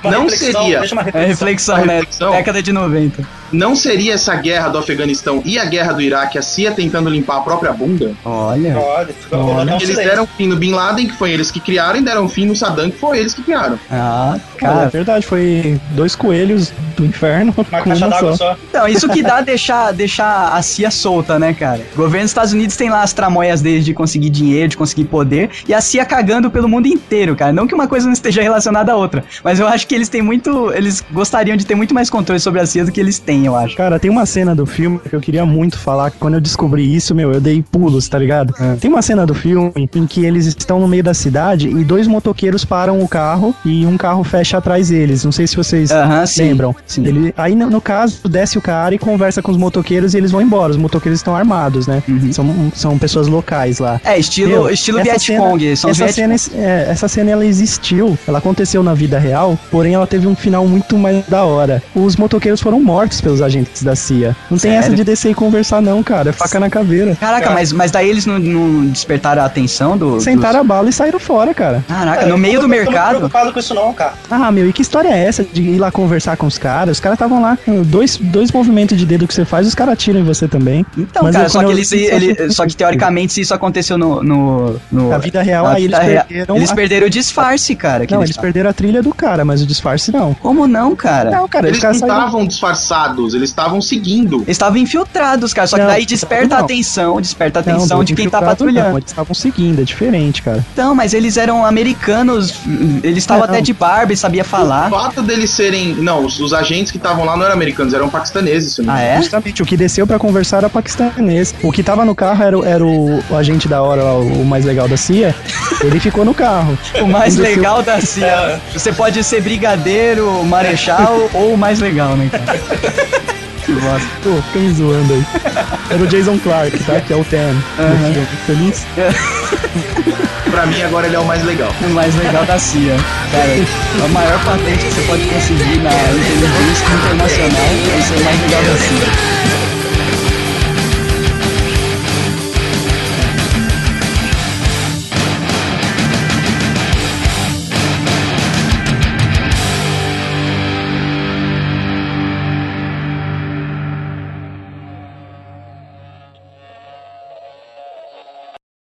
não reflexão, seria. É reflexão. reflexão, né? reflexão. Década de 90. Não seria essa guerra do Afeganistão e a guerra do Iraque a CIA tentando limpar a própria bunda? Olha. Olha, um Eles deram fim no Bin Laden, que foi eles que criaram, e deram fim no Saddam, que foi eles que criaram. Ah, Cara, é verdade, foi dois coelhos do inferno Uma com caixa d'água só. só. Então, isso que dá deixar, deixar a CIA solta, né, cara? O governo dos Estados Unidos tem lá as tramóias deles de conseguir dinheiro, de conseguir poder, e a CIA cagando pelo mundo inteiro, cara. Não que uma coisa não esteja relacionada à outra, mas eu acho que eles têm muito. Eles gostariam de ter muito mais controle sobre a CIA do que eles têm, eu acho. Cara, tem uma cena do filme que eu queria muito falar, que quando eu descobri isso, meu, eu dei pulos, tá ligado? É. Tem uma cena do filme em que eles estão no meio da cidade e dois motoqueiros param o carro e um carro fecha atrás deles. Não sei se vocês Aham, sim. lembram. Sim. Ele, aí, no, no caso, desce o cara e conversa com os motoqueiros e eles vão embora. Os motoqueiros estão armados, né? Uhum. São, são pessoas locais lá. É, estilo, Meu, estilo essa Vietcong. cena- essa, cena, Vietcong. é, essa cena ela existiu, ela aconteceu na vida real, porém ela teve um final muito mais da hora. Os motoqueiros foram mortos pelos agentes da CIA. Não tem Sério? essa de descer e conversar, não, cara. É faca na caveira. Caraca, mas, mas daí eles não, não despertaram a atenção do. Sentaram a bala e saíram fora, cara. dos- Caraca, Cara, no meio eu do não tô muito mercado. preocupado com isso não, cara. Ah, meu, e que história é essa de ir lá conversar com os caras? Os caras estavam lá, com dois, dois movimentos de dedo que você faz, os caras atiram em você também. Então, Mas cara, eu- só que eu eles, eu ele- só que teoricamente se isso aconteceu no, no, no- Na vida real, na aí eles vida real, perderam eles a- perderam o disfarce, cara. que Não, eles eles perderam a trilha do cara, mas o disfarce não. Como não, cara? Não, cara, Eles não estavam disfarçados, eles estavam seguindo. Eles estavam infiltrados, cara. Só que Não, daí desperta a não. atenção, desperta a Não, atenção do de quem tá patrulhando. Não, eles estavam seguindo, é diferente, cara. Então, mas eles eram americanos, eles estavam Não. até de barba e sabia O falar. fato deles serem. Não, os, os agentes que estavam lá não eram americanos, eram paquistaneses. se não Ah, é? Justamente, o que desceu pra conversar era paquistanês. O que tava no carro era, o- era o, o agente da hora, o, o mais legal da CIA. Ele ficou no carro. O mais desceu- legal da CIA. Você pode ser brigadeiro, marechal ou o mais legal, né, cara? Que bosta. Pô, fica me zoando aí. Era o Jason Clark, tá? Que é o Ten. Aham. Feliz? Pra mim, agora ele é o mais legal. O mais legal da CIA. Cara, a maior patente que você pode conseguir na inteligência internacional é ser o mais legal da CIA.